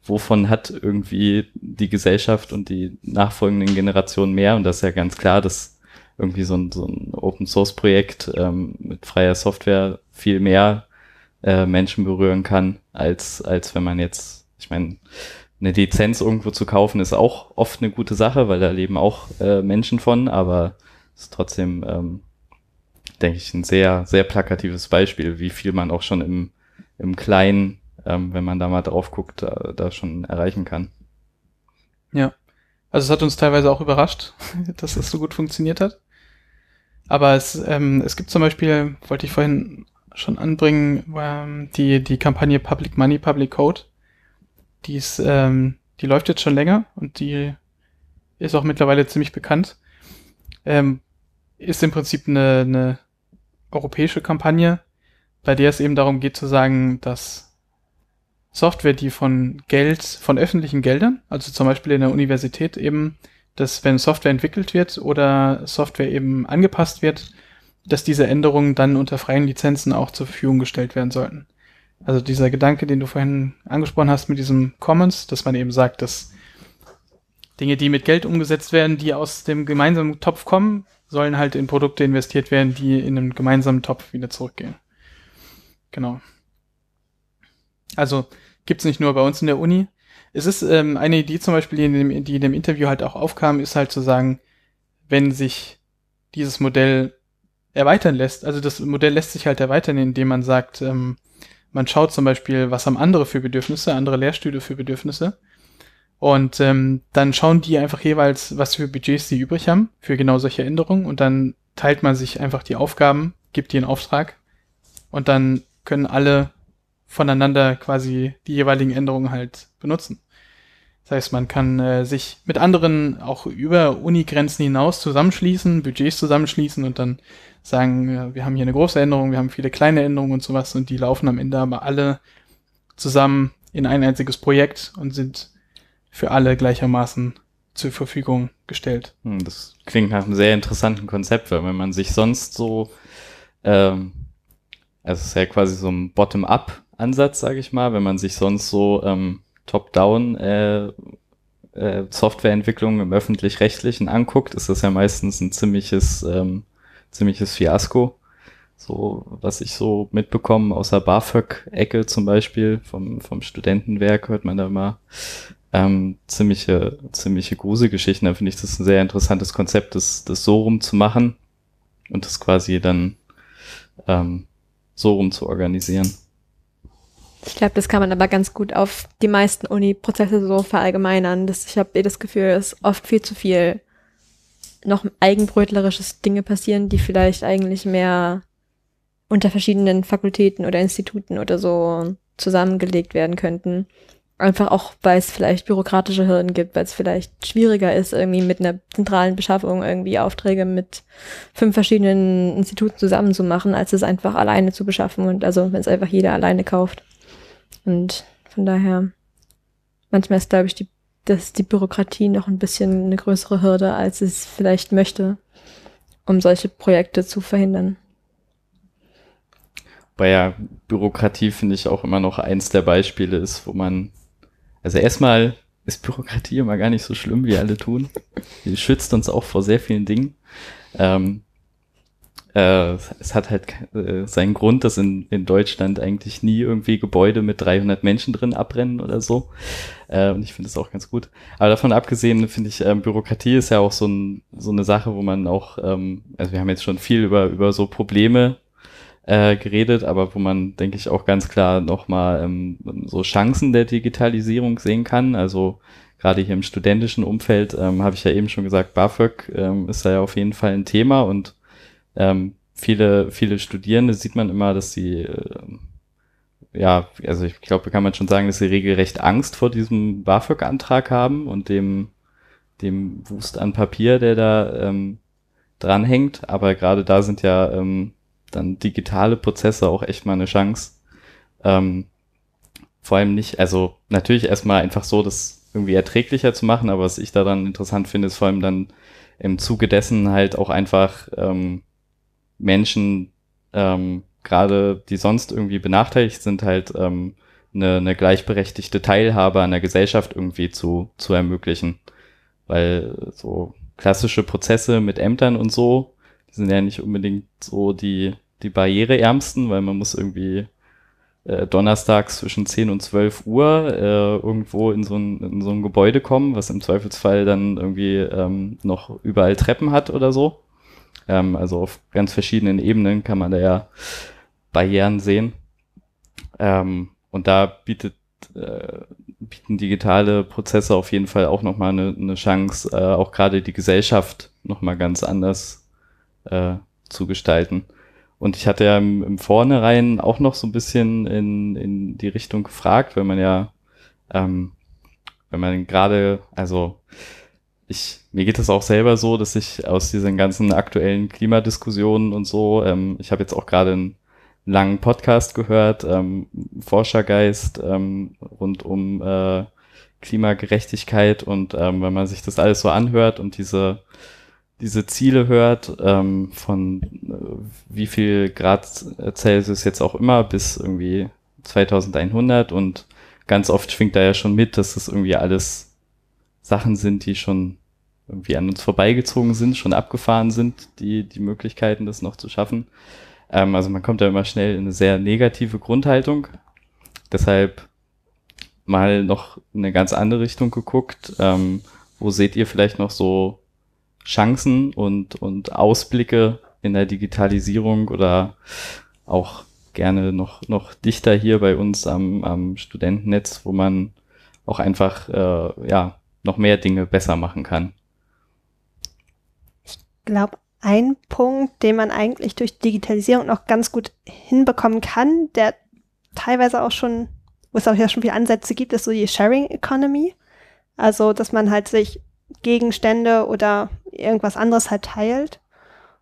Wovon hat irgendwie die Gesellschaft und die nachfolgenden Generationen mehr? Und das ist ja ganz klar, dass irgendwie so ein, so ein Open Source Projekt ähm, mit freier Software viel mehr äh, Menschen berühren kann, als, als wenn man jetzt, ich meine, eine Lizenz irgendwo zu kaufen ist auch oft eine gute Sache, weil da leben auch äh, Menschen von, aber ist trotzdem, ähm, denke ich, ein sehr, sehr plakatives Beispiel, wie viel man auch schon im, im Kleinen, ähm, wenn man da mal drauf guckt, da, da schon erreichen kann. Ja. Also es hat uns teilweise auch überrascht, dass das so gut funktioniert hat. Aber es, ähm, es gibt zum Beispiel, wollte ich vorhin schon anbringen, ähm, die, die Kampagne Public Money, Public Code. Die ist, ähm, die läuft jetzt schon länger und die ist auch mittlerweile ziemlich bekannt. Ähm, ist im Prinzip eine, eine europäische Kampagne, bei der es eben darum geht zu sagen, dass Software, die von Geld, von öffentlichen Geldern, also zum Beispiel in der Universität eben, dass wenn Software entwickelt wird oder Software eben angepasst wird, dass diese Änderungen dann unter freien Lizenzen auch zur Verfügung gestellt werden sollten. Also dieser Gedanke, den du vorhin angesprochen hast mit diesem Commons, dass man eben sagt, dass Dinge, die mit Geld umgesetzt werden, die aus dem gemeinsamen Topf kommen, sollen halt in Produkte investiert werden, die in einen gemeinsamen Topf wieder zurückgehen. Genau. Also gibt's nicht nur bei uns in der Uni. Es ist ähm, eine Idee zum Beispiel, die in, dem, die in dem Interview halt auch aufkam, ist halt zu sagen, wenn sich dieses Modell erweitern lässt, also das Modell lässt sich halt erweitern, indem man sagt, ähm, man schaut zum Beispiel, was haben andere für Bedürfnisse, andere Lehrstühle für Bedürfnisse. Und ähm, dann schauen die einfach jeweils, was für Budgets sie übrig haben für genau solche Änderungen. Und dann teilt man sich einfach die Aufgaben, gibt die in Auftrag. Und dann können alle voneinander quasi die jeweiligen Änderungen halt benutzen. Das heißt, man kann äh, sich mit anderen auch über Unigrenzen hinaus zusammenschließen, Budgets zusammenschließen und dann sagen, wir haben hier eine große Änderung, wir haben viele kleine Änderungen und sowas und die laufen am Ende aber alle zusammen in ein einziges Projekt und sind für alle gleichermaßen zur Verfügung gestellt. Hm, Das klingt nach einem sehr interessanten Konzept, weil wenn man sich sonst so, ähm, also es ist ja quasi so ein Bottom-up-Ansatz, sage ich mal, wenn man sich sonst so ähm, Top-down äh, äh, Softwareentwicklung im öffentlich-rechtlichen anguckt, ist das ja meistens ein ziemliches, ähm, ziemliches Fiasko. So, was ich so mitbekomme, außer BAföG-Ecke zum Beispiel, vom, vom Studentenwerk hört man da mal ähm, ziemliche, ziemliche Gruselgeschichten. Da finde ich das ein sehr interessantes Konzept, das, das so rum zu machen und das quasi dann ähm, so rum zu organisieren. Ich glaube, das kann man aber ganz gut auf die meisten Uni-Prozesse so verallgemeinern. Das, ich habe eh das Gefühl, dass oft viel zu viel noch eigenbrötlerisches Dinge passieren, die vielleicht eigentlich mehr unter verschiedenen Fakultäten oder Instituten oder so zusammengelegt werden könnten. Einfach auch, weil es vielleicht bürokratische Hürden gibt, weil es vielleicht schwieriger ist, irgendwie mit einer zentralen Beschaffung irgendwie Aufträge mit fünf verschiedenen Instituten zusammen zu machen, als es einfach alleine zu beschaffen und also wenn es einfach jeder alleine kauft. Und von daher, manchmal ist, glaube ich, die, dass die Bürokratie noch ein bisschen eine größere Hürde, als es vielleicht möchte, um solche Projekte zu verhindern. Bei ja Bürokratie finde ich auch immer noch eins der Beispiele ist, wo man, also erstmal ist Bürokratie immer gar nicht so schlimm, wie alle tun. Die schützt uns auch vor sehr vielen Dingen. Ähm, äh, es hat halt äh, seinen Grund, dass in, in Deutschland eigentlich nie irgendwie Gebäude mit 300 Menschen drin abbrennen oder so. Äh, und ich finde es auch ganz gut. Aber davon abgesehen finde ich, ähm, Bürokratie ist ja auch so, ein, so eine Sache, wo man auch, ähm, also wir haben jetzt schon viel über, über so Probleme äh, geredet, aber wo man, denke ich, auch ganz klar nochmal ähm, so Chancen der Digitalisierung sehen kann. Also gerade hier im studentischen Umfeld ähm, habe ich ja eben schon gesagt, BAföG ähm, ist da ja auf jeden Fall ein Thema und ähm, viele, viele Studierende sieht man immer, dass sie äh, ja, also ich glaube, kann man schon sagen, dass sie regelrecht Angst vor diesem BAföG-Antrag haben und dem, dem Wust an Papier, der da ähm, dranhängt. Aber gerade da sind ja ähm, dann digitale Prozesse auch echt mal eine Chance. Ähm, vor allem nicht, also natürlich erstmal einfach so, das irgendwie erträglicher zu machen, aber was ich daran interessant finde, ist vor allem dann im Zuge dessen halt auch einfach ähm, Menschen, ähm, gerade die sonst irgendwie benachteiligt sind, halt ähm, eine, eine gleichberechtigte Teilhabe an der Gesellschaft irgendwie zu, zu ermöglichen. Weil so klassische Prozesse mit Ämtern und so, die sind ja nicht unbedingt so die, die barriereärmsten, weil man muss irgendwie äh, donnerstags zwischen 10 und 12 Uhr äh, irgendwo in so, ein, in so ein Gebäude kommen, was im Zweifelsfall dann irgendwie ähm, noch überall Treppen hat oder so. Ähm, also auf ganz verschiedenen Ebenen kann man da ja Barrieren sehen. Ähm, und da bietet, äh, bieten digitale Prozesse auf jeden Fall auch nochmal eine, eine Chance, äh, auch gerade die Gesellschaft nochmal ganz anders äh, zu gestalten. Und ich hatte ja im, im Vornherein auch noch so ein bisschen in, in die Richtung gefragt, wenn man ja, ähm, wenn man gerade, also ich, mir geht es auch selber so, dass ich aus diesen ganzen aktuellen Klimadiskussionen und so, ähm, ich habe jetzt auch gerade einen langen Podcast gehört, ähm, Forschergeist ähm, rund um äh, Klimagerechtigkeit und ähm, wenn man sich das alles so anhört und diese diese Ziele hört, ähm, von äh, wie viel Grad Celsius jetzt auch immer bis irgendwie 2100 und ganz oft schwingt da ja schon mit, dass das irgendwie alles Sachen sind, die schon irgendwie an uns vorbeigezogen sind, schon abgefahren sind, die, die Möglichkeiten, das noch zu schaffen. Ähm, also man kommt da immer schnell in eine sehr negative Grundhaltung. Deshalb mal noch in eine ganz andere Richtung geguckt. Ähm, wo seht ihr vielleicht noch so Chancen und, und Ausblicke in der Digitalisierung oder auch gerne noch, noch dichter hier bei uns am, am Studentennetz, wo man auch einfach äh, ja, noch mehr Dinge besser machen kann. Ich glaube, ein Punkt, den man eigentlich durch Digitalisierung noch ganz gut hinbekommen kann, der teilweise auch schon, wo es auch ja schon viele Ansätze gibt, ist so die Sharing Economy. Also, dass man halt sich Gegenstände oder irgendwas anderes halt teilt.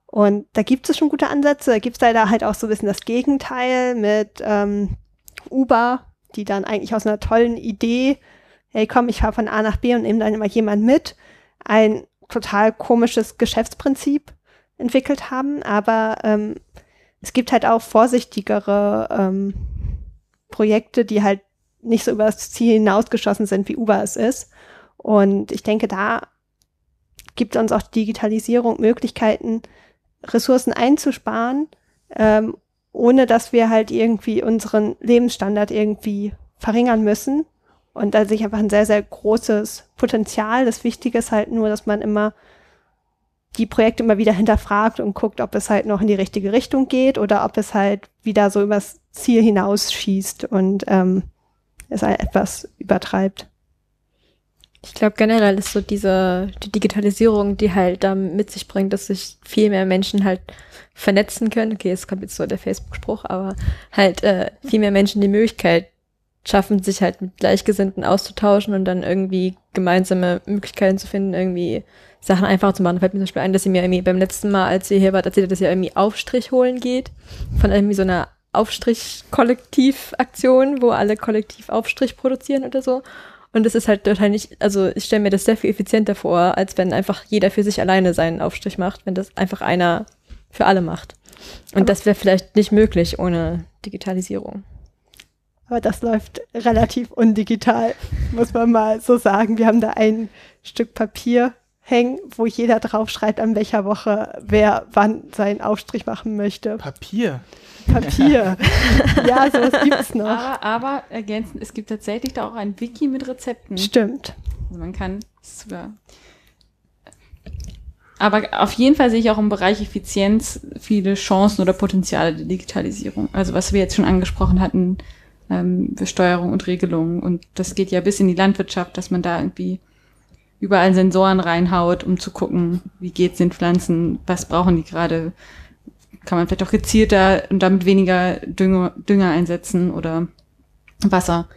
Und da gibt es schon gute Ansätze. Da gibt es leider halt auch so ein bisschen das Gegenteil mit ähm, Uber, die dann eigentlich aus einer tollen Idee hey komm, ich fahre von A nach B und nehme dann immer jemand mit, ein total komisches Geschäftsprinzip entwickelt haben. Aber ähm, es gibt halt auch vorsichtigere ähm, Projekte, die halt nicht so über das Ziel hinausgeschossen sind, wie Uber es ist. Und ich denke, da gibt uns auch Digitalisierung Möglichkeiten, Ressourcen einzusparen, ähm, ohne dass wir halt irgendwie unseren Lebensstandard irgendwie verringern müssen. Und da sehe ich einfach ein sehr, sehr großes Potenzial. Das Wichtige ist halt nur, dass man immer die Projekte immer wieder hinterfragt und guckt, ob es halt noch in die richtige Richtung geht oder ob es halt wieder so übers Ziel hinausschießt und ähm, es halt etwas übertreibt. Ich glaube generell ist so diese die Digitalisierung, die halt da mit sich bringt, dass sich viel mehr Menschen halt vernetzen können. Okay, es kommt jetzt so der Facebook-Spruch, aber halt äh, viel mehr Menschen die Möglichkeit schaffen, sich halt mit Gleichgesinnten auszutauschen und dann irgendwie gemeinsame Möglichkeiten zu finden, irgendwie Sachen einfacher zu machen. Fällt mir zum Beispiel ein, dass sie mir irgendwie beim letzten Mal, als ihr hier wart, erzählt hat, dass ihr irgendwie Aufstrich holen geht. Von irgendwie so einer Aufstrich-Kollektiv-Aktion, wo alle kollektiv Aufstrich produzieren oder so. Und das ist halt total nicht, also ich stelle mir das sehr viel effizienter vor, als wenn einfach jeder für sich alleine seinen Aufstrich macht, wenn das einfach einer für alle macht. Und Aber das wäre vielleicht nicht möglich ohne Digitalisierung. Aber das läuft relativ undigital, muss man mal so sagen. Wir haben da ein Stück Papier hängen, wo jeder draufschreibt, an welcher Woche wer wann seinen Aufstrich machen möchte. Papier. Papier. ja, sowas gibt's noch. Aber, aber ergänzend, es gibt tatsächlich da auch ein Wiki mit Rezepten. Stimmt. Also man kann es sogar. Aber auf jeden Fall sehe ich auch im Bereich Effizienz viele Chancen oder Potenziale der Digitalisierung. Also was wir jetzt schon angesprochen hatten, ähm, Besteuerung und Regelung. Und das geht ja bis in die Landwirtschaft, dass man da irgendwie überall Sensoren reinhaut, um zu gucken, wie geht's den Pflanzen, was brauchen die gerade, kann man vielleicht auch gezielter und damit weniger Dünger, Dünger einsetzen oder Wasser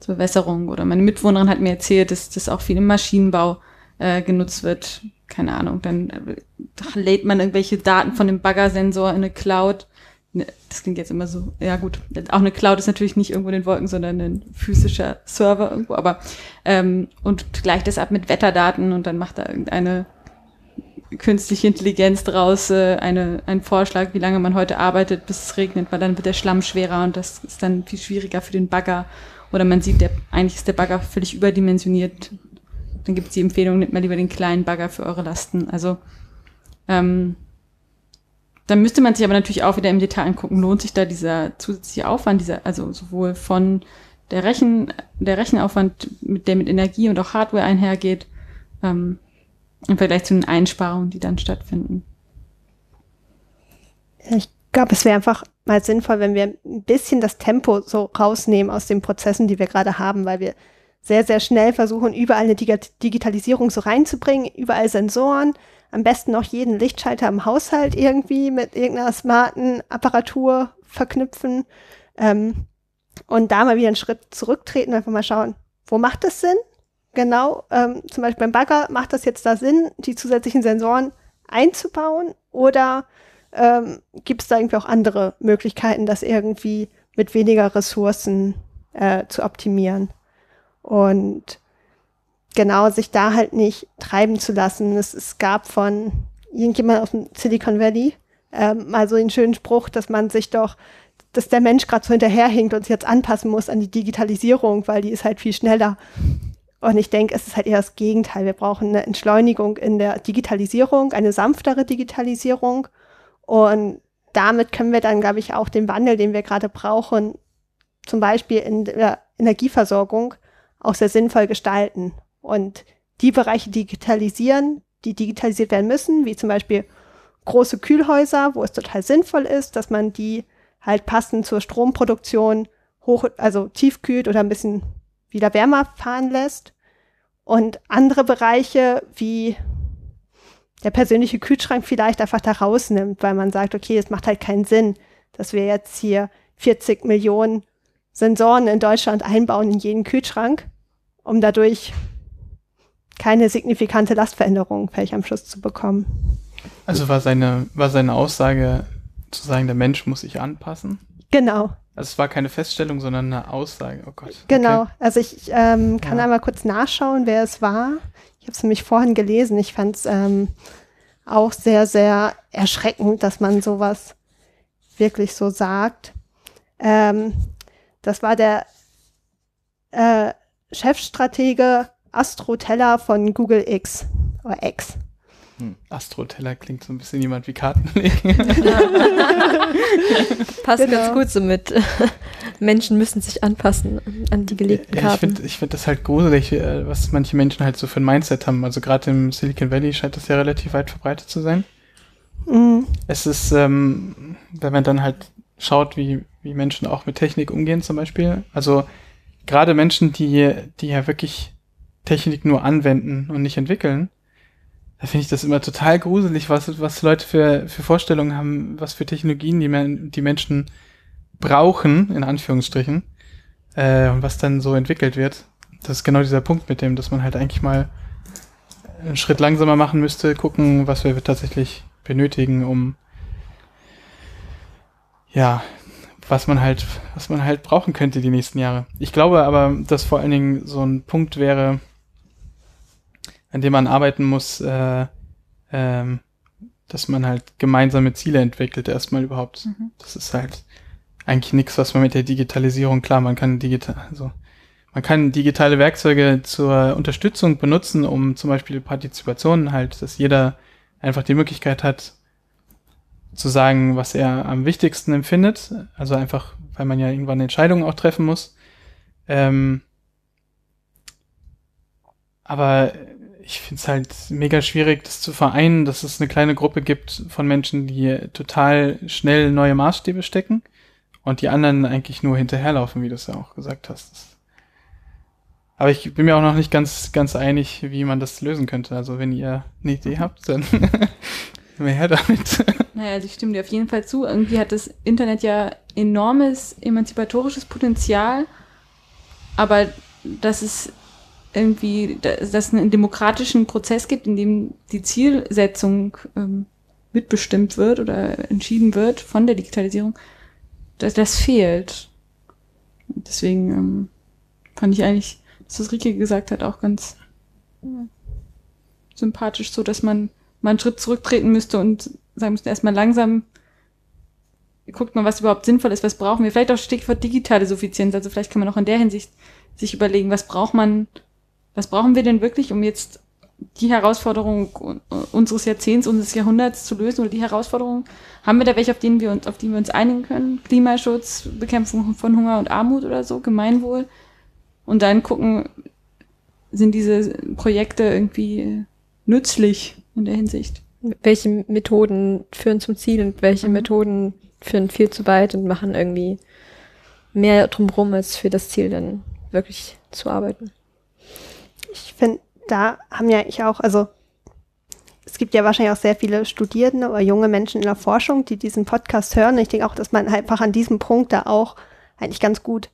zur Bewässerung. Oder meine Mitwohnerin hat mir erzählt, dass das auch viel im Maschinenbau äh, genutzt wird. Keine Ahnung, dann äh, lädt man irgendwelche Daten von dem Baggersensor in eine Cloud. Ne, Das klingt jetzt immer so, ja gut, auch eine Cloud ist natürlich nicht irgendwo in den Wolken, sondern ein physischer Server irgendwo, aber ähm, und gleicht das ab mit Wetterdaten und dann macht da irgendeine künstliche Intelligenz draus äh, eine, einen Vorschlag, wie lange man heute arbeitet, bis es regnet, weil dann wird der Schlamm schwerer und das ist dann viel schwieriger für den Bagger. Oder man sieht, der, eigentlich ist der Bagger völlig überdimensioniert. Dann gibt es die Empfehlung, nehmt mal lieber den kleinen Bagger für eure Lasten. Also ähm, dann müsste man sich aber natürlich auch wieder im Detail angucken, lohnt sich da dieser zusätzliche Aufwand, dieser, also sowohl von der Rechen, der Rechenaufwand, mit der mit Energie und auch Hardware einhergeht, ähm, im Vergleich zu den Einsparungen, die dann stattfinden. Ich glaube, es wäre einfach mal sinnvoll, wenn wir ein bisschen das Tempo so rausnehmen aus den Prozessen, die wir gerade haben, weil wir sehr, sehr schnell versuchen, überall eine Dig Digitalisierung so reinzubringen, überall Sensoren, am besten auch jeden Lichtschalter im Haushalt irgendwie mit irgendeiner smarten Apparatur verknüpfen ähm, und da mal wieder einen Schritt zurücktreten, einfach mal schauen, wo macht das Sinn? Genau, ähm, zum Beispiel beim Bagger macht das jetzt da Sinn, die zusätzlichen Sensoren einzubauen oder ähm, gibt es da irgendwie auch andere Möglichkeiten, das irgendwie mit weniger Ressourcen äh, zu optimieren? Und genau sich da halt nicht treiben zu lassen. Es, es gab von irgendjemand aus dem Silicon Valley ähm, mal so einen schönen Spruch, dass man sich doch, dass der Mensch gerade so hinterherhinkt und sich jetzt anpassen muss an die Digitalisierung, weil die ist halt viel schneller. Und ich denke, es ist halt eher das Gegenteil. Wir brauchen eine Entschleunigung in der Digitalisierung, eine sanftere Digitalisierung. Und damit können wir dann, glaube ich, auch den Wandel, den wir gerade brauchen, zum Beispiel in der Energieversorgung, auch sehr sinnvoll gestalten. Und die Bereiche digitalisieren, die digitalisiert werden müssen, wie zum Beispiel große Kühlhäuser, wo es total sinnvoll ist, dass man die halt passend zur Stromproduktion hoch, also tiefkühlt oder ein bisschen wieder wärmer fahren lässt. Und andere Bereiche wie der persönliche Kühlschrank vielleicht einfach da rausnimmt, weil man sagt, okay, es macht halt keinen Sinn, dass wir jetzt hier 40 Millionen Sensoren in Deutschland einbauen in jeden Kühlschrank, um dadurch keine signifikante Lastveränderung vielleicht am Schluss zu bekommen. Also war seine, war seine Aussage zu sagen, der Mensch muss sich anpassen? Genau, Also es war keine Feststellung, sondern eine Aussage. Oh Gott. genau. Okay. Also ich ähm, kann Ja. einmal kurz nachschauen, wer es war. Ich habe es nämlich vorhin gelesen. Ich fand es ähm, auch sehr, sehr erschreckend, dass man sowas wirklich so sagt. Ähm, das war der äh, Chefstratege Astro Teller von Google X oder X. Astroteller klingt so ein bisschen jemand wie Kartenlegen. Passt Genau. ganz gut so mit. Menschen müssen sich anpassen an die gelegten Ja, ich Karten. finde ich find das halt gruselig, äh, was manche Menschen halt so für ein Mindset haben. Also gerade im Silicon Valley scheint das ja relativ weit verbreitet zu sein. Mhm. Es ist, ähm, wenn man dann halt schaut, wie, wie Menschen auch mit Technik umgehen zum Beispiel. Also gerade Menschen, die, die ja wirklich Technik nur anwenden und nicht entwickeln, da finde ich das immer total gruselig, was, was Leute für, für Vorstellungen haben, was für Technologien die, die Menschen brauchen, in Anführungsstrichen, äh, und was dann so entwickelt wird. Das ist genau dieser Punkt mit dem, dass man halt eigentlich mal einen Schritt langsamer machen müsste, gucken, was wir tatsächlich benötigen, um ja, was man halt, was man halt brauchen könnte die nächsten Jahre. Ich glaube aber, dass vor allen Dingen so ein Punkt wäre, an dem man arbeiten muss, äh, ähm, dass man halt gemeinsame Ziele entwickelt, erstmal überhaupt. Mhm. Das ist halt eigentlich nichts, was man mit der Digitalisierung, klar, man kann digital, also man kann digitale Werkzeuge zur Unterstützung benutzen, um zum Beispiel Partizipation halt, dass jeder einfach die Möglichkeit hat, zu sagen, was er am wichtigsten empfindet. Also einfach, weil man ja irgendwann Entscheidungen auch treffen muss. Ähm, aber ich finde es halt mega schwierig, das zu vereinen, dass es eine kleine Gruppe gibt von Menschen, die total schnell neue Maßstäbe stecken und die anderen eigentlich nur hinterherlaufen, wie du es ja auch gesagt hast. Das aber ich bin mir auch noch nicht ganz, ganz einig, wie man das lösen könnte. Also wenn ihr eine Idee habt, dann mehr her damit. Naja, also ich stimme dir auf jeden Fall zu. Irgendwie hat das Internet ja enormes emanzipatorisches Potenzial, aber dass es irgendwie, dass es einen demokratischen Prozess gibt, in dem die Zielsetzung ähm, mitbestimmt wird oder entschieden wird von der Digitalisierung, das, das fehlt. Deswegen ähm, fand ich eigentlich das, was Rike gesagt hat, auch ganz sympathisch, so dass man mal einen Schritt zurücktreten müsste und sagen müsste, erstmal langsam guckt man, was überhaupt sinnvoll ist, was brauchen wir. Vielleicht auch Stichwort digitale Suffizienz. Also vielleicht kann man auch in der Hinsicht sich überlegen, was braucht man, was brauchen wir denn wirklich, um jetzt die Herausforderung unseres Jahrzehnts, unseres Jahrhunderts zu lösen oder die Herausforderung? Haben wir da welche, auf denen wir uns, auf die wir uns einigen können? Klimaschutz, Bekämpfung von Hunger und Armut oder so, Gemeinwohl? und dann gucken, sind diese Projekte irgendwie nützlich in der Hinsicht. Welche Methoden führen zum Ziel und welche mhm. Methoden führen viel zu weit und machen irgendwie mehr drumherum, als für das Ziel dann wirklich zu arbeiten. Da haben ja ich auch, also es gibt ja wahrscheinlich auch sehr viele Studierende oder junge Menschen in der Forschung, die diesen Podcast hören. Ich denke auch, dass man einfach an diesem Punkt da auch eigentlich ganz gut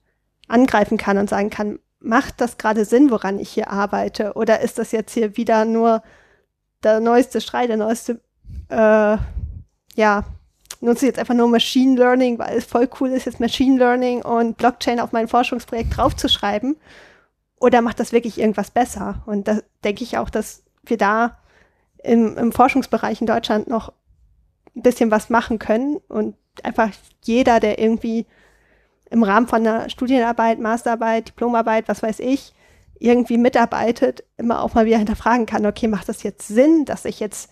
angreifen kann und sagen kann, macht das gerade Sinn, woran ich hier arbeite? Oder ist das jetzt hier wieder nur der neueste Schrei, der neueste, äh, ja, nutze ich jetzt einfach nur Machine Learning, weil es voll cool ist, jetzt Machine Learning und Blockchain auf mein Forschungsprojekt draufzuschreiben? Oder macht das wirklich irgendwas besser? Und da denke ich auch, dass wir da im, im Forschungsbereich in Deutschland noch ein bisschen was machen können und einfach jeder, der irgendwie im Rahmen von einer Studienarbeit, Masterarbeit, Diplomarbeit, was weiß ich, irgendwie mitarbeitet, immer auch mal wieder hinterfragen kann, okay, macht das jetzt Sinn, dass ich jetzt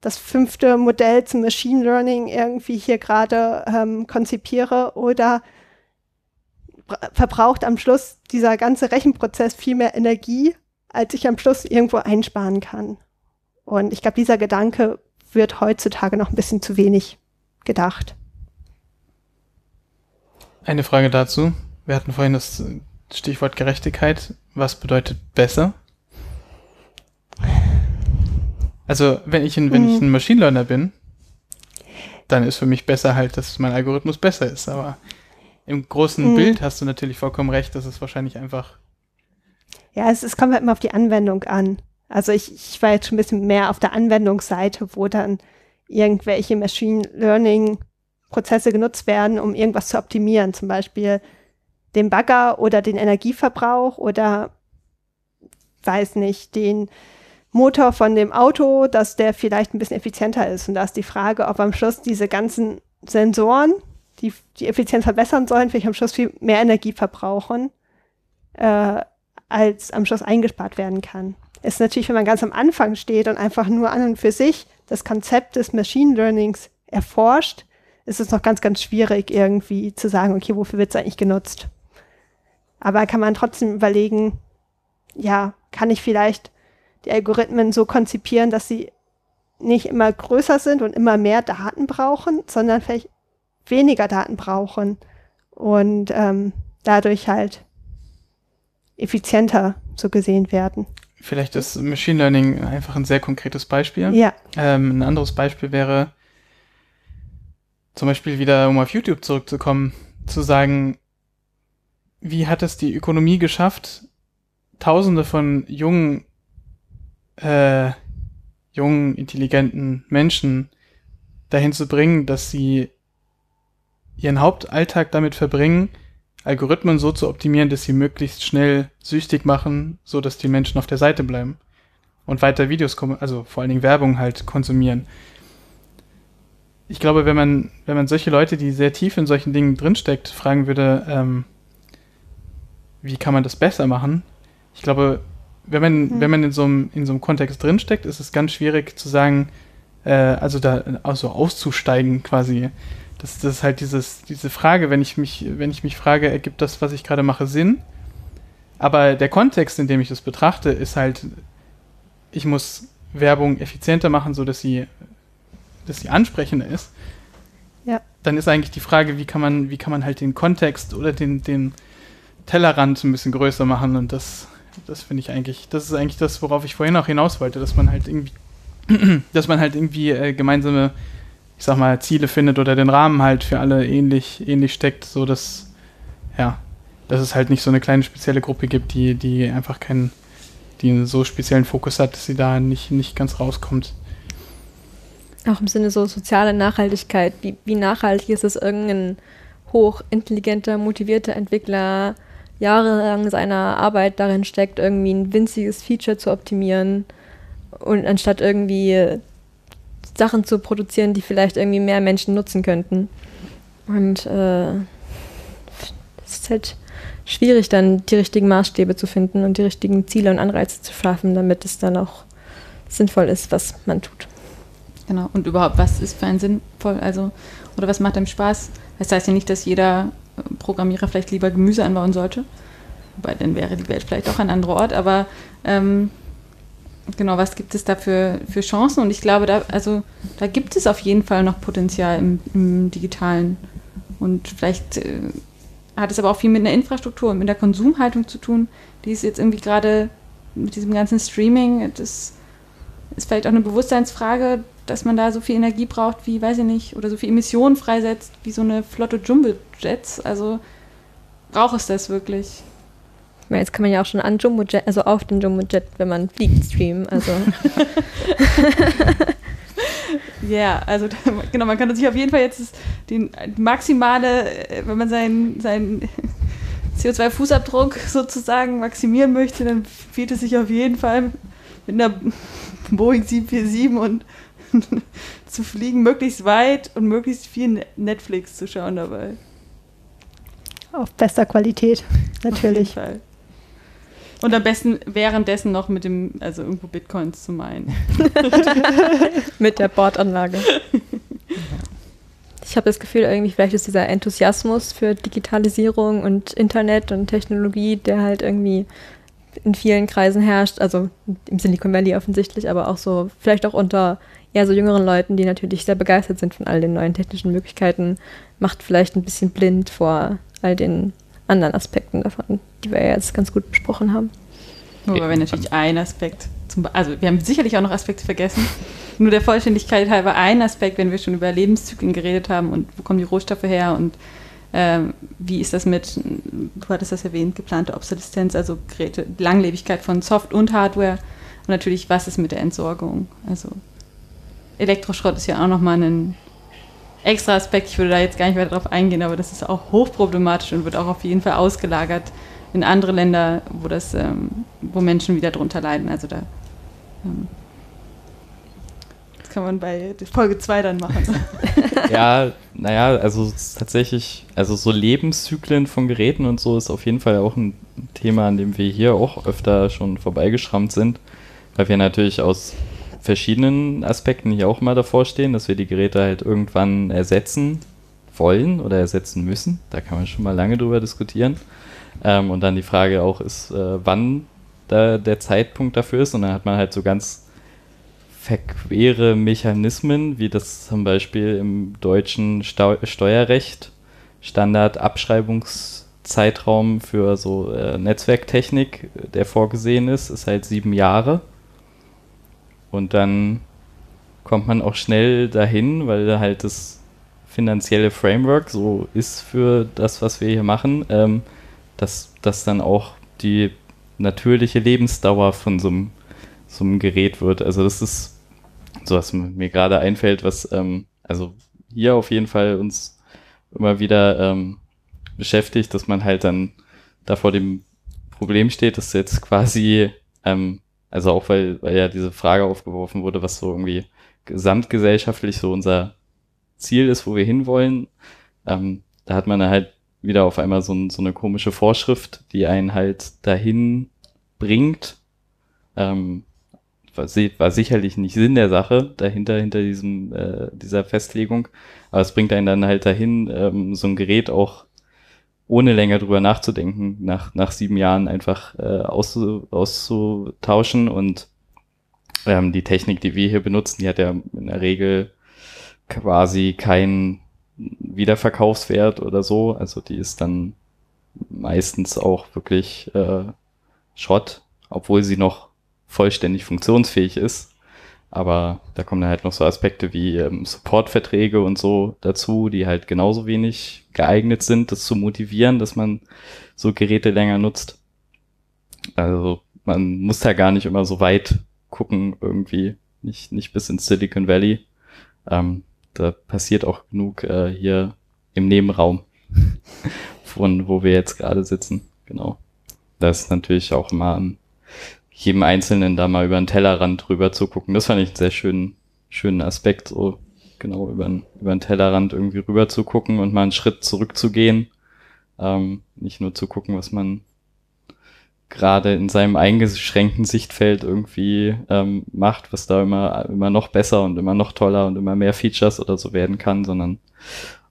das fünfte Modell zum Machine Learning irgendwie hier gerade ähm, konzipiere oder verbraucht am Schluss dieser ganze Rechenprozess viel mehr Energie, als ich am Schluss irgendwo einsparen kann. Und ich glaube, dieser Gedanke wird heutzutage noch ein bisschen zu wenig gedacht. Eine Frage dazu. Wir hatten vorhin das Stichwort Gerechtigkeit. Was bedeutet besser? Also, wenn ich ein, wenn ich mhm. ein Machine Learner bin, dann ist für mich besser halt, dass mein Algorithmus besser ist. Aber im großen mhm. Bild hast du natürlich vollkommen recht, dass es wahrscheinlich einfach. Ja, es, es kommt halt immer auf die Anwendung an. Also ich, ich war jetzt schon ein bisschen mehr auf der Anwendungsseite, wo dann irgendwelche Machine Learning Prozesse genutzt werden, um irgendwas zu optimieren, zum Beispiel den Bagger oder den Energieverbrauch oder weiß nicht, den Motor von dem Auto, dass der vielleicht ein bisschen effizienter ist. Und da ist die Frage, ob am Schluss diese ganzen Sensoren, die die Effizienz verbessern sollen, vielleicht am Schluss viel mehr Energie verbrauchen, äh, als am Schluss eingespart werden kann. Ist natürlich, wenn man ganz am Anfang steht und einfach nur an und für sich das Konzept des Machine Learnings erforscht, ist es noch ganz, ganz schwierig, irgendwie zu sagen, okay, wofür wird es eigentlich genutzt? Aber kann man trotzdem überlegen, ja, kann ich vielleicht die Algorithmen so konzipieren, dass sie nicht immer größer sind und immer mehr Daten brauchen, sondern vielleicht weniger Daten brauchen und ähm, dadurch halt effizienter so gesehen werden. Vielleicht ist Machine Learning einfach ein sehr konkretes Beispiel. Ja. Ähm, ein anderes Beispiel wäre, zum Beispiel wieder, um auf YouTube zurückzukommen, zu sagen, wie hat es die Ökonomie geschafft, Tausende von jungen, äh, jungen, intelligenten Menschen dahin zu bringen, dass sie ihren Hauptalltag damit verbringen, Algorithmen so zu optimieren, dass sie möglichst schnell süchtig machen, so dass die Menschen auf der Seite bleiben und weiter Videos, also vor allen Dingen Werbung halt konsumieren. Ich glaube, wenn man, wenn man solche Leute, die sehr tief in solchen Dingen drinsteckt, fragen würde, ähm, wie kann man das besser machen? Ich glaube, wenn man, mhm. wenn man in so einem, in so einem Kontext drinsteckt, ist es ganz schwierig zu sagen, äh, also da also auszusteigen quasi. Das, das ist halt dieses, diese Frage, wenn ich mich, wenn ich mich frage, ergibt das, was ich gerade mache, Sinn? Aber der Kontext, in dem ich das betrachte, ist halt, ich muss Werbung effizienter machen, so dass sie, dass sie ansprechender ist. Ja. Dann ist eigentlich die Frage, wie kann man, wie kann man halt den Kontext oder den, den Tellerrand ein bisschen größer machen und das, das finde ich eigentlich, das ist eigentlich das, worauf ich vorhin auch hinaus wollte, dass man halt irgendwie, dass man halt irgendwie äh, gemeinsame ich sag mal, Ziele findet oder den Rahmen halt für alle ähnlich, ähnlich steckt, so dass, ja, dass es halt nicht so eine kleine spezielle Gruppe gibt, die, die einfach keinen, die einen so speziellen Fokus hat, dass sie da nicht, nicht ganz rauskommt. Auch im Sinne so soziale Nachhaltigkeit. Wie, wie nachhaltig ist es, irgendein hochintelligenter, motivierter Entwickler jahrelang seiner Arbeit darin steckt, irgendwie ein winziges Feature zu optimieren und anstatt irgendwie Sachen zu produzieren, die vielleicht irgendwie mehr Menschen nutzen könnten. Und äh, es ist halt schwierig, dann die richtigen Maßstäbe zu finden und die richtigen Ziele und Anreize zu schaffen, damit es dann auch sinnvoll ist, was man tut. Genau, und überhaupt, was ist für ein sinnvoll, also, oder was macht einem Spaß? Das heißt ja nicht, dass jeder Programmierer vielleicht lieber Gemüse anbauen sollte. Wobei dann wäre die Welt vielleicht auch ein anderer Ort, aber ähm, genau, was gibt es da für, für Chancen? Und ich glaube, da, also, da gibt es auf jeden Fall noch Potenzial im, im Digitalen. Und vielleicht äh, hat es aber auch viel mit einer Infrastruktur und mit der Konsumhaltung zu tun, die ist jetzt irgendwie gerade mit diesem ganzen Streaming, das ist vielleicht auch eine Bewusstseinsfrage, dass man da so viel Energie braucht, wie, weiß ich nicht, oder so viel Emissionen freisetzt, wie so eine Flotte Jumbo-Jets. Also braucht es das wirklich? Meine, jetzt kann man ja auch schon an Jumbojet, also auf den Jumbojet, wenn man fliegt, streamen. Also. Ja, yeah, also genau, man kann sich auf jeden Fall jetzt den maximale, äh, wenn man seinen, seinen CO2-Fußabdruck sozusagen maximieren möchte, dann fehlt es sich auf jeden Fall mit einer Boeing 747 und zu fliegen, möglichst weit und möglichst viel Netflix zu schauen dabei. Auf bester Qualität, natürlich. Auf jeden Fall. Und am besten währenddessen noch mit dem, also irgendwo Bitcoins zu meinen. mit der Bordanlage. Ich habe das Gefühl, irgendwie vielleicht ist dieser Enthusiasmus für Digitalisierung und Internet und Technologie, der halt irgendwie in vielen Kreisen herrscht, also im Silicon Valley offensichtlich, aber auch so, vielleicht auch unter eher so jüngeren Leuten, die natürlich sehr begeistert sind von all den neuen technischen Möglichkeiten, macht vielleicht ein bisschen blind vor all den anderen Aspekten davon, die wir ja jetzt ganz gut besprochen haben. Wobei wir natürlich einen Aspekt, zum, also wir haben sicherlich auch noch Aspekte vergessen. Nur der Vollständigkeit halber ein Aspekt, wenn wir schon über Lebenszyklen geredet haben und wo kommen die Rohstoffe her und ähm, wie ist das mit, du hattest das erwähnt, geplante Obsoleszenz, also Geräte, Langlebigkeit von Soft und Hardware und natürlich, was ist mit der Entsorgung? Also Elektroschrott ist ja auch nochmal ein extra Aspekt. Ich würde da jetzt gar nicht weiter drauf eingehen, aber das ist auch hochproblematisch und wird auch auf jeden Fall ausgelagert in andere Länder, wo das, ähm, wo Menschen wieder drunter leiden. Also da ähm, das kann man bei Folge 2 dann machen. ja, naja, also tatsächlich, also so Lebenszyklen von Geräten und so ist auf jeden Fall auch ein Thema, an dem wir hier auch öfter schon vorbeigeschrammt sind, weil wir natürlich aus verschiedenen Aspekten hier auch mal davor stehen, dass wir die Geräte halt irgendwann ersetzen wollen oder ersetzen müssen. Da kann man schon mal lange drüber diskutieren. Ähm, und dann die Frage auch ist, äh, wann da der Zeitpunkt dafür ist. Und dann hat man halt so ganz verquere Mechanismen, wie das zum Beispiel im deutschen Steu Steuerrecht Standardabschreibungszeitraum für so äh, Netzwerktechnik, der vorgesehen ist, ist halt sieben Jahre. Und dann kommt man auch schnell dahin, weil halt das finanzielle Framework so ist für das, was wir hier machen, ähm, dass das dann auch die natürliche Lebensdauer von so einem, so einem Gerät wird. Also das ist so, was mir gerade einfällt, was ähm, also hier auf jeden Fall uns immer wieder ähm, beschäftigt, dass man halt dann da vor dem Problem steht, dass jetzt quasi, ähm, also auch weil, weil ja diese Frage aufgeworfen wurde, was so irgendwie gesamtgesellschaftlich so unser Ziel ist, wo wir hinwollen, ähm, da hat man halt wieder auf einmal so, so eine komische Vorschrift, die einen halt dahin bringt. Ähm, war, war sicherlich nicht Sinn der Sache dahinter, hinter diesem, äh, dieser Festlegung. Aber es bringt einen dann halt dahin, ähm, so ein Gerät auch ohne länger drüber nachzudenken, nach, nach sieben Jahren einfach äh, auszu, auszutauschen. Und ähm, die Technik, die wir hier benutzen, die hat ja in der Regel quasi keinen Wiederverkaufswert oder so. Also die ist dann meistens auch wirklich äh, Schrott, obwohl sie noch vollständig funktionsfähig ist. Aber da kommen dann halt noch so Aspekte wie ähm, Supportverträge und so dazu, die halt genauso wenig geeignet sind, das zu motivieren, dass man so Geräte länger nutzt. Also man muss da gar nicht immer so weit gucken, irgendwie. Nicht, nicht bis ins Silicon Valley. Ähm, da passiert auch genug äh, hier im Nebenraum, von wo wir jetzt gerade sitzen. Genau. Das ist natürlich auch immer an jedem Einzelnen da mal über den Tellerrand drüber zu gucken. Das fand ich einen sehr schönen, schönen Aspekt, so genau über, über den Tellerrand irgendwie rüber zu gucken und mal einen Schritt zurückzugehen. Ähm, nicht nur zu gucken, was man gerade in seinem eingeschränkten Sichtfeld irgendwie ähm, macht, was da immer, immer noch besser und immer noch toller und immer mehr Features oder so werden kann, sondern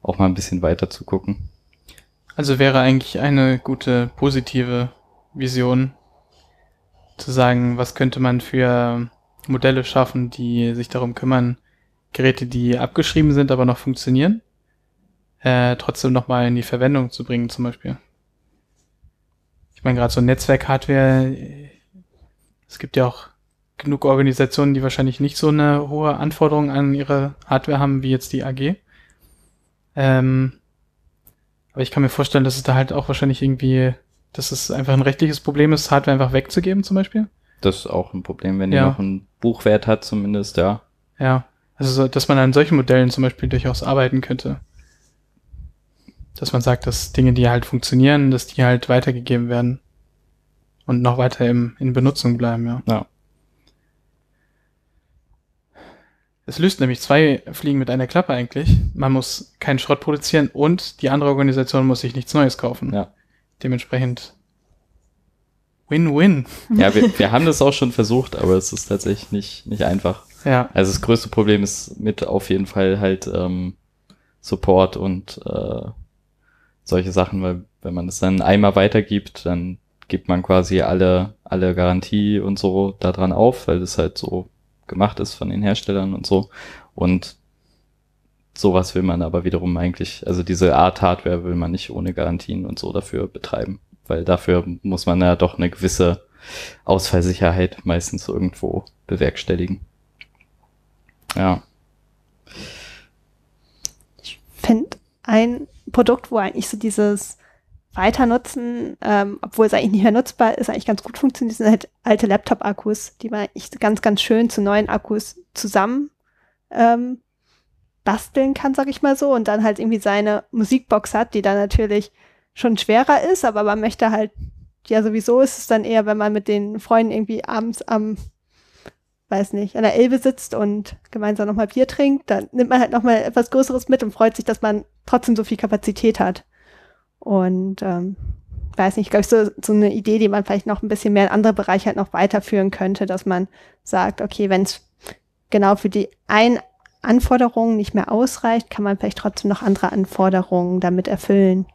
auch mal ein bisschen weiter zu gucken. Also wäre eigentlich eine gute positive Vision zu sagen, was könnte man für Modelle schaffen, die sich darum kümmern, Geräte, die abgeschrieben sind, aber noch funktionieren, äh, trotzdem nochmal in die Verwendung zu bringen zum Beispiel. Ich meine, gerade so Netzwerk-Hardware, es gibt ja auch genug Organisationen, die wahrscheinlich nicht so eine hohe Anforderung an ihre Hardware haben, wie jetzt die AG. Ähm, aber ich kann mir vorstellen, dass es da halt auch wahrscheinlich irgendwie, dass es einfach ein rechtliches Problem ist, Hardware einfach wegzugeben zum Beispiel. Das ist auch ein Problem, wenn die ja. noch einen Buchwert hat zumindest, ja. Ja, also so, dass man an solchen Modellen zum Beispiel durchaus arbeiten könnte dass man sagt, dass Dinge, die halt funktionieren, dass die halt weitergegeben werden und noch weiter im, in Benutzung bleiben, ja. Ja. Es löst nämlich zwei Fliegen mit einer Klappe eigentlich. Man muss keinen Schrott produzieren und die andere Organisation muss sich nichts Neues kaufen. Ja. Dementsprechend Win-Win. Ja, wir, wir haben das auch schon versucht, aber es ist tatsächlich nicht, nicht einfach. Ja. Also das größte Problem ist mit auf jeden Fall halt ähm, Support und äh, solche Sachen, weil wenn man das dann einmal weitergibt, dann gibt man quasi alle, alle Garantie und so daran auf, weil das halt so gemacht ist von den Herstellern und so. Und sowas will man aber wiederum eigentlich, also diese Art Hardware will man nicht ohne Garantien und so dafür betreiben, weil dafür muss man ja doch eine gewisse Ausfallsicherheit meistens irgendwo bewerkstelligen. Ja. Ich finde ein Produkt, wo eigentlich so dieses Weiternutzen, ähm, obwohl es eigentlich nicht mehr nutzbar ist, eigentlich ganz gut funktioniert, sind halt alte Laptop-Akkus, die man eigentlich ganz, ganz schön zu neuen Akkus zusammen ähm, basteln kann, sag ich mal so, und dann halt irgendwie seine Musikbox hat, die dann natürlich schon schwerer ist, aber man möchte halt, ja sowieso ist es dann eher, wenn man mit den Freunden irgendwie abends am weiß nicht, an der Elbe sitzt und gemeinsam nochmal Bier trinkt, dann nimmt man halt nochmal etwas Größeres mit und freut sich, dass man trotzdem so viel Kapazität hat. Und ähm, weiß nicht, glaube ich, so, so eine Idee, die man vielleicht noch ein bisschen mehr in andere Bereiche halt noch weiterführen könnte, dass man sagt, okay, wenn es genau für die ein Anforderungen nicht mehr ausreicht, kann man vielleicht trotzdem noch andere Anforderungen damit erfüllen,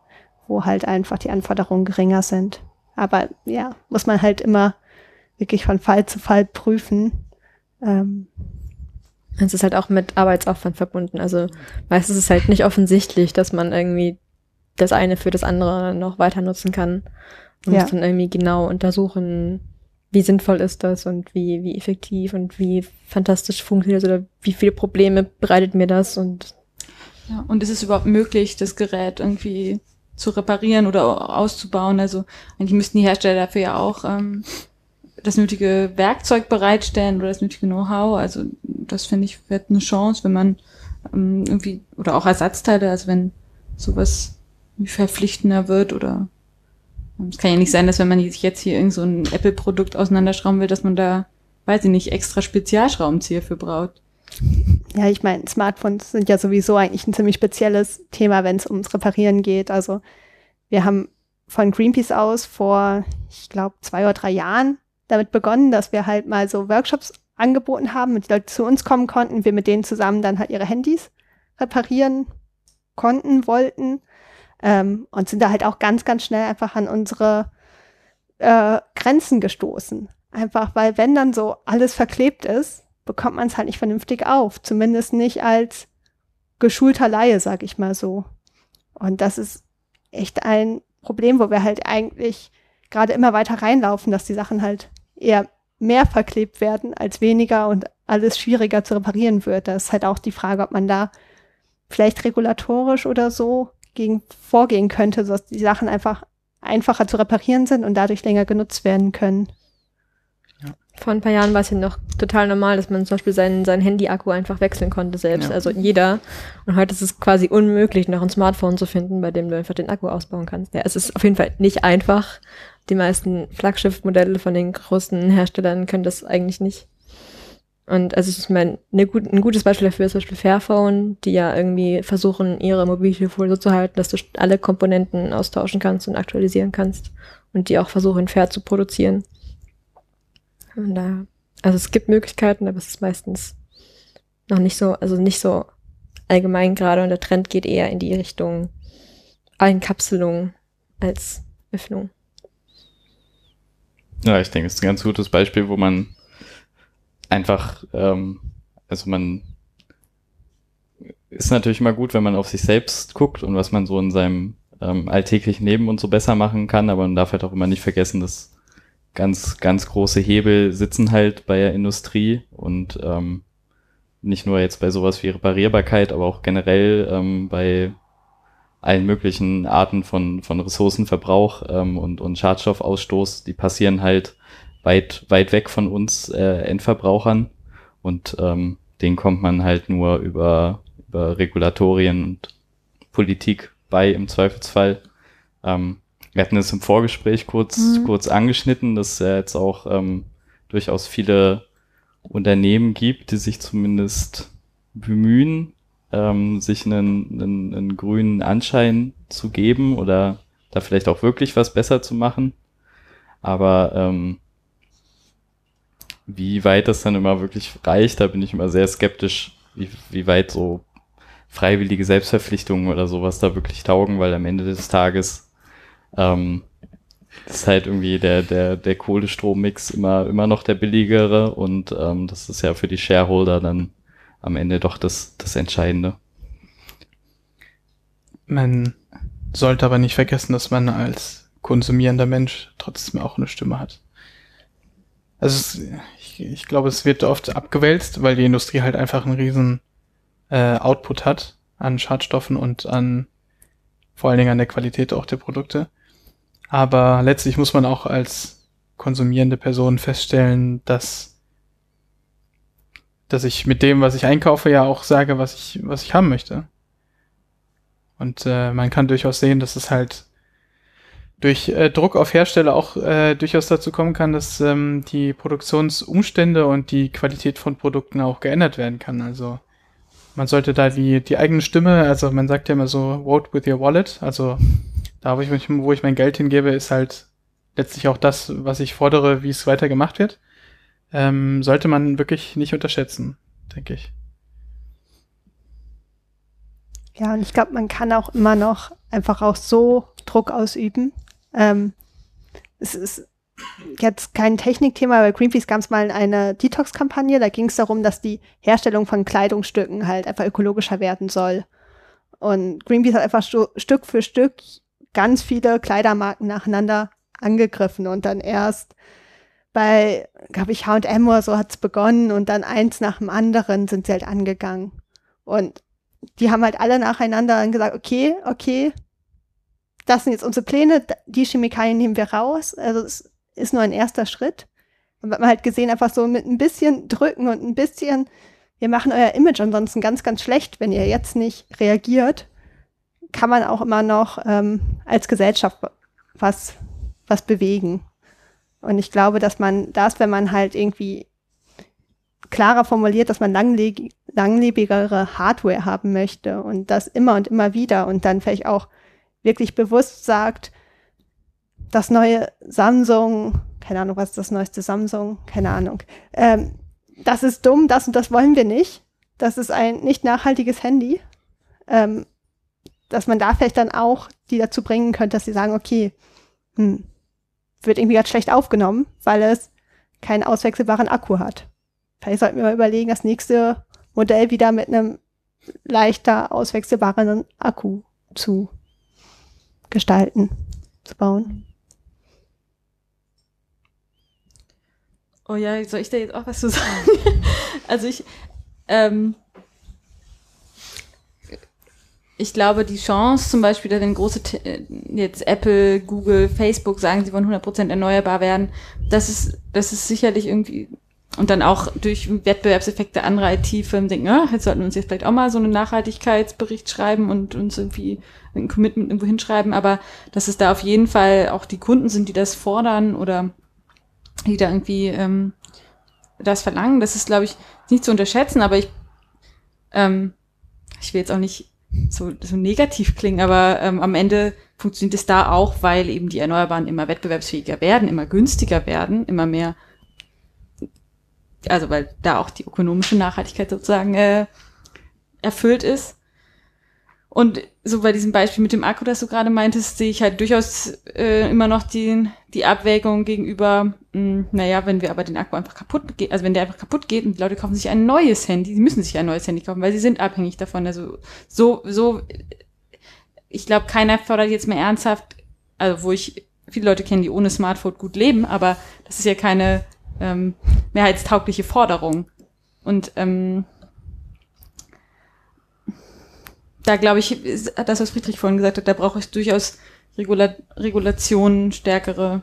wo halt einfach die Anforderungen geringer sind. Aber ja, muss man halt immer wirklich von Fall zu Fall prüfen, ähm, es ist halt auch mit Arbeitsaufwand verbunden. Also meistens ist es halt nicht offensichtlich, dass man irgendwie das eine für das andere noch weiter nutzen kann. Man ja. muss dann irgendwie genau untersuchen, wie sinnvoll ist das und wie, wie effektiv und wie fantastisch funktioniert das oder wie viele Probleme bereitet mir das und ja, und ist es überhaupt möglich, das Gerät irgendwie zu reparieren oder auszubauen. Also eigentlich müssten die Hersteller dafür ja auch ähm, das nötige Werkzeug bereitstellen oder das nötige Know-how. Also das finde ich wird eine Chance, wenn man ähm, irgendwie oder auch Ersatzteile, also wenn sowas verpflichtender wird oder ähm, es kann ja nicht sein, dass wenn man sich jetzt hier irgend so ein Apple-Produkt auseinanderschrauben will, dass man da, weiß ich nicht, extra Spezialschraubenzieher für braucht. Ja, ich meine, Smartphones sind ja sowieso eigentlich ein ziemlich spezielles Thema, wenn es ums Reparieren geht. Also wir haben von Greenpeace aus vor, ich glaube, zwei oder drei Jahren damit begonnen, dass wir halt mal so Workshops angeboten haben und die Leute zu uns kommen konnten, wir mit denen zusammen dann halt ihre Handys reparieren konnten, wollten ähm, und sind da halt auch ganz, ganz schnell einfach an unsere äh, Grenzen gestoßen. Einfach weil wenn dann so alles verklebt ist, bekommt man es halt nicht vernünftig auf. Zumindest nicht als geschulter Laie, sag ich mal so. Und das ist echt ein Problem, wo wir halt eigentlich gerade immer weiter reinlaufen, dass die Sachen halt eher mehr verklebt werden als weniger und alles schwieriger zu reparieren wird. Da ist halt auch die Frage, ob man da vielleicht regulatorisch oder so gegen vorgehen könnte, sodass die Sachen einfach einfacher zu reparieren sind und dadurch länger genutzt werden können. Vor ein paar Jahren war es ja noch total normal, dass man zum Beispiel seinen, seinen Handy-Akku einfach wechseln konnte selbst. Ja. Also jeder. Und heute ist es quasi unmöglich, noch ein Smartphone zu finden, bei dem du einfach den Akku ausbauen kannst. Ja, es ist auf jeden Fall nicht einfach. Die meisten Flaggschiff-Modelle von den großen Herstellern können das eigentlich nicht. Und also ich meine, eine gut, ein gutes Beispiel dafür ist zum Beispiel Fairphone, die ja irgendwie versuchen, ihre Mobiltelefone so zu halten, dass du alle Komponenten austauschen kannst und aktualisieren kannst. Und die auch versuchen, fair zu produzieren. Und da, also es gibt Möglichkeiten, aber es ist meistens noch nicht so, also nicht so allgemein gerade und der Trend geht eher in die Richtung Einkapselung als Öffnung. Ja, ich denke, es ist ein ganz gutes Beispiel, wo man einfach, ähm, also man ist natürlich immer gut, wenn man auf sich selbst guckt und was man so in seinem ähm, alltäglichen Leben und so besser machen kann, aber man darf halt auch immer nicht vergessen, dass ganz, ganz große Hebel sitzen halt bei der Industrie und ähm, nicht nur jetzt bei sowas wie Reparierbarkeit, aber auch generell ähm, bei allen möglichen Arten von, von Ressourcenverbrauch ähm, und, und Schadstoffausstoß, die passieren halt weit, weit weg von uns äh, Endverbrauchern und ähm, den kommt man halt nur über, über Regulatorien und Politik bei im Zweifelsfall. Ähm, wir hatten es im Vorgespräch kurz, mhm. kurz angeschnitten, dass es ja jetzt auch ähm, durchaus viele Unternehmen gibt, die sich zumindest bemühen, ähm, sich einen, einen, einen grünen Anschein zu geben oder da vielleicht auch wirklich was besser zu machen. Aber ähm, wie weit das dann immer wirklich reicht, da bin ich immer sehr skeptisch, wie, wie weit so freiwillige Selbstverpflichtungen oder sowas da wirklich taugen, weil am Ende des Tages ähm, ist halt irgendwie der, der, der Kohlestrommix immer, immer noch der billigere und ähm, das ist ja für die Shareholder dann am Ende doch das, das Entscheidende. Man sollte aber nicht vergessen, dass man als konsumierender Mensch trotzdem auch eine Stimme hat. Also es, ich, ich glaube, es wird oft abgewälzt, weil die Industrie halt einfach einen riesen äh, Output hat an Schadstoffen und an vor allen Dingen an der Qualität auch der Produkte. Aber letztlich muss man auch als konsumierende Person feststellen, dass, dass ich mit dem, was ich einkaufe, ja auch sage, was ich, was ich haben möchte. Und äh, man kann durchaus sehen, dass es halt durch äh, Druck auf Hersteller auch äh, durchaus dazu kommen kann, dass ähm, die Produktionsumstände und die Qualität von Produkten auch geändert werden kann. Also man sollte da die, die eigene Stimme, also man sagt ja immer so, vote with your wallet, also da, wo ich, wo ich mein Geld hingebe, ist halt letztlich auch das, was ich fordere, wie es weiter gemacht wird. Ähm, sollte man wirklich nicht unterschätzen, denke ich. Ja, und ich glaube, man kann auch immer noch einfach auch so Druck ausüben. Ähm, es ist jetzt kein Technikthema, bei Greenpeace gab es mal eine Detox-Kampagne, da ging es darum, dass die Herstellung von Kleidungsstücken halt einfach ökologischer werden soll. Und Greenpeace hat einfach Stück für Stück ganz viele Kleidermarken nacheinander angegriffen und dann erst bei, glaube ich, H&M oder so hat es begonnen und dann eins nach dem anderen sind sie halt angegangen. Und die haben halt alle nacheinander dann gesagt, okay, okay, das sind jetzt unsere Pläne, die Chemikalien nehmen wir raus. Also es ist nur ein erster Schritt. Und man hat halt gesehen, einfach so mit ein bisschen drücken und ein bisschen, wir machen euer Image ansonsten ganz, ganz schlecht, wenn ihr jetzt nicht reagiert, kann man auch immer noch ähm, als Gesellschaft was, was bewegen. Und ich glaube, dass man das, wenn man halt irgendwie klarer formuliert, dass man langlebig, langlebigere Hardware haben möchte und das immer und immer wieder und dann vielleicht auch wirklich bewusst sagt, das neue Samsung, keine Ahnung, was ist das neueste Samsung, keine Ahnung, ähm, das ist dumm, das und das wollen wir nicht. Das ist ein nicht nachhaltiges Handy. Ähm, dass man da vielleicht dann auch die dazu bringen könnte, dass sie sagen, okay, hm, wird irgendwie ganz schlecht aufgenommen, weil es keinen auswechselbaren Akku hat. Vielleicht sollten wir mal überlegen, das nächste Modell wieder mit einem leichter auswechselbaren Akku zu gestalten, zu bauen. Oh ja, soll ich da jetzt auch was zu sagen? also ich, ähm, ich glaube, die Chance zum Beispiel, dass wenn große, äh, jetzt Apple, Google, Facebook sagen, sie wollen 100% erneuerbar werden, das ist, das ist sicherlich irgendwie, und dann auch durch Wettbewerbseffekte anderer IT-Firmen denken, ja, jetzt sollten wir uns jetzt vielleicht auch mal so einen Nachhaltigkeitsbericht schreiben und uns irgendwie ein Commitment irgendwo hinschreiben, aber dass es da auf jeden Fall auch die Kunden sind, die das fordern oder die da irgendwie ähm, das verlangen, das ist, glaube ich, nicht zu unterschätzen, aber ich, ähm, ich will jetzt auch nicht so, so negativ klingen, aber ähm, am Ende funktioniert es da auch, weil eben die Erneuerbaren immer wettbewerbsfähiger werden, immer günstiger werden, immer mehr, also weil da auch die ökonomische Nachhaltigkeit sozusagen äh, erfüllt ist. Und so bei diesem Beispiel mit dem Akku, das du gerade meintest, sehe ich halt durchaus äh, immer noch die, die Abwägung gegenüber, mh, hm, naja, wenn wir aber den Akku einfach kaputt geht, also wenn der einfach kaputt geht und die Leute kaufen sich ein neues Handy, die müssen sich ein neues Handy kaufen, weil sie sind abhängig davon. Also so, so, ich glaube, keiner fordert jetzt mehr ernsthaft, also wo ich viele Leute kenne, die ohne Smartphone gut leben, aber das ist ja keine ähm, mehrheitstaugliche Forderung. Und ähm, da glaube ich, das, was Friedrich vorhin gesagt hat, da brauche ich durchaus Regula Regulationen, stärkere.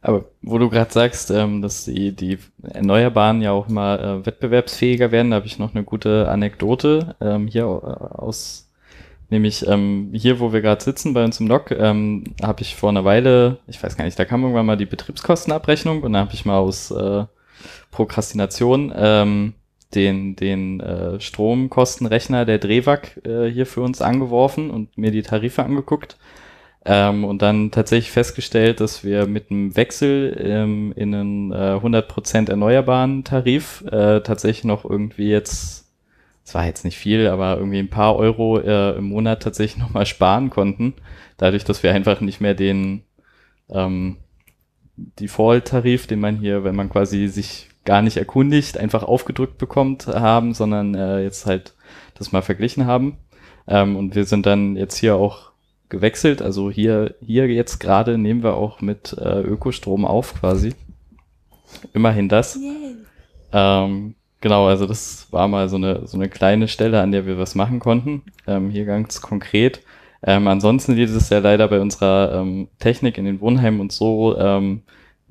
Aber wo du gerade sagst, ähm, dass die, die Erneuerbaren ja auch immer äh, wettbewerbsfähiger werden, da habe ich noch eine gute Anekdote ähm, hier äh, aus, nämlich ähm, hier, wo wir gerade sitzen bei uns im Log, ähm, habe ich vor einer Weile, ich weiß gar nicht, da kam irgendwann mal die Betriebskostenabrechnung und da habe ich mal aus äh, Prokrastination ähm, den, den äh, Stromkostenrechner der Drewag äh, hier für uns angeworfen und mir die Tarife angeguckt. Ähm, und dann tatsächlich festgestellt, dass wir mit einem Wechsel ähm, in einen äh, 100% erneuerbaren Tarif äh, tatsächlich noch irgendwie jetzt, es war jetzt nicht viel, aber irgendwie ein paar Euro äh, im Monat tatsächlich nochmal sparen konnten. Dadurch, dass wir einfach nicht mehr den ähm, Default-Tarif, den man hier, wenn man quasi sich gar nicht erkundigt, einfach aufgedrückt bekommt haben, sondern äh, jetzt halt das mal verglichen haben. Ähm, und wir sind dann jetzt hier auch gewechselt. Also hier, hier jetzt gerade nehmen wir auch mit äh, Ökostrom auf quasi. Immerhin das. Ähm, genau, also das war mal so eine, so eine kleine Stelle, an der wir was machen konnten. Ähm, hier ganz konkret. Ähm, ansonsten sieht es ja leider bei unserer ähm, Technik in den Wohnheimen und so ähm,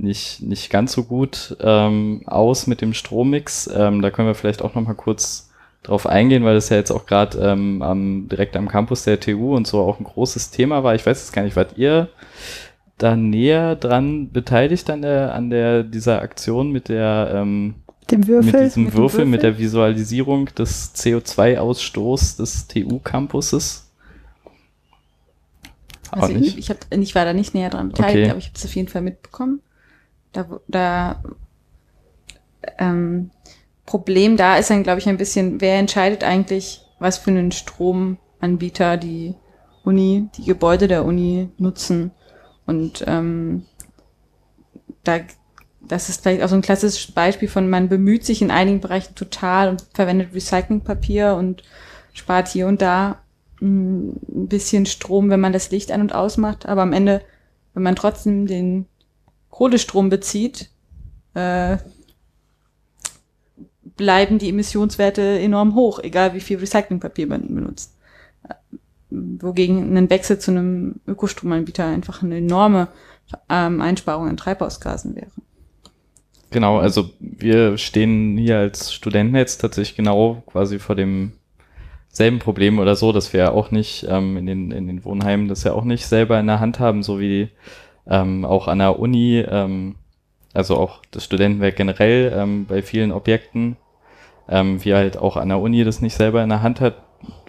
nicht, nicht ganz so gut ähm, aus mit dem Strommix. Ähm, da können wir vielleicht auch noch mal kurz drauf eingehen, weil das ja jetzt auch gerade ähm, am, direkt am Campus der TU und so auch ein großes Thema war. Ich weiß jetzt gar nicht, wart ihr da näher dran beteiligt an der, an der, dieser Aktion mit der, ähm, dem Würfel, mit diesem mit Würfel, Würfel, mit der Visualisierung des CO2-Ausstoßes des TU-Campuses? Also ich, ich, hab, ich war da nicht näher dran beteiligt, okay. aber ich habe es auf jeden Fall mitbekommen. Da, da ähm, Problem da ist dann, glaube ich, ein bisschen, wer entscheidet eigentlich, was für einen Stromanbieter die Uni, die Gebäude der Uni nutzen. Und ähm, da, das ist vielleicht auch so ein klassisches Beispiel von, man bemüht sich in einigen Bereichen total und verwendet Recyclingpapier und spart hier und da hm, ein bisschen Strom, wenn man das Licht an und ausmacht. Aber am Ende, wenn man trotzdem den Kohlestrom bezieht, äh, bleiben die Emissionswerte enorm hoch, egal wie viel Recyclingpapier man benutzt. wogegen ein Wechsel zu einem Ökostromanbieter einfach eine enorme ähm, Einsparung in Treibhausgasen wäre. Genau, also wir stehen hier als Studentennetz tatsächlich genau quasi vor dem selben Problem oder so, dass wir auch nicht ähm, in, den, in den Wohnheimen das ja auch nicht selber in der Hand haben, so wie ähm, auch an der Uni, ähm, also auch das Studentenwerk generell ähm, bei vielen Objekten, ähm, wie halt auch an der Uni das nicht selber in der Hand hat,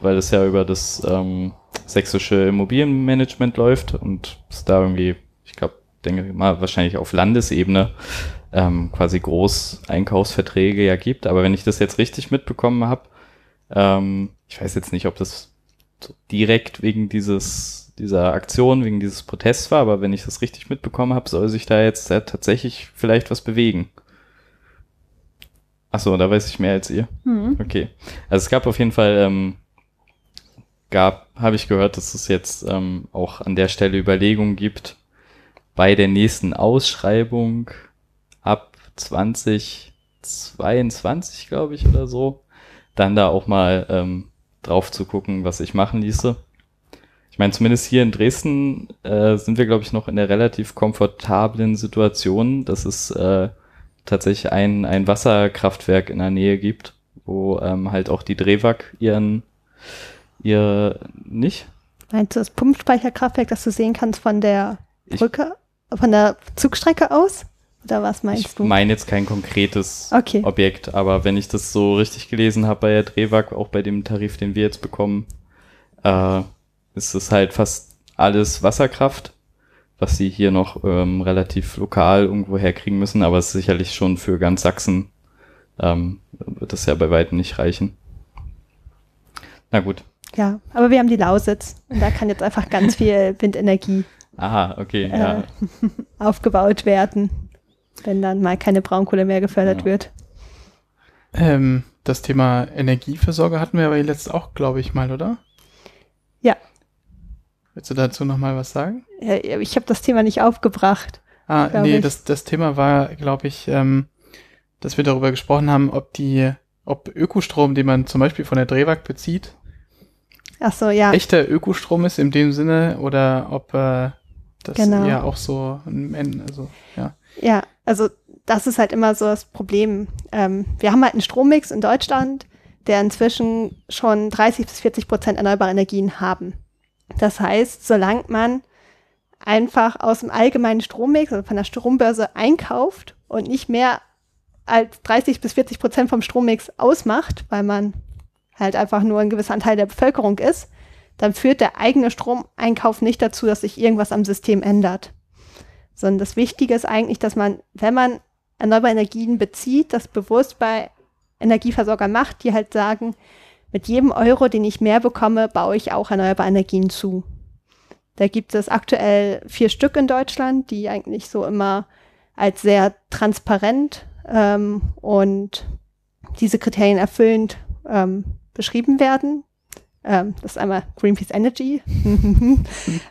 weil das ja über das ähm, sächsische Immobilienmanagement läuft und es da irgendwie, ich glaube, denke mal, wahrscheinlich auf Landesebene ähm, quasi groß Einkaufsverträge ja gibt. Aber wenn ich das jetzt richtig mitbekommen habe, ähm, ich weiß jetzt nicht, ob das so direkt wegen dieses, dieser Aktion, wegen dieses Protests war, aber wenn ich das richtig mitbekommen habe, soll sich da jetzt äh, tatsächlich vielleicht was bewegen. Achso, da weiß ich mehr als ihr. Hm. Okay. Also es gab auf jeden Fall, ähm, gab, habe ich gehört, dass es jetzt ähm, auch an der Stelle Überlegungen gibt, bei der nächsten Ausschreibung ab 2022, glaube ich, oder so, dann da auch mal ähm, drauf zu gucken, was ich machen ließe. Ich meine, zumindest hier in Dresden äh, sind wir, glaube ich, noch in der relativ komfortablen Situation, dass es äh, tatsächlich ein, ein Wasserkraftwerk in der Nähe gibt, wo ähm, halt auch die Drewag ihren, ihr, nicht? Meinst du das Pumpspeicherkraftwerk, das du sehen kannst von der Ich- Brücke, von der Zugstrecke aus? Oder was meinst Ich du? meine jetzt kein konkretes Okay. Objekt, aber wenn ich das so richtig gelesen habe bei der Drewag, auch bei dem Tarif, den wir jetzt bekommen, äh, ist es halt fast alles Wasserkraft, was sie hier noch ähm, relativ lokal irgendwo herkriegen müssen, aber es ist sicherlich schon für ganz Sachsen ähm, wird das ja bei weitem nicht reichen. Na gut. Ja, aber wir haben die Lausitz und da kann jetzt einfach ganz viel Windenergie Aha, okay, Äh, ja. aufgebaut werden, wenn dann mal keine Braunkohle mehr gefördert Ja. wird. Ähm, das Thema Energieversorger hatten wir aber jetzt auch, glaube ich, mal, oder? Willst du dazu nochmal was sagen? Ich habe das Thema nicht aufgebracht. Ah, nee, ich. das, das Thema war, glaube ich, ähm, dass wir darüber gesprochen haben, ob die, ob Ökostrom, den man zum Beispiel von der Drewag bezieht, Ach so, ja. echter Ökostrom ist in dem Sinne oder ob äh, das Genau. ja auch so ein also ja. Ja, also das ist halt immer so das Problem. Ähm, wir haben halt einen Strommix in Deutschland, der inzwischen schon 30 bis 40 Prozent erneuerbare Energien haben. Das heißt, solange man einfach aus dem allgemeinen Strommix, also von der Strombörse einkauft und nicht mehr als 30 bis 40 Prozent vom Strommix ausmacht, weil man halt einfach nur ein gewisser Anteil der Bevölkerung ist, dann führt der eigene Stromeinkauf nicht dazu, dass sich irgendwas am System ändert. Sondern das Wichtige ist eigentlich, dass man, wenn man erneuerbare Energien bezieht, das bewusst bei Energieversorgern macht, die halt sagen, mit jedem Euro, den ich mehr bekomme, baue ich auch erneuerbare Energien zu. Da gibt es aktuell vier Stück in Deutschland, die eigentlich so immer als sehr transparent ähm, und diese Kriterien erfüllend ähm, beschrieben werden. Ähm, das ist einmal Greenpeace Energy,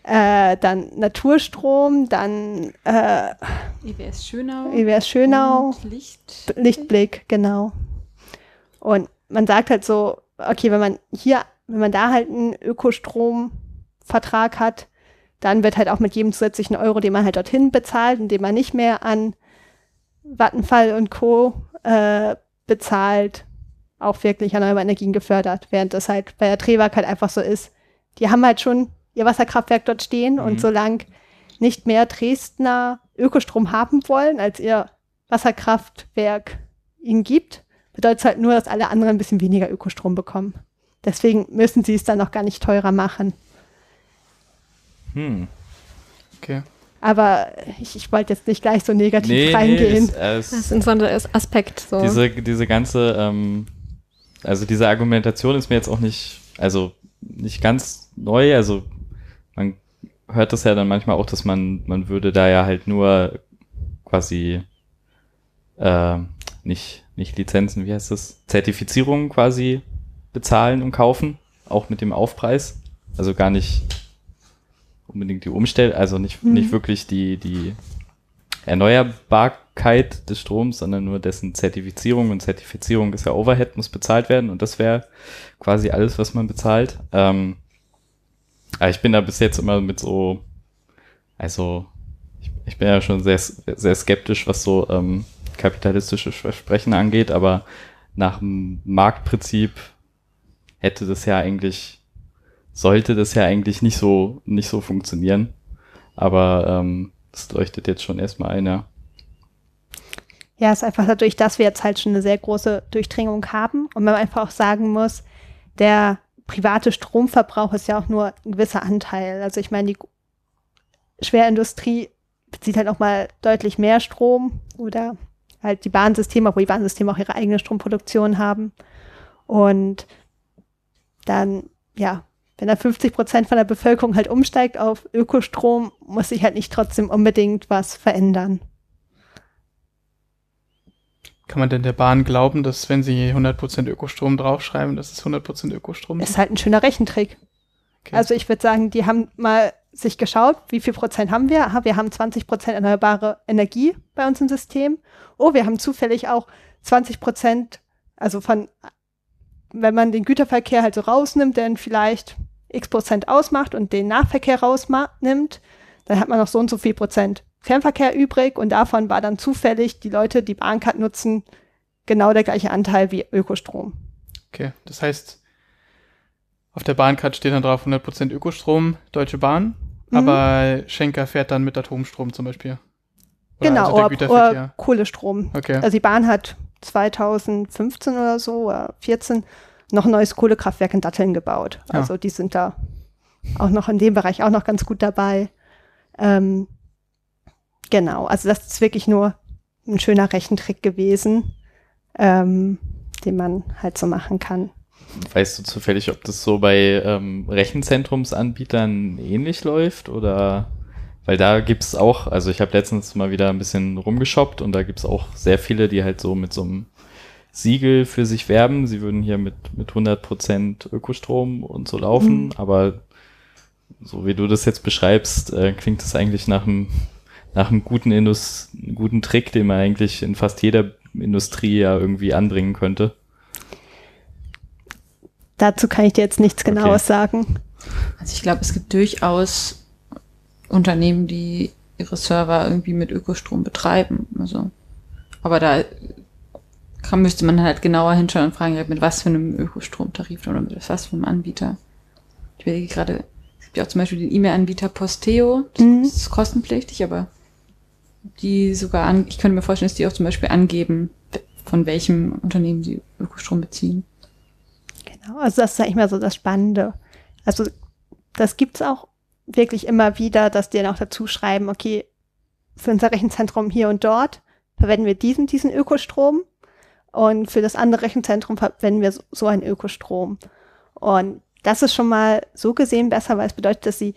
äh, dann Naturstrom, dann äh, EWS Schönau. EWS Schönau, Licht. Lichtblick, genau. Und man sagt halt so, okay, wenn man hier, wenn man da halt einen Ökostromvertrag hat, dann wird halt auch mit jedem zusätzlichen Euro, den man halt dorthin bezahlt, indem man nicht mehr an Vattenfall und Co. Äh, bezahlt, auch wirklich erneuerbare Energien gefördert, während das halt bei der Trewag halt einfach so ist. Die haben halt schon ihr Wasserkraftwerk dort stehen Mhm. und solange nicht mehr Dresdner Ökostrom haben wollen, als ihr Wasserkraftwerk ihnen gibt, bedeutet es halt nur, dass alle anderen ein bisschen weniger Ökostrom bekommen. Deswegen müssen sie es dann noch gar nicht teurer machen. Hm. Okay. Aber ich, ich wollte jetzt nicht gleich so negativ Nee, reingehen. nee, es, Das es, ist so ein Aspekt. So. diese, diese ganze, ähm, also diese Argumentation ist mir jetzt auch nicht, also nicht ganz neu, also man hört das ja dann manchmal auch, dass man, man würde da ja halt nur quasi äh, nicht, nicht Lizenzen, wie heißt das, Zertifizierungen quasi bezahlen und kaufen, auch mit dem Aufpreis. Also gar nicht unbedingt die Umstell, also nicht, Mhm. nicht wirklich die, die Erneuerbarkeit des Stroms, sondern nur dessen Zertifizierung und Zertifizierung ist ja Overhead, muss bezahlt werden und das wäre quasi alles, was man bezahlt. Ähm, Aber ich bin da bis jetzt immer mit so, also ich, ich bin ja schon sehr, sehr skeptisch, was so ähm, kapitalistische Versprechen angeht, aber nach dem Marktprinzip hätte das ja eigentlich, sollte das ja eigentlich nicht so, nicht so funktionieren. Aber ähm, das leuchtet jetzt schon erstmal ein, ja. Ja, es ist einfach dadurch, dass wir jetzt halt schon eine sehr große Durchdringung haben und man einfach auch sagen muss, der private Stromverbrauch ist ja auch nur ein gewisser Anteil. Also ich meine, die Schwerindustrie bezieht halt auch mal deutlich mehr Strom oder halt die Bahnsysteme, obwohl die Bahnsysteme auch ihre eigene Stromproduktion haben. Und dann, ja, wenn da 50 Prozent von der Bevölkerung halt umsteigt auf Ökostrom, muss sich halt nicht trotzdem unbedingt was verändern. Kann man denn der Bahn glauben, dass wenn sie 100% Ökostrom draufschreiben, dass es 100% Ökostrom ist? Ist halt ein schöner Rechentrick. Okay. Also ich würde sagen, die haben mal sich geschaut, wie viel Prozent haben wir? Aha, wir haben 20 Prozent erneuerbare Energie bei uns im System. Oh, wir haben zufällig auch 20 Prozent, also von, wenn man den Güterverkehr halt so rausnimmt, der vielleicht x Prozent ausmacht und den Nahverkehr rausnimmt, dann hat man noch so und so viel Prozent Fernverkehr übrig und davon war dann zufällig die Leute, die Bahncard nutzen, genau der gleiche Anteil wie Ökostrom. Okay, das heißt, auf der Bahncard steht dann drauf 100% Ökostrom, Deutsche Bahn, mhm. aber Schenker fährt dann mit Atomstrom zum Beispiel. Oder genau, also oder, oder Kohlestrom. Okay. Also die Bahn hat 2015 oder so, oder 14, noch ein neues Kohlekraftwerk in Datteln gebaut. Ja. Also die sind da auch noch in dem Bereich auch noch ganz gut dabei. Ähm, Genau, also das ist wirklich nur ein schöner Rechentrick gewesen, ähm, den man halt so machen kann. Weißt du zufällig, ob das so bei ähm, Rechenzentrumsanbietern ähnlich läuft oder weil da gibt's auch, also ich habe letztens mal wieder ein bisschen rumgeshoppt und da gibt's auch sehr viele, die halt so mit so einem Siegel für sich werben. Sie würden hier mit, mit 100% Ökostrom und so laufen, mhm. aber so wie du das jetzt beschreibst, äh, klingt das eigentlich nach einem nach einem guten, Indus guten Trick, den man eigentlich in fast jeder Industrie ja irgendwie anbringen könnte. Dazu kann ich dir jetzt nichts Genaues okay. sagen. Also ich glaube, es gibt durchaus Unternehmen, die ihre Server irgendwie mit Ökostrom betreiben. Also, aber da kann, müsste man halt genauer hinschauen und fragen, mit was für einem Ökostromtarif oder mit was für einem Anbieter. Ich werde gerade, es gibt ja auch zum Beispiel den E-Mail-Anbieter Posteo, das mhm. ist kostenpflichtig, aber die sogar an, ich könnte mir vorstellen, dass die auch zum Beispiel angeben, von welchem Unternehmen sie Ökostrom beziehen. Also das ist ja immer so das Spannende. Also das gibt's auch wirklich immer wieder, dass die dann auch dazu schreiben, okay, für unser Rechenzentrum hier und dort verwenden wir diesen, diesen Ökostrom und für das andere Rechenzentrum verwenden wir so einen Ökostrom. Und das ist schon mal so gesehen besser, weil es bedeutet, dass sie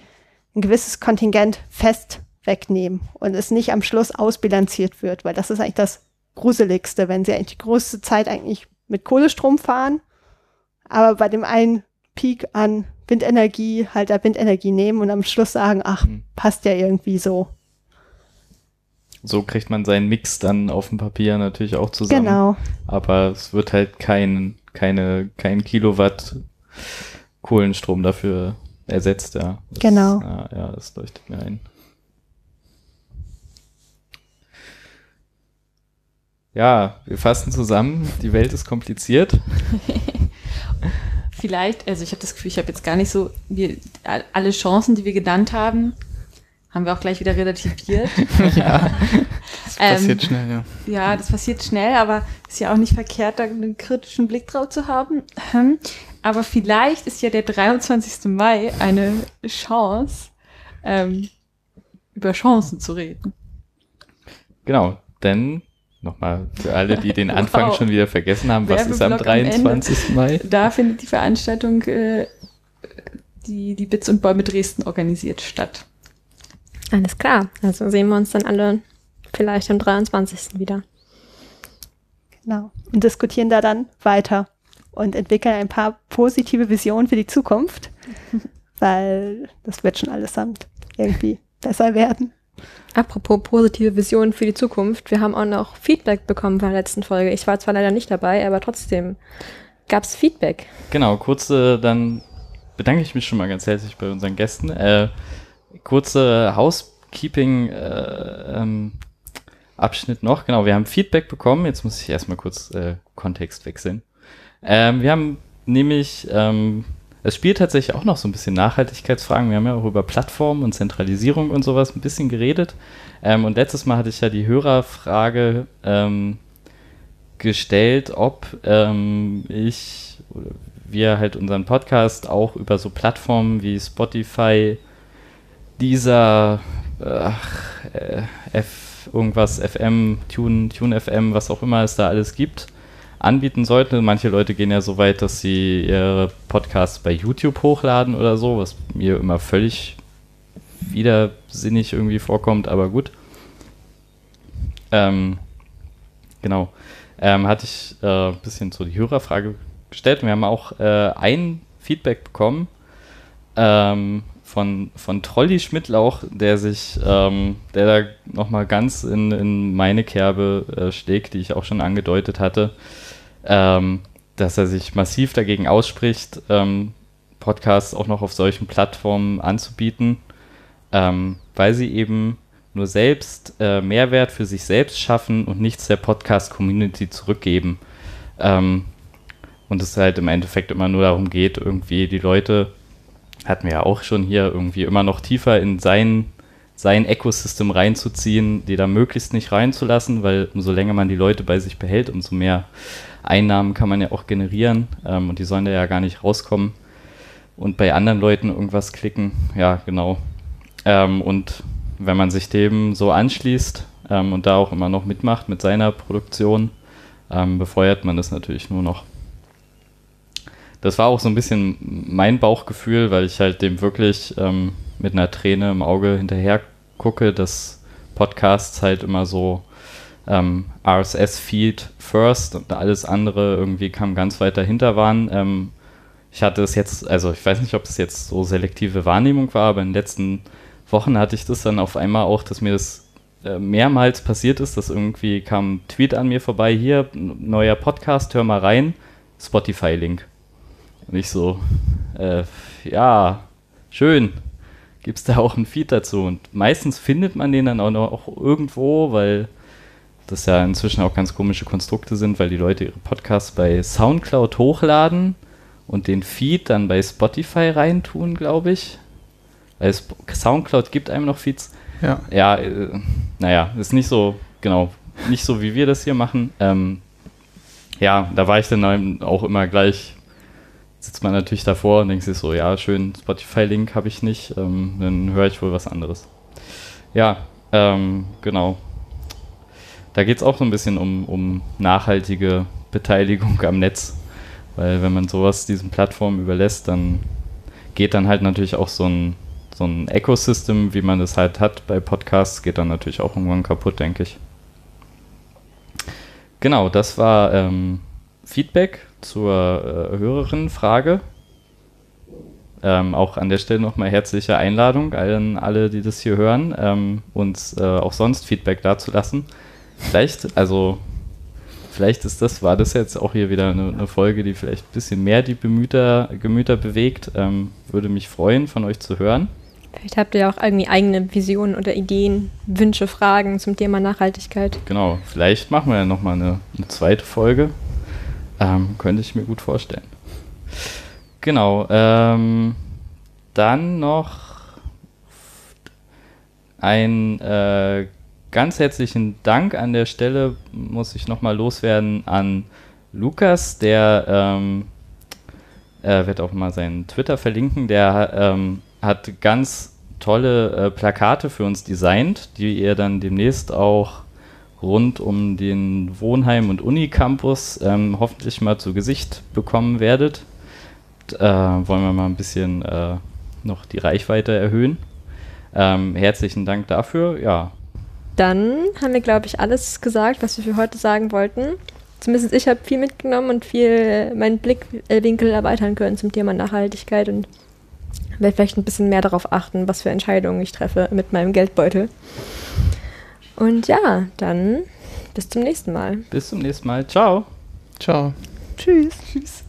ein gewisses Kontingent fest wegnehmen und es nicht am Schluss ausbilanziert wird, weil das ist eigentlich das Gruseligste, wenn sie eigentlich die größte Zeit eigentlich mit Kohlestrom fahren, aber bei dem einen Peak an Windenergie halt da Windenergie nehmen und am Schluss sagen, ach, mhm. passt ja irgendwie so. So kriegt man seinen Mix dann auf dem Papier natürlich auch zusammen. Genau. Aber es wird halt kein, keine, kein Kilowatt Kohlenstrom dafür ersetzt, ja. Das, genau. Ja, ja, das leuchtet mir ein. Ja, wir fassen zusammen. Die Welt ist kompliziert. Vielleicht, also ich habe das Gefühl, ich habe jetzt gar nicht so, wir, alle Chancen, die wir genannt haben, haben wir auch gleich wieder relativiert. ja, das passiert ähm, schnell, ja. Ja, das passiert schnell, aber ist ja auch nicht verkehrt, da einen kritischen Blick drauf zu haben. Hm. Aber vielleicht ist ja der 23. Mai eine Chance, ähm, über Chancen zu reden. Genau, denn Nochmal für alle, die den Anfang wow. schon wieder vergessen haben, was ist am 23. Am Mai? Da findet die Veranstaltung, äh, die die Bits und Bäume Dresden organisiert, statt. Alles klar. Also sehen wir uns dann alle vielleicht am 23. wieder. Genau. Und diskutieren da dann weiter und entwickeln ein paar positive Visionen für die Zukunft, weil das wird schon allesamt irgendwie besser werden. Apropos positive Visionen für die Zukunft. Wir haben auch noch Feedback bekommen von der letzten Folge. Ich war zwar leider nicht dabei, aber trotzdem gab es Feedback. Genau, kurze dann bedanke ich mich schon mal ganz herzlich bei unseren Gästen. Äh, kurze Housekeeping äh, ähm, Abschnitt noch. Genau, wir haben Feedback bekommen. Jetzt muss ich erstmal kurz äh, Kontext wechseln. Ähm, wir haben nämlich, ähm, es spielt tatsächlich auch noch so ein bisschen Nachhaltigkeitsfragen. Wir haben ja auch über Plattformen und Zentralisierung und sowas ein bisschen geredet. Ähm, und letztes Mal hatte ich ja die Hörerfrage ähm, gestellt, ob ähm, ich oder wir halt unseren Podcast auch über so Plattformen wie Spotify, dieser äh, F irgendwas FM, Tune, Tune FM, was auch immer es da alles gibt, anbieten sollten. Manche Leute gehen ja so weit, dass sie ihre Podcasts bei YouTube hochladen oder so, was mir immer völlig widersinnig irgendwie vorkommt, aber gut. Ähm, genau. Ähm, hatte ich ein äh, bisschen so die Hörerfrage gestellt. Wir haben auch äh, ein Feedback bekommen ähm, von, von Trolli Schmidtlauch, der sich, ähm, der da nochmal ganz in, in meine Kerbe äh, schlägt, die ich auch schon angedeutet hatte, ähm, dass er sich massiv dagegen ausspricht, ähm, Podcasts auch noch auf solchen Plattformen anzubieten, ähm, weil sie eben nur selbst äh, Mehrwert für sich selbst schaffen und nichts der Podcast-Community zurückgeben. Ähm, und es halt im Endeffekt immer nur darum geht, irgendwie die Leute, hatten wir ja auch schon hier, irgendwie immer noch tiefer in sein, sein Ecosystem reinzuziehen, die da möglichst nicht reinzulassen, weil umso länger man die Leute bei sich behält, umso mehr Einnahmen kann man ja auch generieren ähm, und die sollen da ja gar nicht rauskommen und bei anderen Leuten irgendwas klicken. Ja, genau. Ähm, und wenn man sich dem so anschließt ähm, und da auch immer noch mitmacht mit seiner Produktion, ähm, befeuert man das natürlich nur noch das war auch so ein bisschen mein Bauchgefühl, weil ich halt dem wirklich ähm, mit einer Träne im Auge hinterher gucke, dass Podcasts halt immer so ähm, RSS-Feed first und alles andere irgendwie kam ganz weit dahinter waren. Ähm, ich hatte es jetzt, also ich weiß nicht, ob es jetzt so selektive Wahrnehmung war, aber in den letzten Wochen hatte ich das dann auf einmal auch, dass mir das äh, mehrmals passiert ist, dass irgendwie kam ein Tweet an mir vorbei, hier, neuer Podcast, hör mal rein, Spotify-Link. Und ich so, äh, ja, schön. Gibt es da auch einen Feed dazu? Und meistens findet man den dann auch noch auch irgendwo, weil das ja inzwischen auch ganz komische Konstrukte sind, weil die Leute ihre Podcasts bei Soundcloud hochladen und den Feed dann bei Spotify reintun, glaube ich. Weil Soundcloud gibt einem noch Feeds. Ja. Ja, äh, naja, ist nicht so, genau, nicht so, wie wir das hier machen. Ähm, ja, da war ich dann auch immer gleich sitzt man natürlich davor und denkt sich so, ja, schön, Spotify-Link habe ich nicht, ähm, dann höre ich wohl was anderes. Ja, ähm, genau. Da geht es auch so ein bisschen um, um nachhaltige Beteiligung am Netz, weil wenn man sowas diesen Plattformen überlässt, dann geht dann halt natürlich auch so ein, so ein Ecosystem, wie man das halt hat bei Podcasts, geht dann natürlich auch irgendwann kaputt, denke ich. Genau, das war ähm, Feedback zur äh, höheren Frage. Ähm, auch an der Stelle nochmal herzliche Einladung an alle, die das hier hören, ähm, uns äh, auch sonst Feedback dazulassen. Vielleicht, also vielleicht ist das, war das jetzt auch hier wieder eine, eine Folge, die vielleicht ein bisschen mehr die Bemüter, Gemüter bewegt. Ähm, würde mich freuen, von euch zu hören. Vielleicht habt ihr ja auch irgendwie eigene Visionen oder Ideen, Wünsche, Fragen zum Thema Nachhaltigkeit. Genau, vielleicht machen wir ja nochmal eine, eine zweite Folge ähm, könnte ich mir gut vorstellen. Genau. Ähm, dann noch ein äh, ganz herzlichen Dank an der Stelle, muss ich nochmal loswerden, an Lukas, der ähm, äh, wird auch mal seinen Twitter verlinken, der ähm, hat ganz tolle äh, Plakate für uns designt, die ihr dann demnächst auch rund um den Wohnheim- und Unicampus ähm, hoffentlich mal zu Gesicht bekommen werdet. Äh, wollen wir mal ein bisschen äh, noch die Reichweite erhöhen. Ähm, herzlichen Dank dafür. Ja. Dann haben wir, glaube ich, alles gesagt, was wir für heute sagen wollten. Zumindest ich habe viel mitgenommen und viel meinen Blickwinkel erweitern können zum Thema Nachhaltigkeit und werde vielleicht ein bisschen mehr darauf achten, was für Entscheidungen ich treffe mit meinem Geldbeutel. Und ja, dann bis zum nächsten Mal. Bis zum nächsten Mal. Ciao. Ciao. Tschüss. Tschüss.